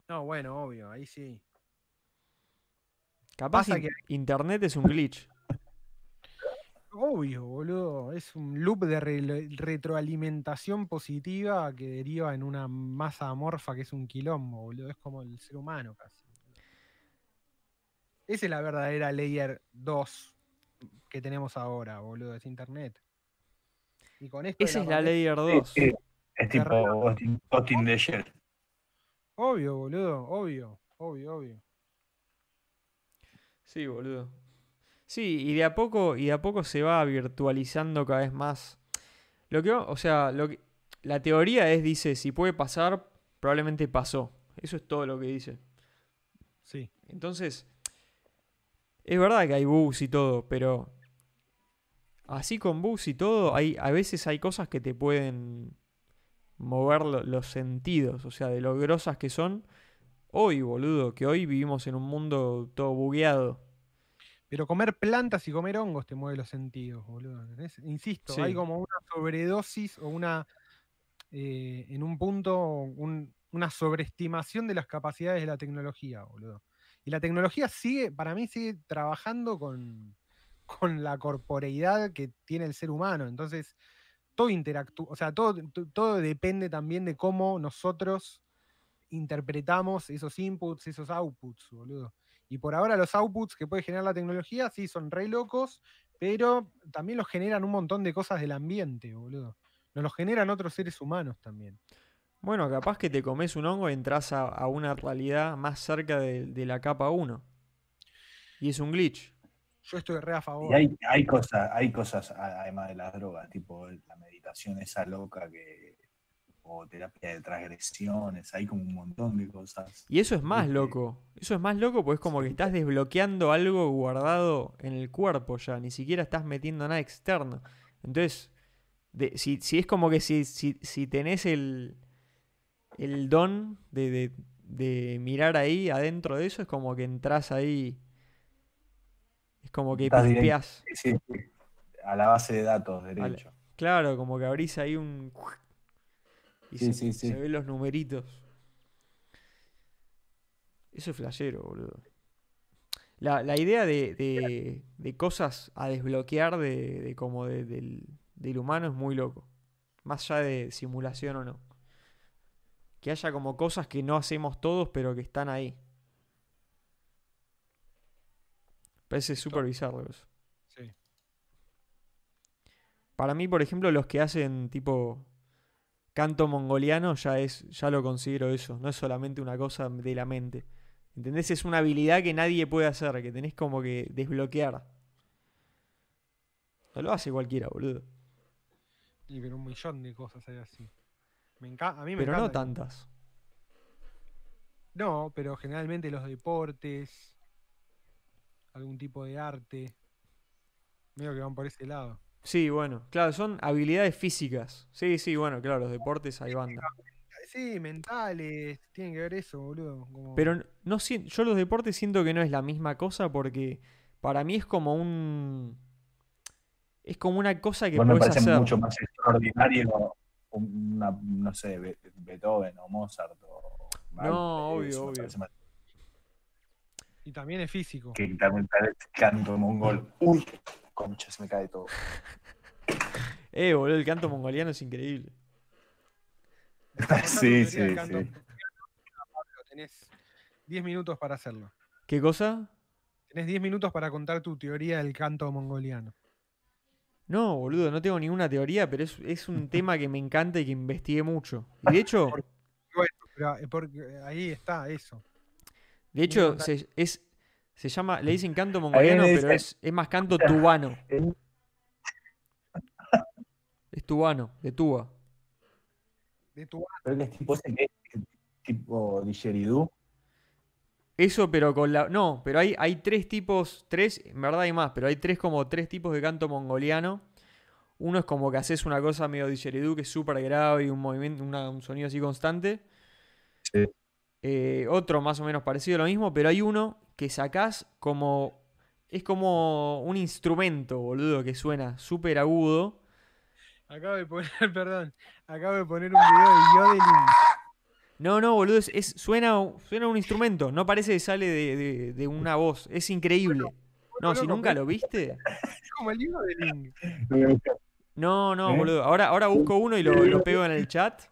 No, bueno, obvio, ahí sí. Capaz in- que- internet es un glitch. Obvio, boludo. Es un loop de re- retroalimentación positiva que deriva en una masa amorfa que es un quilombo, boludo. Es como el ser humano casi. Esa es la verdadera layer 2 que tenemos ahora, boludo. Es internet. Y con esto de Esa es la layer Sí, 2. sí. Es tipo Austin, de ayer. Obvio, boludo. Obvio, obvio, obvio. Sí, boludo. Sí, y de a poco, y de a poco se va virtualizando cada vez más. Lo que, o sea, lo que, la teoría es, dice, si puede pasar, probablemente pasó. Eso es todo lo que dice. Sí. Entonces, es verdad que hay bugs y todo, pero así con bugs y todo, hay, a veces hay cosas que te pueden mover lo- los sentidos, o sea, de lo grosas que son. Hoy, boludo, que hoy vivimos en un mundo todo bugueado. Pero comer plantas y comer hongos te mueve los sentidos, boludo. Insisto, Sí. hay como una sobredosis o una, eh, en un punto, un- una sobreestimación de las capacidades de la tecnología, boludo. Y la tecnología sigue, para mí, sigue trabajando con, con la corporeidad que tiene el ser humano. Entonces, todo interactúa, o sea, todo, to- todo depende también de cómo nosotros interpretamos esos inputs, esos outputs, boludo. Y por ahora los outputs que puede generar la tecnología sí son re locos, pero también los generan un montón de cosas del ambiente, boludo. Nos los generan otros seres humanos también. Bueno, capaz que te comes un hongo y entras a, a una realidad más cerca de, de la capa 1. Y es un glitch. Yo estoy re a favor. Y hay, hay cosas, hay cosas además de las drogas, tipo la meditación esa loca que o terapia de transgresiones, hay como un montón de cosas. Y eso es más Este- loco. Eso es más loco porque es como que estás desbloqueando algo guardado en el cuerpo ya. Ni siquiera estás metiendo nada externo. Entonces, de- si, si es como que si, si, si tenés el, el don de, de- de mirar ahí adentro de eso, es como que entras ahí. Es como que pispeás. Sí, sí, sí. a la base de datos, derecho. Claro, como que abrís ahí un. Y Sí, se, sí, sí. se ven los numeritos. Eso es flashero, boludo. La, la idea de, de- de cosas a desbloquear de, de como de- del, del humano es muy loco. Más allá de simulación o no. Que haya como cosas que no hacemos todos, pero que están ahí. Parece súper bizarro eso. Sí. Para mí, por ejemplo, los que hacen tipo canto mongoliano ya es, ya lo considero eso. No es solamente una cosa de la mente. ¿Entendés? Es una habilidad que nadie puede hacer, que tenés como que desbloquear. No lo hace cualquiera, boludo. Y pero un millón de cosas hay así. Me a mí me Pero no tantas. No, pero generalmente los deportes, algún tipo de arte, medio que van por ese lado. Sí, bueno, claro, son habilidades físicas. Sí, sí, bueno, claro, los deportes hay banda. Sí, mentales, tienen que ver eso, boludo. como- Pero no yo los deportes siento que no es la misma cosa porque para mí es como un es como una cosa que Igual me parece hacer. mucho más extraordinario una, no sé, Be- Beethoven o Mozart o No, obvio, obvio. más Y también es físico. que el canto mongol. Uy, concha, se me cae todo. Eh, boludo, el canto mongoliano es increíble. Sí, teoría sí, del canto sí. Pablo, Tenés 10 minutos para hacerlo. ¿Qué cosa? Tenés 10 minutos para contar tu teoría del canto mongoliano. No, boludo, no tengo ninguna teoría, pero es, es un tema que me encanta y que investigué mucho. Y de hecho, Bueno, pero eh, porque ahí está eso. de hecho, se, es, se llama, le dicen canto mongoliano, pero es, es más canto tubano. Es tubano, de tuba. De tu Creo que es tipo tipo. Eso, pero con la. No, pero hay, hay tres tipos. Tres, en verdad hay más, pero hay tres como tres tipos de canto mongoliano. Uno es como que haces una cosa medio didgeridoo que es súper grave y un movimiento, una- un sonido así constante. Sí. Eh, otro más o menos parecido a lo mismo, pero hay uno que sacás como. Es como un instrumento, boludo, que suena súper agudo. Acabo de poner, perdón, acabo de poner un video de yodeling. No, no, boludo, es, es- suena, suena un instrumento. No parece que sale de, de- de una voz. Es increíble. No, si nunca lo viste. Es como el yodeling. No, no, ¿Eh? boludo. Ahora, ahora busco uno y lo, lo pego en el chat.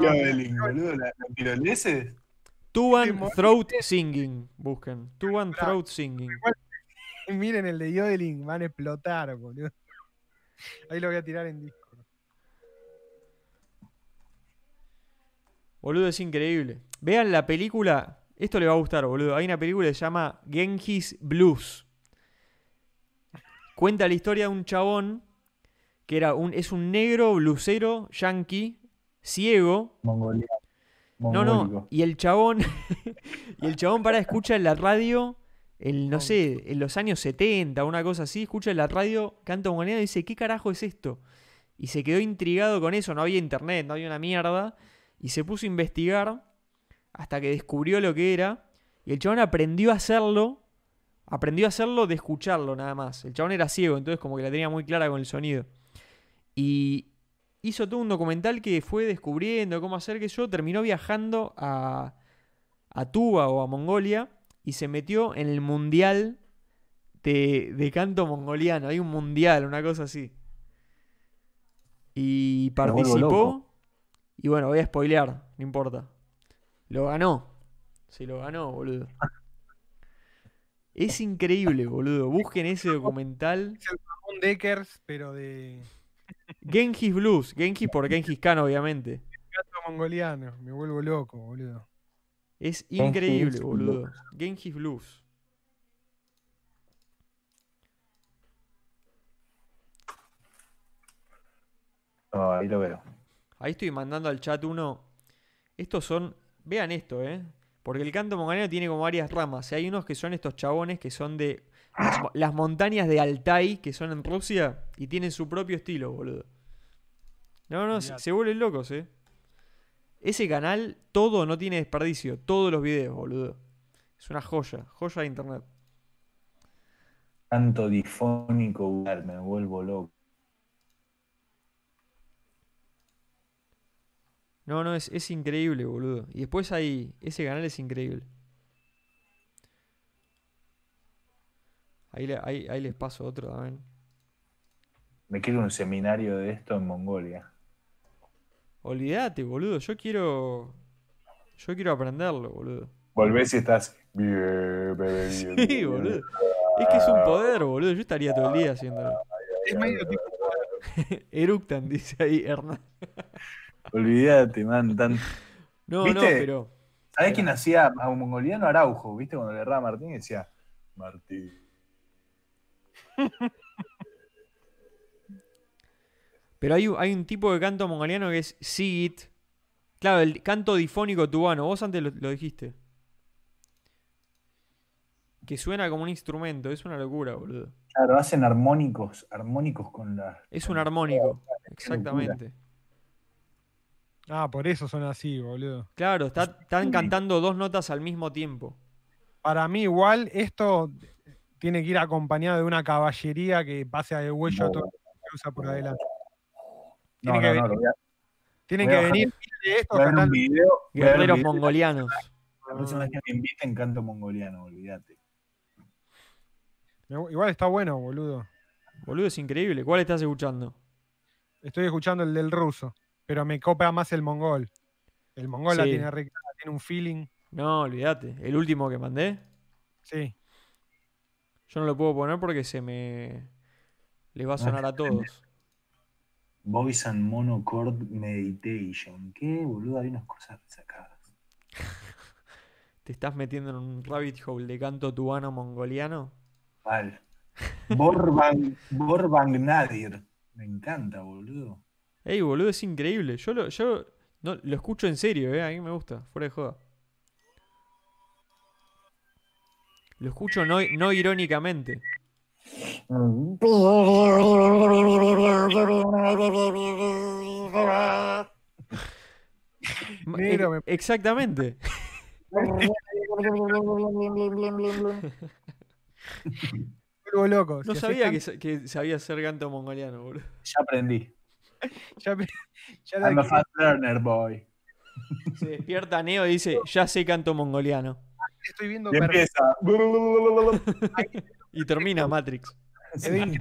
Yodeling, boludo, la, la mo- Throat Singing. Busquen. Tuban Throat Singing. Miren el de yodeling, van a explotar, boludo. Ahí lo voy a tirar en Discord. Boludo, es increíble. Vean la película. Esto le va a gustar, boludo. Hay una película que se llama Genghis Blues. Cuenta la historia de un chabón que era un, es un negro blusero yankee, ciego. Mongolia. No, no, y el chabón, y el chabón para escucha en la radio, el, no sé, en los años 70, una cosa así, escucha en la radio canto mongoliano y dice, ¿qué carajo es esto? Y se quedó intrigado con eso, no había internet, no había una mierda, y se puso a investigar hasta que descubrió lo que era, y el chabón aprendió a hacerlo, aprendió a hacerlo de escucharlo nada más. El chabón era ciego, entonces como que la tenía muy clara con el sonido. Y hizo todo un documental que fue descubriendo cómo hacer que yo, terminó viajando a, a Tuba o a Mongolia y se metió en el mundial de, de canto mongoliano. Hay un mundial, una cosa así. Y participó. Y bueno, voy a spoilear, no importa. Lo ganó. Sí, lo ganó, boludo. Es increíble, boludo. Busquen ese documental. Es el Ramón Deckers, pero de Genghis Blues. Genghis por Genghis Khan, obviamente. gato mongoliano. Me vuelvo loco, boludo. Es increíble, Genghis boludo. Genghis Blues. Oh, ahí lo veo. Ahí estoy mandando al chat uno. Estos son. Vean esto, eh. Porque el canto mongoliano tiene como varias ramas. Y hay unos que son estos chabones que son de las montañas de Altai, que son en Rusia, y tienen su propio estilo, boludo. No, no, se, se vuelven locos, eh. Ese canal, todo no tiene desperdicio. Todos los videos, boludo. Es una joya, joya de internet. Tanto difónico, me vuelvo loco. No, no, es, es increíble, boludo. Y después hay. Ese canal es increíble. Ahí, ahí, ahí les paso otro también. Me quiero un seminario de esto en Mongolia. Olvídate, boludo. Yo quiero. Yo quiero aprenderlo, boludo. Volvés y estás. bien, bebé, bien, Sí, bien. boludo. Es que es un poder, boludo. Yo estaría todo el día haciéndolo. Es medio tipo. Eructan, dice ahí Hernán. Olvídate, man. Tan... No, no, ¿Viste? pero. ¿Sabés quién hacía a un mongoliano? Araujo, ¿viste? Cuando le erraba a Martín y decía, Martín. Pero hay, un- hay un tipo de canto mongoliano que es Sigit. Claro, el canto difónico tubano. Vos antes lo, lo dijiste. Que suena como un instrumento. Es una locura, boludo. Claro, hacen armónicos, armónicos con la. Es un armónico. Exactamente. Ah, por eso son así, boludo. Claro, está- están cantando dos notas al mismo tiempo. Para mí, igual, esto tiene que ir acompañado de una caballería que pase de huello a todo lo que cruza por adelante. No, Tiene que no, venir- Tienen que venir de estos cantando. video. Guerreros video. mongolianos. La vez que me inviten canto mongoliano, olvídate. Igual está bueno, boludo. Boludo, es increíble. ¿Cuál estás escuchando? Estoy escuchando el del ruso, pero me copa más el mongol. El mongol la tiene rica, tiene un feeling. No, olvídate. El último que mandé. Sí. Yo no lo puedo poner porque se me. Les va a sonar a todos. Voice and Monochord Meditation. ¿Qué, boludo? Hay unas cosas sacadas. ¿Te estás metiendo en un rabbit hole de canto tubano mongoliano? Mal. Borbang, Borbang Nadir. Me encanta, boludo. Ey, boludo, es increíble. Yo lo, yo no, lo escucho en serio, eh. A mí me gusta, fuera de joda. Lo escucho no, no irónicamente. Exactamente. Vuelvo loco. No Si sabía que, haces sa- que sabía hacer canto mongoliano, boludo. Ya aprendí. Ya, me- ya I'm a fast learner, boy. Se despierta Neo y dice, ya sé canto mongoliano. estoy viendo Y empieza. Y termina Matrix. Increíble.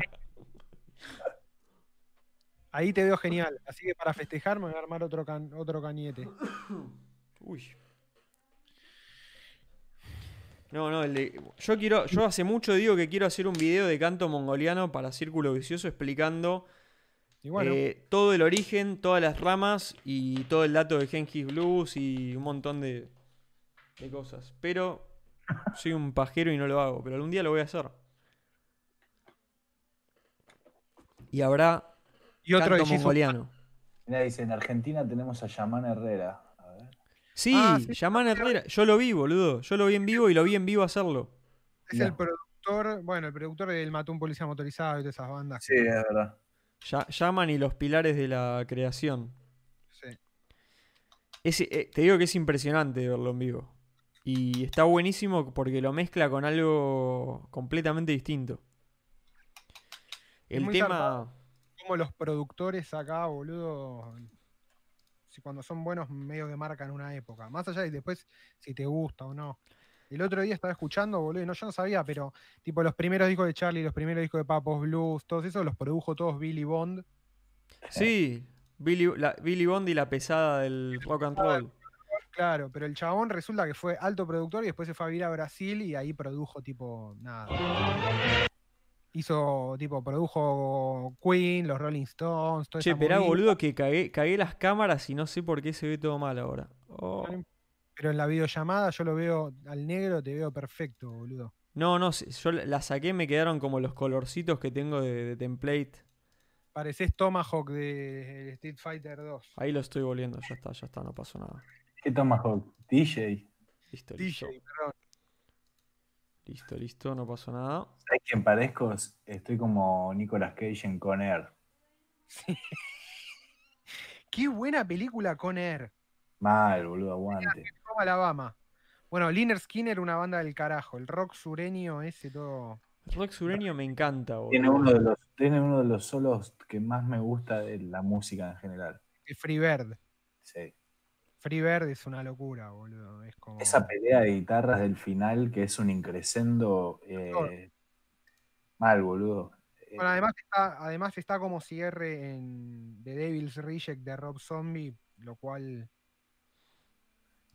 Ahí te veo genial. Así que para festejar me voy a armar otro, can- otro cañete. Uy. No, no, el de- yo quiero, yo hace mucho digo que quiero hacer un video de canto mongoliano para Círculo Vicioso explicando bueno, eh, todo el origen, todas las ramas y todo el dato de Genghis Blues y un montón de, de cosas. Pero soy un pajero y no lo hago, pero algún día lo voy a hacer. Y habrá Y otro canto de Jesus mongoliano. Mira, dice, en Argentina tenemos a Yaman Herrera. A ver. Sí, Ah, sí, Herrera. Yo lo vi, boludo. Yo lo vi en vivo y lo vi en vivo hacerlo. es el productor, bueno, el productor del Mató un policía motorizado y todas esas bandas. Sí, es verdad. Ya- Yaman y los pilares de la creación. Sí. Es- eh, te digo que es impresionante verlo en vivo. Y está buenísimo porque lo mezcla con algo completamente distinto. El muy tema. zarpado. Como los productores acá, boludo, si cuando son buenos, medio que marcan una época. Más allá de después si te gusta o no. El otro día estaba escuchando, boludo, y no, yo no sabía, pero tipo los primeros discos de Charlie, los primeros discos de Papos Blues, todos esos los produjo todos Billy Bond. Sí, Billy, la- Billy Bond y la pesada del rock and roll. Claro, pero el chabón resulta que fue alto productor y después se fue a vivir a Brasil y ahí produjo tipo nada. Hizo, tipo, produjo Queen, los Rolling Stones, todo Che, esperá, boludo, que cagué, cagué las cámaras y no sé por qué se ve todo mal ahora. Oh. Pero en la videollamada yo lo veo al negro, te veo perfecto, boludo. No, no, yo la saqué, me quedaron como los colorcitos que tengo de, de template. Pareces Tomahawk de Street Fighter 2. Ahí lo estoy volviendo, ya está, ya está, no pasó nada. ¿Qué Tomahawk? DJ. Listo, listo. DJ, perdón. Listo, listo, no pasó nada. ¿Sabes quién parezco? Estoy como Nicolas Cage en Con Air. Qué buena película con Air. Mal, boludo, aguante. Alabama. Bueno, Liner Skinner, una banda del carajo. El rock sureño ese todo. El rock sureño me encanta, Tiene boludo. uno, de los, tiene uno de los solos que más me gusta de la música en general. El Freebird. Sí. Freebird es una locura, boludo. Es como. Esa pelea de guitarras del final que es un increscendo eh, mal, boludo. Eh, Bueno, además está, además está como cierre en The Devil's Reject de Rob Zombie, lo cual.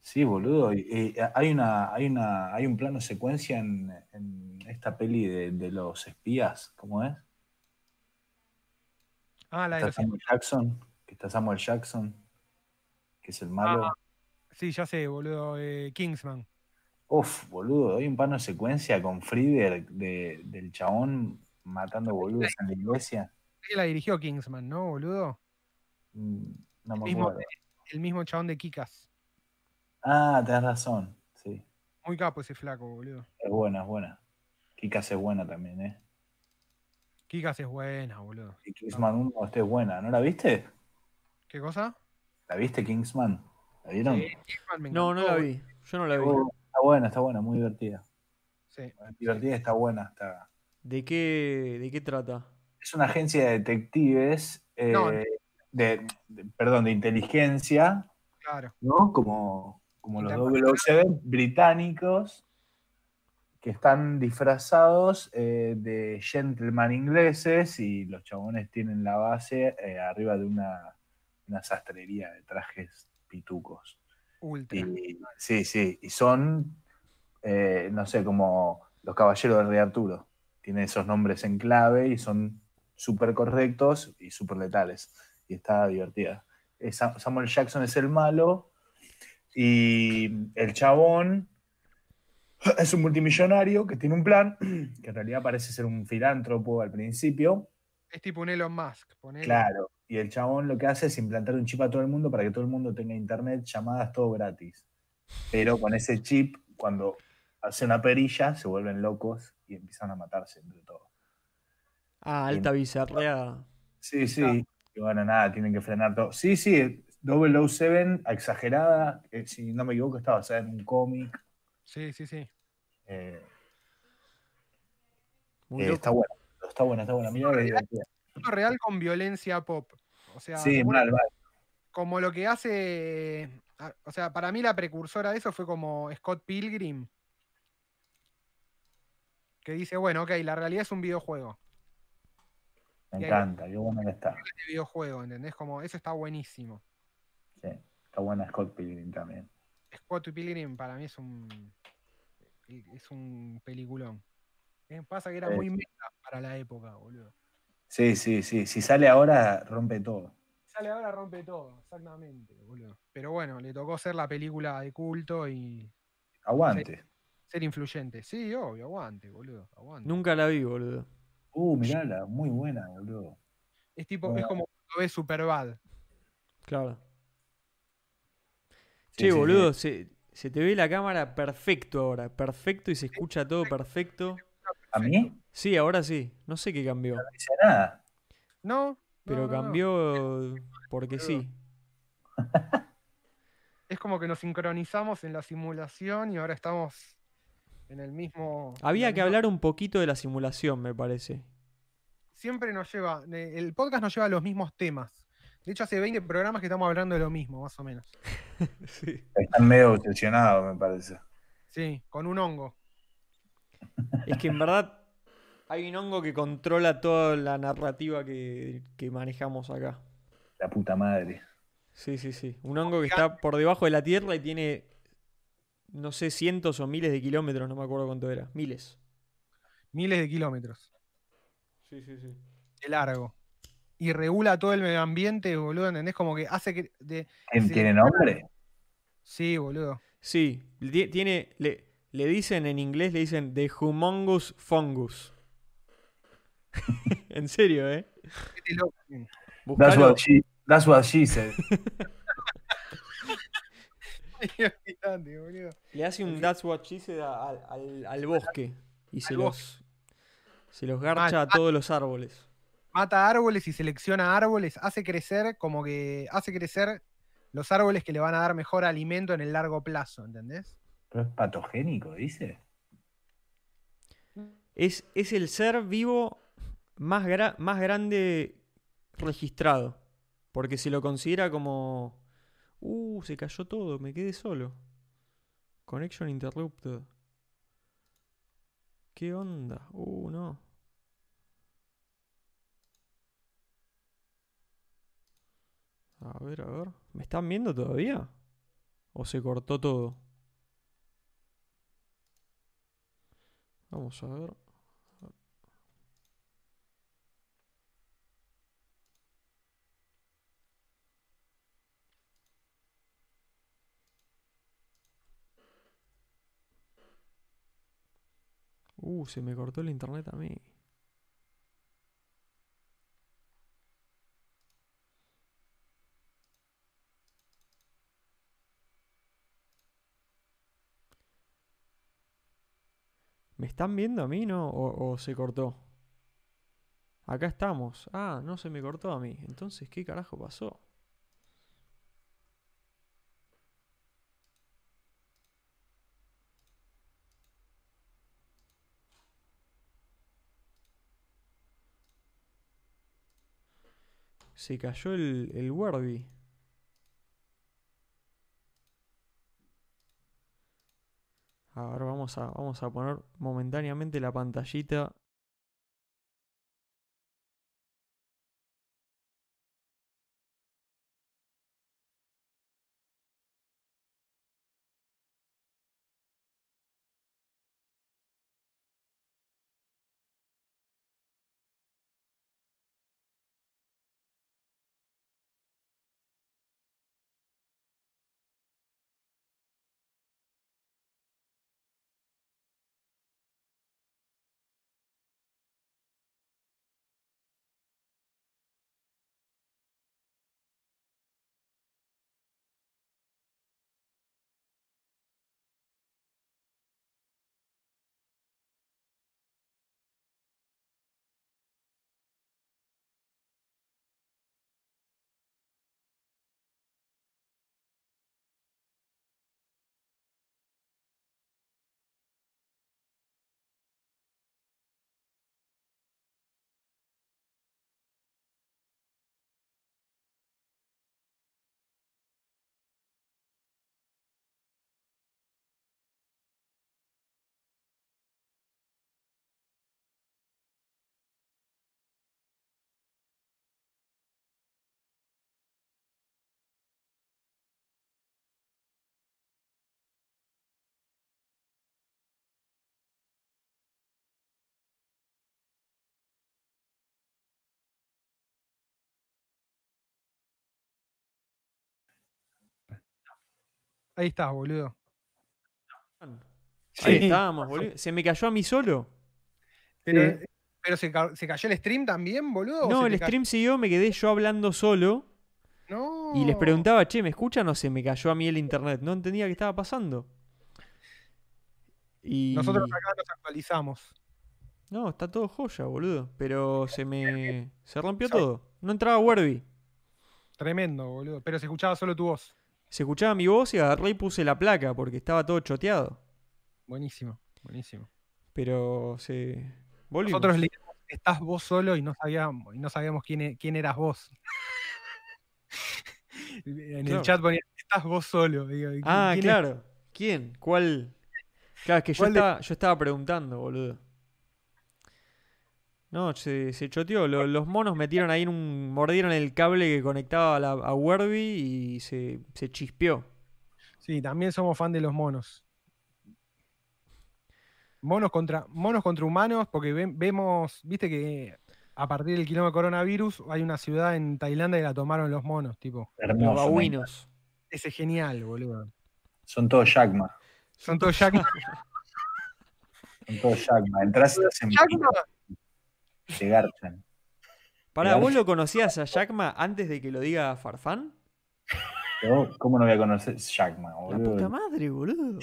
Sí, boludo. y- y hay una, hay una, hay un plano secuencia en, en esta peli de, de los espías, ¿cómo es? Ah, la de Está los. Samuel Jackson, que está Samuel Jackson, que es el malo. Ah. Sí, ya sé, boludo. eh, Kingsman. Uf, boludo, hay un plano secuencia con Frieder de- del chabón matando boludos en la iglesia. Sí, la dirigió Kingsman, ¿no, boludo? Mm, No me Mismo- acuerdo. El mismo chabón de Kikas. Ah, tenés razón, sí. Muy capo ese flaco, boludo. Es buena, es buena. Kikas es buena también, ¿eh? Kikas es buena, boludo. Y Kingsman 1 este es buena. ¿No la viste? ¿Qué cosa? ¿La viste, Kingsman? ¿La vieron? Sí, Kingsman me No, no la vi. Yo no la vi. Está buena, está buena, muy divertida. Sí. Divertida, está buena. Está... ¿De qué, ¿De qué trata? Es una agencia de detectives, eh, No. de, de- perdón, de inteligencia, Claro. ¿no? Como, como los Internacional. 007 británicos que están disfrazados eh, de gentleman ingleses y los chabones tienen la base eh, arriba de una, una sastrería de trajes pitucos. Ultra. Y, sí, sí, y son, eh, no sé, como los caballeros del Rey Arturo. Tienen esos nombres en clave y son súper correctos y súper letales. Y está divertida. Eh, Sam- Samuel Jackson es el malo y el chabón es un multimillonario que tiene un plan, que en realidad parece ser un filántropo al principio. Es tipo un Elon Musk. ponele. Claro. Y el chabón lo que hace es implantar un chip a todo el mundo para que todo el mundo tenga internet, llamadas, todo gratis. Pero con ese chip, cuando hace una perilla, se vuelven locos y empiezan a matarse entre todos. Ah, alta bizarrea. Sí, sí. Y bueno, nada, tienen que frenar todo. Sí, sí, 007, exagerada, eh, si no me equivoco, está basada en un cómic. Sí, sí, sí. eh, Muy eh, está buena, está buena, está buena. Mirá. Mundo real con violencia pop. O sea, Sí, como, mal, mal. como lo que hace. O sea, para mí la precursora de eso fue como Scott Pilgrim. Que dice, bueno, ok, la realidad es un videojuego. Me Y encanta, qué buena que está. Este videojuego, ¿entendés? Como eso está buenísimo. Sí, está buena Scott Pilgrim también. Scott Pilgrim para mí es un. Es un peliculón. Eh, Pasa que era Sí. muy meta para la época, boludo. Sí, sí, sí. Si sale ahora, rompe todo. Sale ahora, rompe todo, exactamente, boludo. Pero bueno, le tocó ser la película de culto y Aguante. ser influyente. Sí, obvio, aguante, boludo. Aguante. Nunca la vi, boludo. Uh, mirala, muy buena, boludo. Es tipo, Bueno. es como Lo ves super bad. Claro. Sí, che, sí, boludo, Se, se te ve la cámara perfecto ahora. Perfecto y se escucha todo perfecto. ¿A mí? Sí, ahora sí. No sé qué cambió. No dice nada. No. Pero no, no, no. cambió porque sí. Es como que nos sincronizamos en la simulación y ahora estamos en el mismo. Había que misma- hablar un poquito de la simulación, me parece. Siempre nos lleva. El podcast nos lleva a los mismos temas. De hecho, hace 20 programas que estamos hablando de lo mismo, más o menos. Sí. Están medio obsesionados, me parece. Sí, con un hongo. Es que en verdad hay un hongo que controla toda la narrativa que, que manejamos acá. La puta madre. Sí, sí, sí. Un hongo que está por debajo de la Tierra y tiene, no sé, cientos o miles de kilómetros, no me acuerdo cuánto era. Miles. Miles de kilómetros Sí, sí, sí. de largo. Y regula todo el medio ambiente, boludo, ¿entendés? Como que hace que. de- ¿Tiene, nombre? Sí, boludo. Sí, ti- tiene, le, le dicen en inglés, le dicen The Humongous Fungus. en serio, ¿eh? That's what she, that's what she said. Le hace un That's What She Said al, al- al bosque y se Al los, se los garcha a todos los árboles. Mata árboles y selecciona árboles, hace crecer como que hace crecer los árboles que le van a dar mejor alimento en el largo plazo, ¿entendés? Pero es patogénico, dice. Es, es el ser vivo más, gra- más grande registrado. Porque se lo considera como... Uh, se cayó todo, me quedé solo. Connection interrupted. ¿Qué onda? Uh, no. A ver, a ver. ¿Me están viendo todavía? ¿O se cortó todo? Vamos a ver. Uh, se me cortó el internet a mí. ¿Me están viendo a mí, no? ¿O, se cortó? Acá estamos. Ah, no se me cortó a mí. Entonces, ¿qué carajo pasó? Se cayó el, el Wordy. Ahora vamos a, vamos a poner momentáneamente la pantallita. Ahí estás, boludo. Ahí Sí. estábamos, boludo. ¿Se me cayó a mí solo? Pero, Sí. Pero se, ca- se cayó el stream también, boludo. ¿O No, el stream siguió, me quedé yo hablando solo No. y les preguntaba, che, ¿me escuchan o se me cayó a mí el internet? No entendía qué estaba pasando. Y... Nosotros acá nos actualizamos. No, está todo joya, boludo. Pero se me... Se rompió todo. No entraba Werby. Tremendo, boludo. Pero se escuchaba solo tu voz. Se escuchaba mi voz y agarré y puse la placa porque estaba todo choteado. Buenísimo, buenísimo. Pero se... Volvimos. Nosotros leíamos, estás vos solo y no sabíamos, y no sabíamos quién, e- quién eras vos. en Claro. el chat ponía, estás vos solo. Digo, ¿quién- Ah, quién es? claro. ¿Quién? ¿Cuál? Claro, es que yo ¿Cuál de- estaba, yo estaba preguntando, boludo. No, se, se choteó. Lo- los monos metieron ahí en un. mordieron el cable que conectaba a, la, a Werby y se, se chispeó. Sí, también somos fan de los monos. Monos contra, monos contra humanos, porque ve- vemos, viste que a partir del kilómetro coronavirus hay una ciudad en Tailandia que la tomaron los monos, tipo. Hermoso. babuinos. Ese es genial, boludo. Son todos Jackma. Son todos Jack. Son todos Jackma. Entras y hacen Jackma. Te garchan. Pará, Claro. ¿vos lo conocías a Jackma antes de que lo diga Farfán? ¿Cómo no voy a conocer Jackma, La boludo? puta madre, boludo.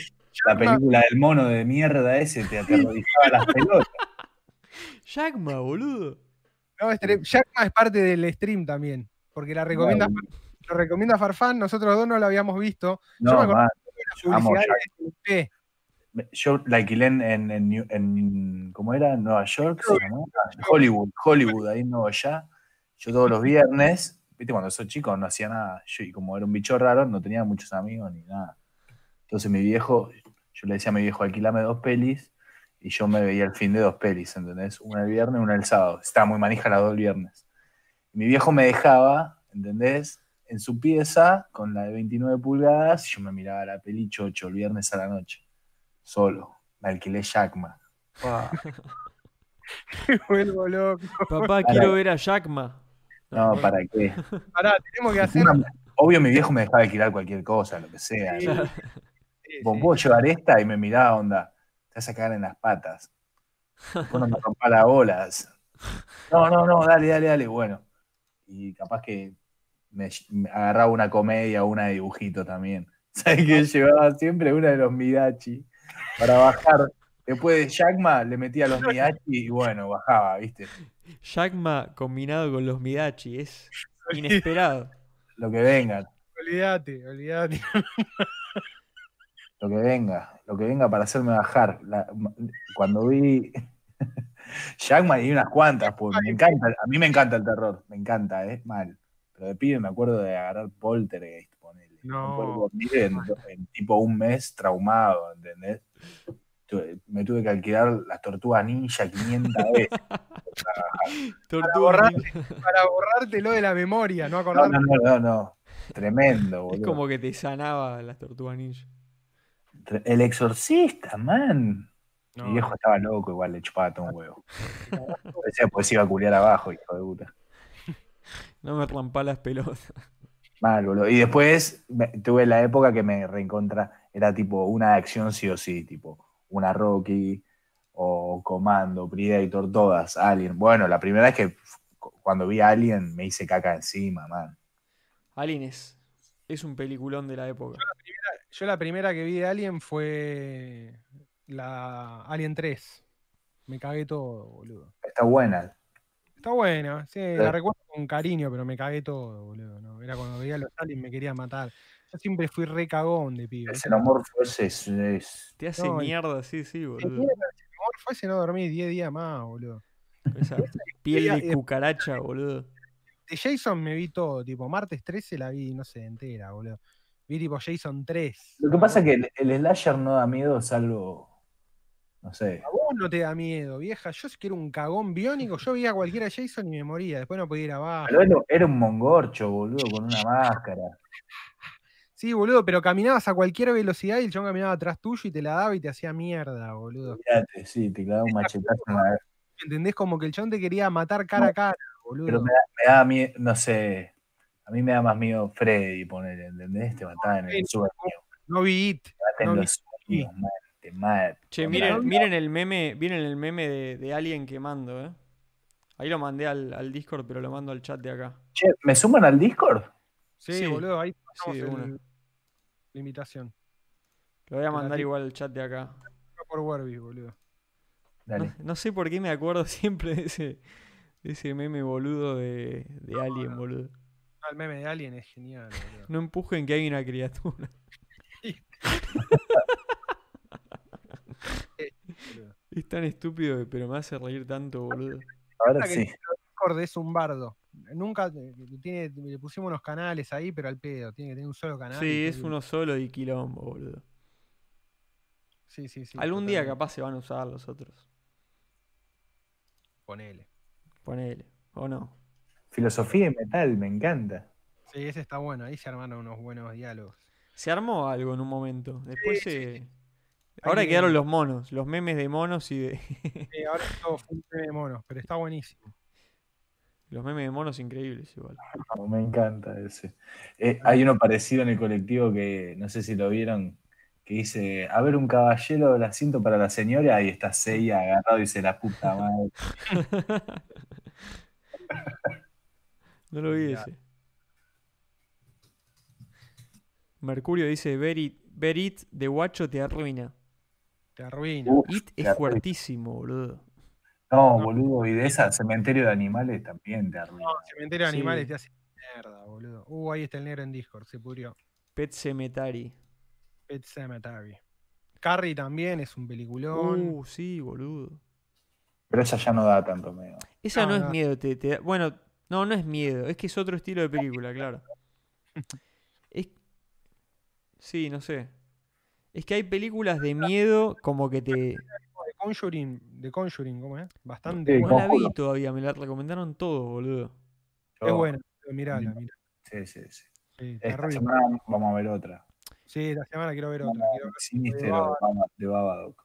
La película del mono de mierda ese te aterrorizaba las pelotas. Jackma, boludo. No, es tre- Jackma es parte del stream también, porque la recomienda, lo recomienda Farfán, nosotros dos no lo habíamos visto. Yo me No, acuerdo de la publicidad de. Yo la alquilé en, en, en en- ¿cómo era? Nueva York, ¿se llamó? Ah, Hollywood, Hollywood, ahí en Nueva York. Yo todos los viernes, viste, cuando soy chico no hacía nada. Yo, y como era un bicho raro, no tenía muchos amigos ni nada. Entonces mi viejo, yo le decía a mi viejo, alquilame dos pelis, y yo me veía el fin de dos pelis, ¿entendés? Una el viernes y una el sábado. Estaba muy manija las dos el viernes. Y mi viejo me dejaba, ¿entendés? En su pieza, con la de 29 pulgadas, y yo me miraba la peli chocho el viernes a la noche solo. Me alquilé Jackma. Me vuelvo loco. Papá, quiero ver a Jackma. No, ¿para qué? Pará, tenemos que hacer. Obvio, mi viejo me dejaba alquilar cualquier cosa, lo que sea. Sí, ¿no? sí, Vos sí. puedo llevar esta y me miraba, onda, te vas a cagar en las patas. Vos no me rompas las bolas. No, no, no, dale, dale, dale. Bueno. Y capaz que me, me agarraba una comedia o una de dibujito también. ¿Sabes que llevaba siempre una de los Midachi para bajar? Después de Jackma le metía los Midachi y bueno, bajaba, ¿viste? Jackma combinado con los Midachi. Es inesperado. Lo que venga, Olvídate, olvídate. lo que venga, lo que venga para hacerme bajar. La- cuando vi Jackman y unas cuantas, pues me encanta, a mí me encanta el terror, me encanta, es mal. Pero de pibe me acuerdo de agarrar Poltergeist. No. en, en tipo un mes traumado, ¿entendés? Me tuve que alquilar las tortugas ninja 500 veces. Tortuga borrar- ninja. Para borrártelo de la memoria, no No, acordarte. no, no, no, no. Tremendo, Es boludo. como que te sanaba las tortugas ninja. El exorcista, man. No. Mi viejo estaba loco, igual le chupaba todo un huevo. Decía, pues iba a culiar abajo, hijo de puta. No me rampa las pelotas. Mal, boludo. Y después me- tuve la época que me reencontra, era tipo una de acción sí o sí, tipo una Rocky o Comando, Predator, todas, Alien. Bueno, la primera vez que cuando vi a Alien me hice caca encima, man. Alien es, es un peliculón de la época. Yo la primera que vi de Alien fue la Alien 3. Me cagué todo, boludo. Está buena. Está buena, sí, la recuerdo con cariño, pero me cagué todo, boludo. ¿no? Era cuando veía a los aliens me quería matar. Yo siempre fui re cagón de pibe. El xenomorfo ese es, es- Te hace No, el- mierda, sí, sí, El boludo. miedo del amor fue si no dormí 10 días más, boludo. Esa piel de cucaracha, boludo. De Jason me vi todo, tipo, martes 13 la vi, no sé, entera, boludo. Vi tipo Jason 3. Lo que pasa es que el, el slasher no da miedo, salvo, no sé. A vos no te da miedo, vieja. Yo si quiero un cagón biónico, yo veía a cualquiera Jason y me moría. Después no podía ir abajo. Pero era, un mongorcho, boludo, con una máscara. Sí, boludo, pero caminabas a cualquier velocidad y el chabón caminaba atrás tuyo y te la daba y te hacía mierda, boludo. Fíjate, sí, te clavaba un machetazo en la ¿Entendés? Como que el chabón te quería matar cara a cara, boludo. Pero me da, me da miedo, no sé. A mí me da más miedo Freddy, poner, ¿entendés? Te mataba en el Sí, sueño. No vi It. Te mata en no vi- sueños, te mata. Che, miren, no- miren el meme, miren el meme de, de Alien quemando, eh. Ahí lo mandé al, al Discord, pero lo mando al chat de acá. Che, ¿me suman al Discord? Sí, Sí, boludo, ahí sí, pasamos de el- una. la invitación. Lo voy a mandar igual al chat de acá. Por Werby, boludo. No, Dale. no sé por qué me acuerdo siempre de ese, de ese meme boludo de, de Alien, boludo. El meme de Alien es genial, boludo. No empujen que hay una criatura. Es tan estúpido, pero me hace reír tanto, boludo. Ahora sí. el Discord es un bardo. Nunca eh, tiene, le pusimos unos canales ahí, pero al pedo. Tiene que tener un solo canal. Sí, es uno solo y quilombo, boludo. Sí, sí, sí. Algún día capaz se van a usar los otros. Ponele. Ponele. O no. Filosofía y metal, me encanta. Sí, ese está bueno. Ahí se armaron unos buenos diálogos. Se armó algo en un momento. Después Sí, sí, se. Ahora quedaron los monos, los memes de monos y de. Sí, ahora es todo full meme de monos, pero está buenísimo. los memes de monos increíbles igual. No, me encanta ese. Eh, hay uno parecido en el colectivo que no sé si lo vieron, que dice, a ver un caballero del asiento para la señora, y está Seiya agarrado y dice la puta madre. No lo vi ese. Mercurio dice, ver it, ver it de guacho te arruina. Te arruina. Uf, It te es arruina. fuertísimo, boludo. No, boludo, y de esa cementerio de animales también te arruina. Cementerio de Sí. animales te hace mierda, boludo. Uh, ahí está el negro en Discord, se pudrió. Pet Cemetery. Pet Cemetery. Carrie también es un peliculón. Uh, sí, boludo. Pero esa ya no da tanto miedo. Esa No, no, es no. miedo, te, te da- bueno, no, no es miedo, es que es otro estilo de película, claro. Es... Sí, no sé. Es que hay películas de miedo como que te... De Conjuring, de Conjuring, ¿cómo es? Bastante Sí, No buena. la vi todavía, me la recomendaron todos, boludo. Yo- Es buena, mirala, mirala. Sí, sí, sí. Sí, Esta semana vamos a ver otra. Sí, la semana quiero ver otra. Quiero ver Sinister de Babadook.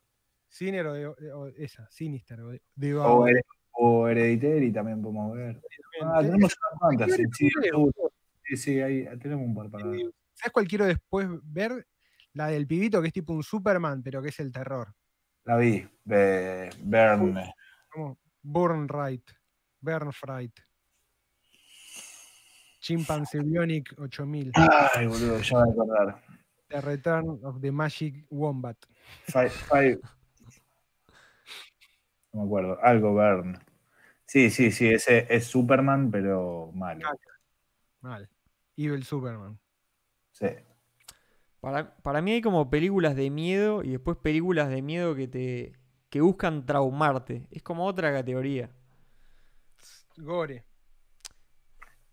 Sinister o, de, o esa, Sinister o de, de O, Baba. Her- o Hereditary también podemos ver. Ah, tenemos unas cuantas. Sí, sí, sí, sí, ahí tenemos un par para ver. ¿Sabes cuál quiero después ver? La del pibito que es tipo un Superman, pero que es el terror. La vi. De Burn. Como Burn Right. Burn Fright. Chimpanzee Bionic 8000. Ay, boludo, ya me voy a acordar. The Return of the Magic Wombat. Five, five- No me acuerdo. Algo Burn. Sí, sí, sí, ese es Superman, pero malo. Mal. Evil Superman. Sí. Para, para mí hay como películas de miedo y después películas de miedo que te que buscan traumarte. Es como otra categoría. Gore.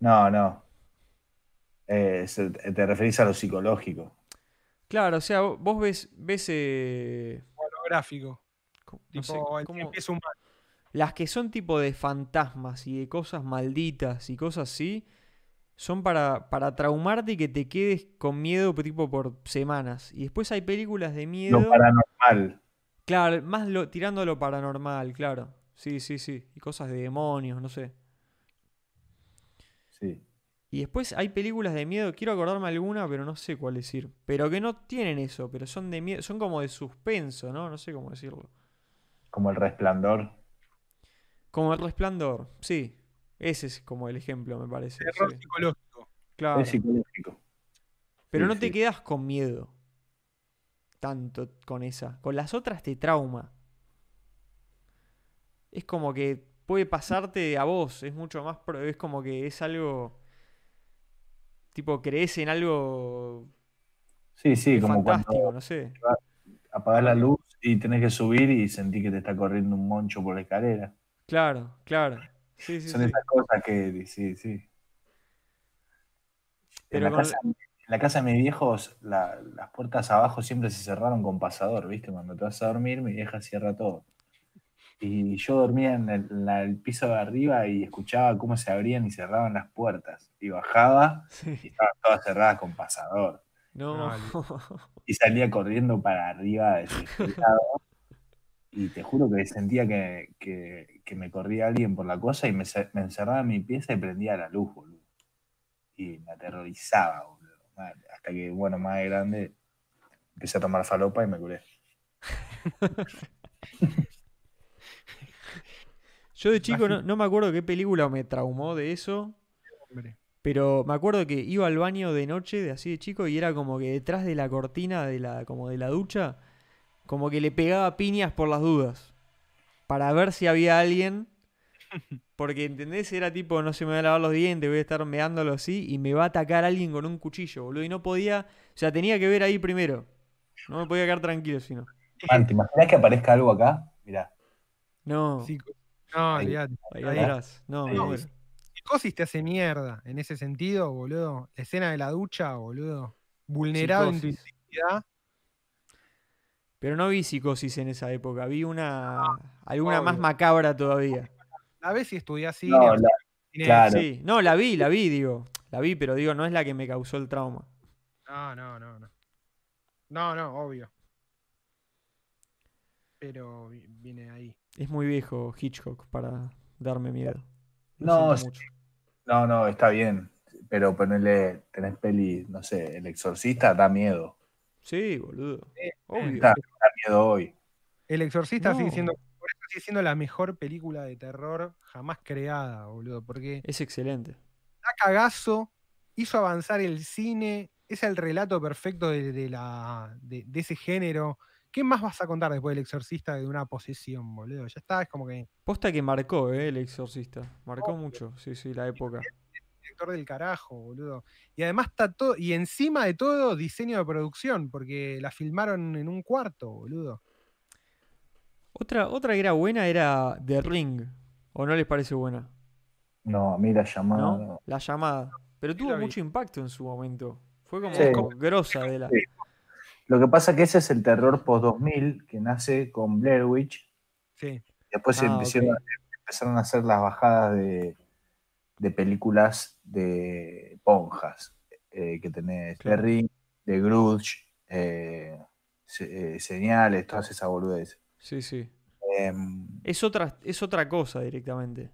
No, no. Eh, se- te referís a lo psicológico. Claro, o sea, vo- vos ves, ves eh, Holográfico. co- no sé, Tipo, el cómo- que es humano. las que son tipo de fantasmas y de cosas malditas y cosas así, son para, para traumarte y que te quedes con miedo tipo por semanas. Y después hay películas de miedo. Lo paranormal. Claro, más lo, tirando a lo paranormal, claro. Sí, sí, sí. Y cosas de demonios, no sé. Sí. Y después hay películas de miedo, quiero acordarme alguna, pero no sé cuál decir. Pero que no tienen eso, pero son de miedo, son como de suspenso, ¿no? No sé cómo decirlo. Como el resplandor. Como el resplandor, sí. Ese es como el ejemplo, me parece. Terror sí. psicológico. Claro. Es psicológico. Pero sí, no te sí. quedas con miedo. Tanto con esa. Con las otras te trauma. Es como que puede pasarte a vos. Es mucho más. Es como que es algo. Tipo, crees en algo Sí, sí, como fantástico, cuando no sé. apagás la luz y tenés que subir y sentí que te está corriendo un moncho por la escalera. Claro, claro. Sí, sí, Son sí. esas cosas que, sí, sí. En la, casa, en la casa de mis viejos, la- las puertas abajo siempre se cerraron con pasador, ¿viste? Cuando te vas a dormir, mi vieja cierra todo. Y yo dormía en el, en la- el piso de arriba y escuchaba cómo se abrían y cerraban las puertas. Y bajaba Sí. y estaban todas cerradas con pasador. No. Y salía corriendo para arriba desesperado. Y te juro que sentía que, que- que me corría alguien por la cosa y me, ce- me encerraba en mi pieza y prendía la luz, boludo. Y me aterrorizaba, boludo. Hasta que, bueno, más de grande, empecé a tomar falopa y me curé. Yo de chico no, no me acuerdo qué película me traumó de eso, Hombre. pero me acuerdo que iba al baño de noche, de así de chico, y era como que detrás de la cortina de la, como de la ducha, como que le pegaba piñas por las dudas. Para ver si había alguien. Porque, ¿entendés? Era tipo, no se me va a lavar los dientes, voy a estar meándolo así, y me va a atacar alguien con un cuchillo, boludo. Y no podía. O sea, tenía que ver ahí primero. No me podía quedar tranquilo si no. Man, ¿te imaginas que aparezca algo acá? Mirá. No, Psico- No, Ahí. ahí atrás. No, muero. Psicosis te hace mierda en ese sentido, boludo. La escena de la ducha, boludo. Vulnerado en tu Psicosis. Pero no vi psicosis en esa época, vi una. alguna más macabra todavía. A ver si estudiás cine. No, la- cine- claro. Sí, no, la vi, la vi, digo. La vi, pero digo, no es la que me causó el trauma. No, no, no, no. No, no, obvio. Pero vi- viene ahí. Es muy viejo Hitchcock para darme miedo. Lo No, sí. No, no, está bien. Pero ponerle, tenés peli, no sé, El Exorcista da miedo. Sí, boludo. Eh, Obvio. Miedo hoy. El Exorcista sigue siendo. Por eso sigue siendo la mejor película de terror jamás creada, boludo. Porque Es excelente. da cagazo, hizo avanzar el cine, es el relato perfecto de, de la, de, de ese género. ¿Qué más vas a contar después del exorcista de una posesión, boludo? Ya está, es como que Posta que marcó, eh, el exorcista. Marcó mucho, sí, sí, la época. Director del carajo, boludo. Y además está todo, y encima de todo, diseño de producción, porque la filmaron en un cuarto, boludo. Otra, otra que era buena era The Ring. ¿O no les parece buena? No, a mí la llamada. ¿No? no. La llamada. Pero Sí tuvo mucho impacto en su momento. Fue como, Sí. como grosa de la. Sí. Lo que pasa es que ese es el terror post-2000 que nace con Blair Witch. Sí. Después se Ah, empezaron a hacer las bajadas de, de películas de ponjas. eh, que tenés Claro. The Ring, The Grudge, eh, se- eh, Señales, todas esas boludeces. Sí, sí. Em, Es otra, es otra cosa directamente.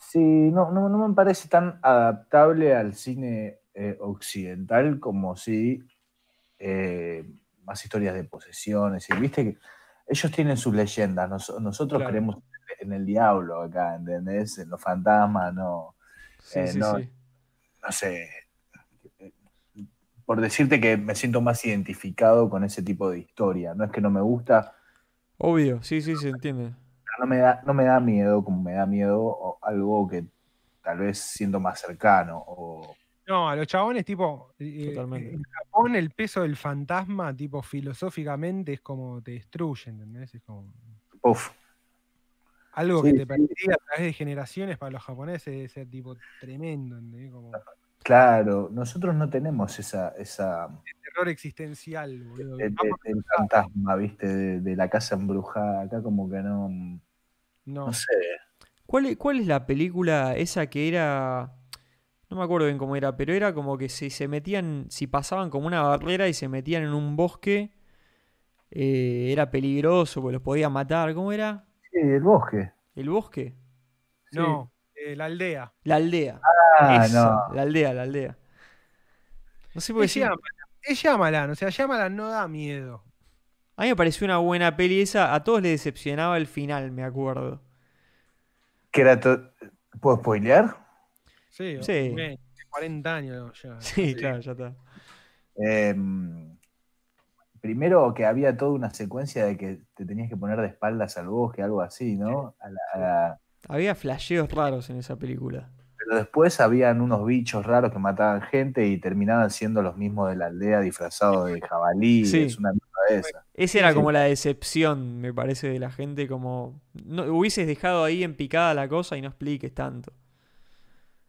Sí, no, no, no me parece tan adaptable al cine eh, occidental como si más historias de posesiones. Y viste que ellos tienen sus leyendas, nos- nosotros Claro. creemos en el diablo acá, ¿entendés? En los fantasmas, no, Sí, Eh, sí, no, sí. no sé. eh, Por decirte que me siento más identificado con ese tipo de historia. No es que no me gusta, Obvio, sí, sí, se entiende. no me da, no me da miedo como me da miedo o algo que tal vez siento más cercano. O, No, a los chabones, tipo, eh, Totalmente. en Japón el peso del fantasma, tipo, filosóficamente es como te destruye, ¿entendés? Es como uf, algo Sí, que te sí. persigue a través de generaciones para los japoneses debe ser tipo tremendo, ¿entendés? Como Claro, nosotros no tenemos esa, esa terror existencial, boludo. Vamos, del fantasma, viste, de, de la casa embrujada. Acá como que no, no, no sé. ¿Cuál, es- ¿Cuál es la película esa que era... No me acuerdo bien cómo era, pero era como que si se metían, si pasaban como una barrera y se metían en un bosque, eh, era peligroso, porque los podían matar. ¿Cómo era? Sí, el bosque. ¿El bosque? no, eh, la aldea. La aldea. Ah, no. La aldea, la aldea. No sé por qué Es sí- es Shyamalan, o sea, Shyamalan no da miedo. A mí me pareció una buena peli esa. A todos les decepcionaba el final, me acuerdo. Que era to- ¿Puedo spoilear? Sí, Sí. bueno, 40 años ya. Sí, claro, ya está. Em, primero que había toda una secuencia de que te tenías que poner de espaldas al bosque, algo así, ¿no? A la- a la- Había flasheos raros en esa película. Pero después habían unos bichos raros que mataban gente y terminaban siendo los mismos de la aldea disfrazados de jabalí. Sí. Es una de esa. Esa era Sí. como la decepción, me parece, de la gente. Como. No, hubieses dejado ahí en picada la cosa y no expliques tanto.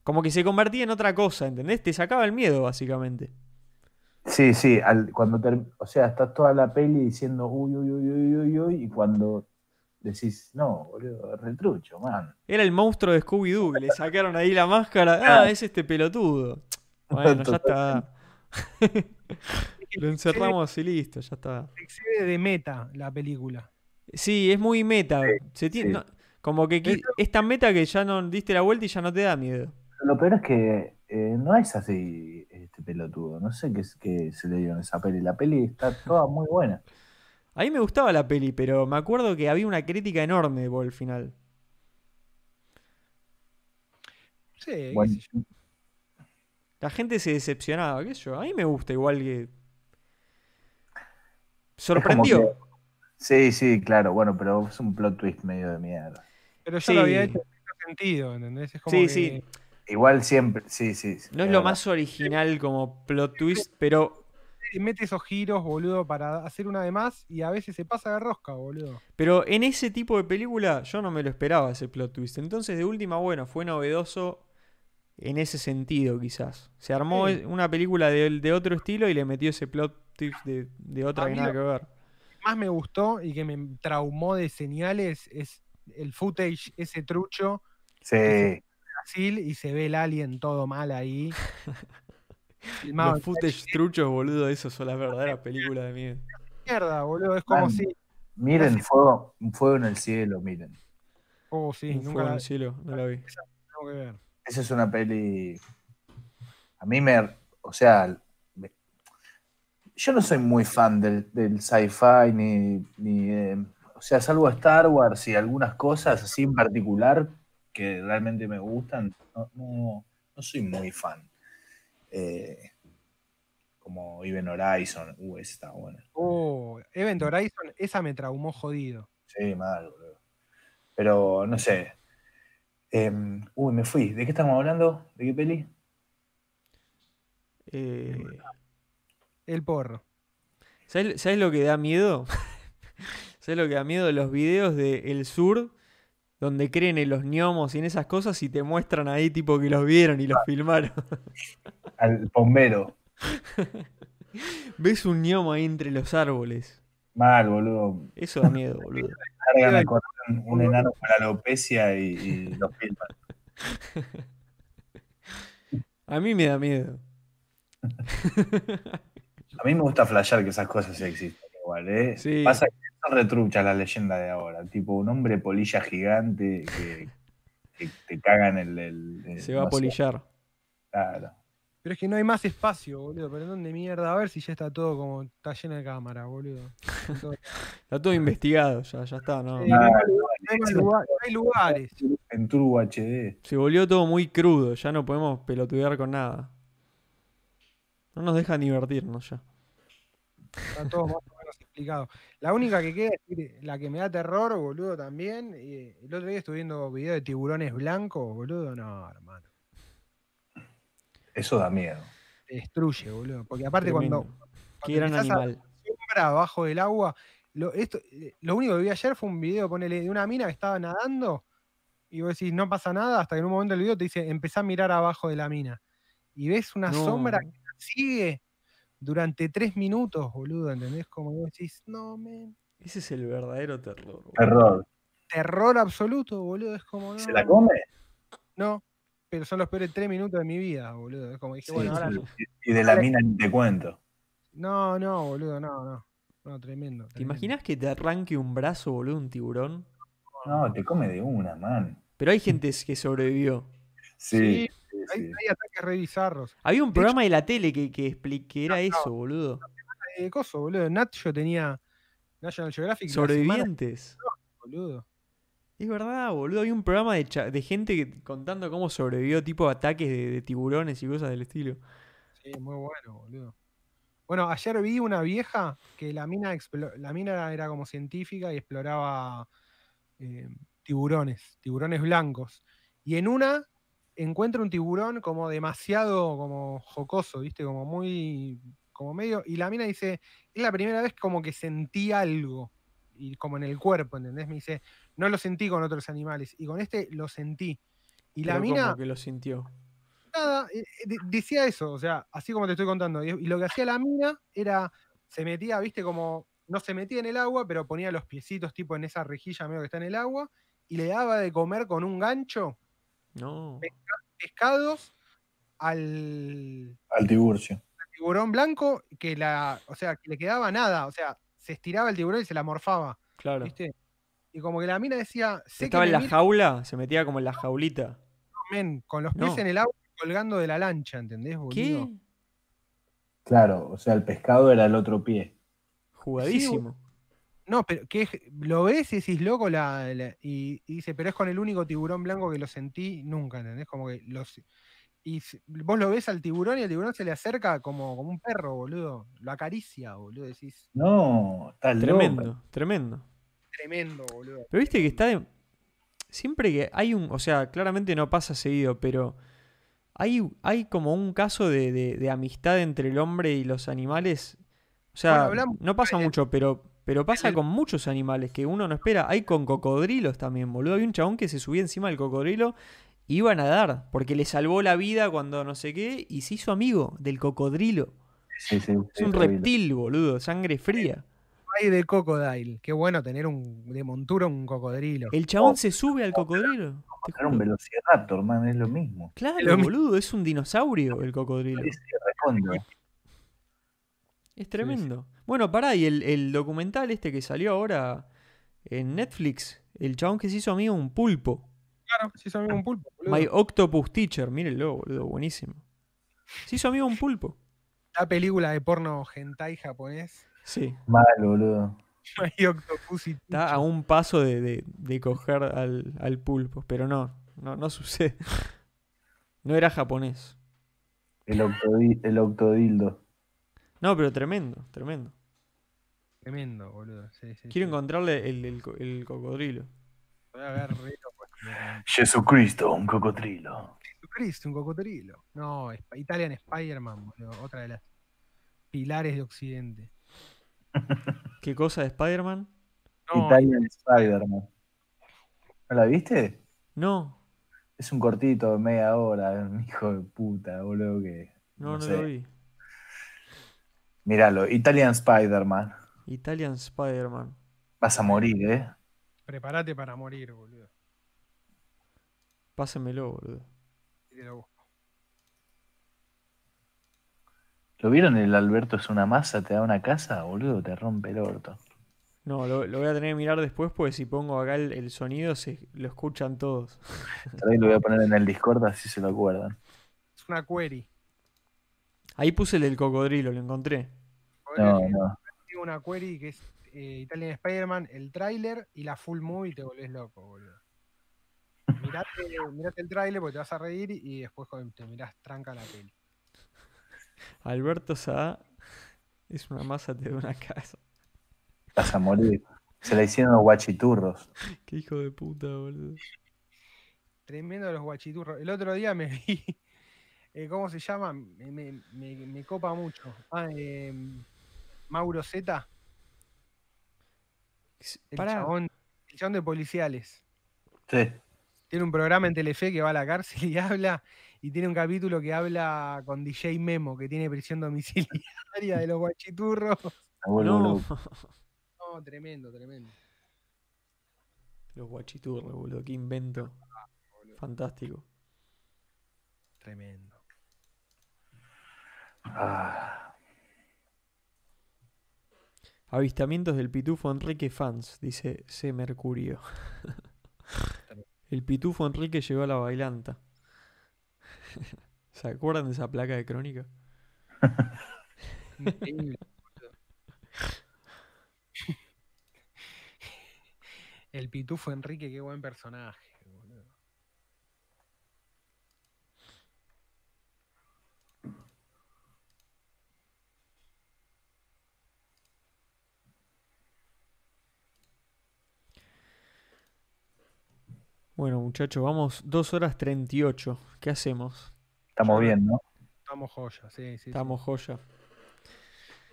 Como que se convertía en otra cosa, ¿entendés? Te sacaba el miedo, básicamente. Sí, sí, al- cuando ter- o sea, está toda la peli diciendo uy, uy, uy, uy, uy, uy, y cuando decís, no, boludo, retrucho, man. Era el monstruo de Scooby-Doo, que le sacaron ahí la máscara. Claro. Ah, es este pelotudo. Bueno, ya está. Lo encerramos y listo, ya está. Excede de meta la película. Sí, es muy meta. Se tiene- sí. no- como que es tan meta que ya no diste la vuelta y ya no te da miedo. Lo peor es que eh, no es así este pelotudo, no sé qué, es- qué se le dio en esa peli. La peli está toda muy buena. A mí me gustaba la peli, pero me acuerdo que había una crítica enorme por el final. Sí, qué Bueno, sé yo. La gente se decepcionaba, qué sé yo. A mí me gusta igual que. Sorprendió. que- sí, sí, claro, bueno, pero es un plot twist medio de mierda. Pero ya Sí. lo había hecho en otro sentido, ¿entendés? Es como Sí, que- sí. Igual siempre, sí, sí. sí, No es lo verdad. más original como plot twist, pero, mete esos giros, boludo, para hacer una de más y a veces se pasa de rosca, boludo. pero en ese tipo de película yo no me lo esperaba ese plot twist. Entonces, de última, bueno, fue novedoso en ese sentido, quizás. Se armó Sí. una película de, de otro estilo y le metió ese plot twist de, de otra A que nada lo- que ver. Más me gustó y que me traumó de señales es el footage, ese trucho, Sí, Brasil, y se ve el alien todo mal ahí. Los footage truchos, boludo, eso son las verdaderas películas de miedo. mierda, boludo. Es como Man. si. miren fuego, un fuego en el cielo, miren. Oh, sí, Un nunca fuego en el cielo, no la vi. tengo que ver. Esa es una peli. A mí me. O sea. me- yo no soy muy fan del, del sci-fi ni. ni, eh, o sea, salvo Star Wars y algunas cosas así en particular que realmente me gustan, no, no, no soy muy fan. Eh, como Even Horizon, uh, esa está buena. Oh, Event Horizon, esa me traumó jodido. Sí, mal, boludo. Pero no sé. Em, uy, me fui. ¿De qué estamos hablando? ¿De qué peli? Eh, El porro. ¿sabes, sabes lo que da miedo? ¿Sabes lo que da miedo? Los videos de El Sur, donde creen en los gnomos y en esas cosas y te muestran ahí tipo que los vieron y los filmaron. Al bombero. Ves un gnomo ahí entre los árboles. Mal, boludo. Eso da miedo, boludo. Cargan un, un enano con alopecia y, y lo filman. A mí me da miedo. A mí me gusta flashear que esas cosas sí existen igual, ¿eh? Sí. Pasa que son retruchas las leyendas de ahora. Tipo, un hombre polilla gigante que, que te cagan el, el- el- Se va a polillar. claro. Pero es que no hay más espacio, boludo. ¿Pero dónde mierda? A ver si ya está todo como. Está lleno de cámara, boludo. Todo- Está todo investigado, ya, ya está, ¿no? Sí, Ah, no, hay lugar- no lugares. En Turbo HD. Se volvió todo muy crudo, ya no podemos pelotudear con nada. No nos dejan divertirnos ya. Está todo más La única que queda es la que me da terror, boludo, también. y el otro día estuve viendo videos de tiburones blancos, boludo. No, hermano. Eso da miedo. Te destruye, boludo. Porque aparte Tremendo. cuando, Qué cuando gran empezás a- animal. sombra abajo del agua. Lo, esto, eh, lo único que vi ayer fue un video, ponele, de una mina que estaba nadando y vos decís, no pasa nada, hasta que en un momento del video te dice, empezá a mirar abajo de la mina. Y ves una No. sombra que sigue durante tres minutos, boludo, ¿entendés? Como vos decís, no, men. Ese es el verdadero terror. boludo. Terror. Terror absoluto, boludo. Es como, no, ¿Se la come? no, pero son los peores tres minutos de mi vida, boludo. Es como dije, Sí, bueno, ahora. Y de la Ahora- mina ni te cuento. no, no, boludo, no, no. No, tremendo. ¿Te tremendo. imaginas que te arranque un brazo, boludo, un tiburón? No, te come de una, man. Pero hay gente que sobrevivió. Sí, sí, Hay, hay ataques re bizarros. Había un De programa de la tele que, que, expli- que era eso, boludo. Eh, coso, boludo. Nat yo tenía National Geographic. Sobrevivientes. boludo. Es verdad, boludo. Había un programa de, cha- de gente que- contando cómo sobrevivió tipo ataques de, de tiburones y cosas del estilo. Sí, muy bueno, boludo. Bueno, ayer vi una vieja que la mina, la mina era como científica y exploraba eh, tiburones, tiburones blancos. Y en una encuentra un tiburón como demasiado como jocoso, ¿viste? Como muy, como medio... Y la mina dice, es la primera vez como que sentí algo, y como en el cuerpo, ¿entendés? Me dice, no lo sentí con otros animales, y con este lo sentí. Y la mina como que lo sintió. nada, eh, eh, de- decía eso, o sea, así como te estoy contando. Y lo que hacía la mina era, se metía, viste, como, no se metía en el agua, pero ponía los piecitos tipo en esa rejilla medio que está en el agua, y le daba de comer con un gancho No. pescados al, Al Tiburcio. tiburón blanco, que la, o sea, que le quedaba nada, o sea, se estiraba el tiburón y se la morfaba, Claro. ¿viste? Y como que la mina decía, sé que Estaba en la mira, jaula, se metía como en la jaulita. men, con los pies No. en el agua colgando de la lancha, ¿entendés, boludo? ¿Qué? Claro, o sea, el pescado era el otro pie. Jugadísimo. No, pero que es- lo ves y decís loco la, la- y, y dice, pero es con el único tiburón blanco que lo sentí nunca, ¿entendés? Como que los y vos lo ves al tiburón y el tiburón se le acerca como, como un perro, boludo. Lo acaricia, boludo. Decís, No, loco. Tremendo, tremendo. tremendo, boludo. Pero viste que está de... Siempre que hay un... O sea, claramente no pasa seguido, pero hay, hay como un caso de, de- de amistad entre el hombre y los animales. O sea, Bueno, hablamos- no pasa mucho, pero, pero pasa con muchos animales que uno no espera. Hay con cocodrilos también, boludo. Hay un chabón que se subía encima del cocodrilo y iba a nadar porque le salvó la vida cuando no sé qué y se hizo amigo del cocodrilo. Sí, sí, Es un reptil, boludo, sangre fría. Hay de Crocodile. Qué bueno tener un de montura un cocodrilo. El chabón se sube al cocodrilo. Era un velociraptor, man, es lo mismo. Claro, lo mismo. boludo, es un dinosaurio el cocodrilo. Sí, Es tremendo. Bueno, pará, y el, el documental este que salió ahora en Netflix, el chabón que se hizo amigo un pulpo. Claro, sí, son un pulpo, boludo. My Octopus Teacher, mírenlo, boludo, buenísimo. Se hizo amigo un pulpo. La película de porno hentai japonés. Sí. Mal, boludo. My Octopus y Está a un paso de, de- de coger al, al pulpo, pero no, no, no sucede. No era japonés. El, octodi- el octodildo. No, pero tremendo, tremendo. Tremendo, boludo. Sí, sí, Quiero sí. encontrarle el, el co- el cocodrilo. Voy a ver documento. Jesucristo, un cocodrilo. Jesucristo, un cocodrilo. No, Sp- Italian Spider-Man, boludo. Otra de las pilares de Occidente. ¿Qué cosa de Spider-Man? No, Italian Spider-Man. ¿No la viste? No, Es un cortito de media hora, hijo de puta, boludo, que... no, no, No lo sé. vi. Míralo, Italian Spider-Man. Italian Spider-Man. Vas a morir, ¿eh? prepárate para morir, boludo. Pásenmelo, boludo. Y te lo busco. ¿Lo vieron? El Alberto es una masa, te da una casa, boludo, te rompe el orto. No, lo, lo voy a tener que mirar después porque si pongo acá el, el sonido se lo escuchan todos. Ahí lo voy a poner en el Discord así se lo acuerdan. Es una query. Ahí puse el del cocodrilo, lo encontré. No, no. Tengo una query que es eh, Italian Spider-Man, el tráiler y la full movie y te volvés loco, boludo. Mirate, mirate el tráiler porque te vas a reír y después cuando te mirás tranca la peli. Alberto Saá es una masa de una casa. Vas a morir. Se la hicieron los guachiturros. Qué hijo de puta, boludo. Tremendo los guachiturros. El otro día me vi, eh, ¿cómo se llama? Me, me- me- me copa mucho. Ah, eh, Mauro Z, el chabón, el chabón de policiales. Sí. Tiene un programa en Telefe que va a la cárcel y habla, y tiene un capítulo que habla con DJ Memo, que tiene prisión domiciliaria de los guachiturros. No. No, tremendo, tremendo. Los guachiturros, boludo. Qué invento. Fantástico. Tremendo. Ah, Avistamientos del pitufo Enrique fans, dice C. Mercurio. El pitufo Enrique llegó a la bailanta. ¿Se acuerdan de esa placa de crónica? El pitufo Enrique, qué buen personaje. boludo. Bueno, muchachos, vamos 2 horas 38. ¿Qué hacemos? estamos bien, ¿no? Estamos joya, sí, sí, sí, Estamos joya.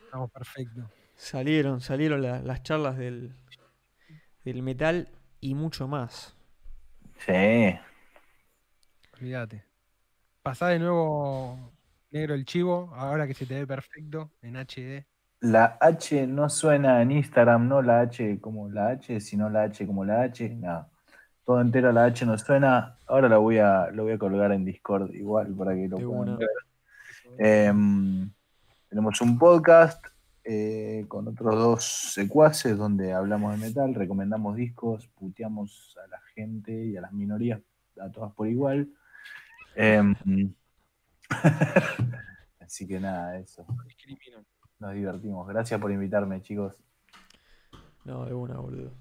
estamos perfectos. Salieron, salieron la- las charlas del, del metal y mucho más. Sí. Olvídate. Pasá de nuevo negro el chivo, ahora que se te ve perfecto en HD. La H no suena en Instagram, no la H como la H, sino la H como la H. No. Todo entero la H no suena. Ahora lo voy a, lo voy a colgar en Discord igual para que lo De puedan una. ver. Em, tenemos un podcast eh, con otros dos secuaces donde hablamos de metal, recomendamos discos, puteamos a la gente y a las minorías, a todas por igual. Em, así que nada, eso. Nos divertimos. Gracias por invitarme, chicos. No, de una, boludo.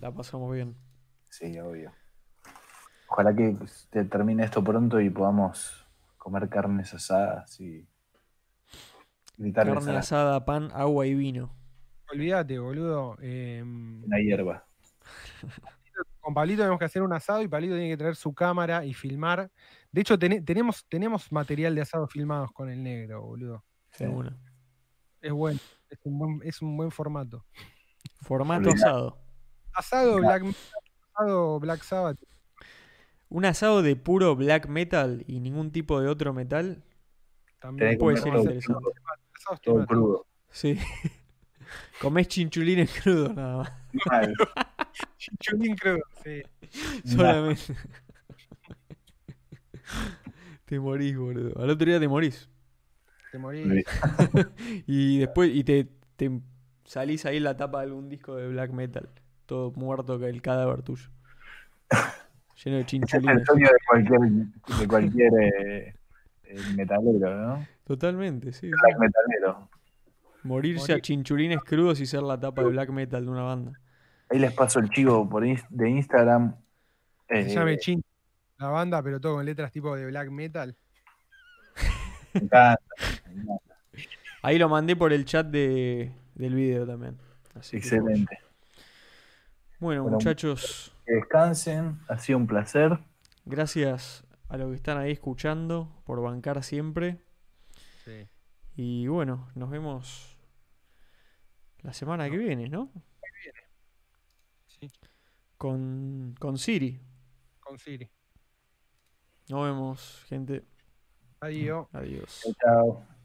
La pasamos bien. Sí, obvio. Ojalá que te termine esto pronto y podamos comer carnes asadas y gritarles Carne a la, asada, pan, agua y vino. Olvídate, boludo. em, la hierba. con Pablito tenemos que hacer un asado y Pablito tiene que traer su cámara y filmar. De hecho, tene- tenemos, tenemos material de asado filmados con el negro, boludo. Una. Es bueno, es un buen, es un buen formato. Formato asado. Asado. Black Metal, asado Black Sabbath. Un asado de puro black metal y ningún tipo de otro metal. También Puede ser todo interesante. crudo, Asados todo temáticos. crudo. Sí. Comés chinchulines crudos nada más. Mal. Chinchulín crudo, sí. Solamente. te morís, boludo. Al otro día te morís. Te morís. Y después, y te, te salís ahí en la tapa de algún disco de black metal. Todo muerto que el cadáver tuyo. Lleno de Ese es el chinchulines. sueño de cualquier, de cualquier eh, metalero, ¿no? Totalmente, sí. sí. Black metalero. Morirse a chinchulines crudos y ser la tapa de black metal de una banda. Ahí les paso el chivo por de Instagram. Se Eh, llame Chin la banda, pero todo con letras tipo de black metal. me encanta, me encanta. Ahí lo mandé por el chat de, del video también. Así que, Excelente. Bueno, Bueno, muchachos, Que descansen. Ha sido un placer. gracias a los que están ahí escuchando por bancar siempre. Sí. Y bueno, nos vemos la semana que viene, ¿no? Sí, Con, con Siri. con Siri. Nos vemos, gente. Adiós. Adiós. Chao, chao.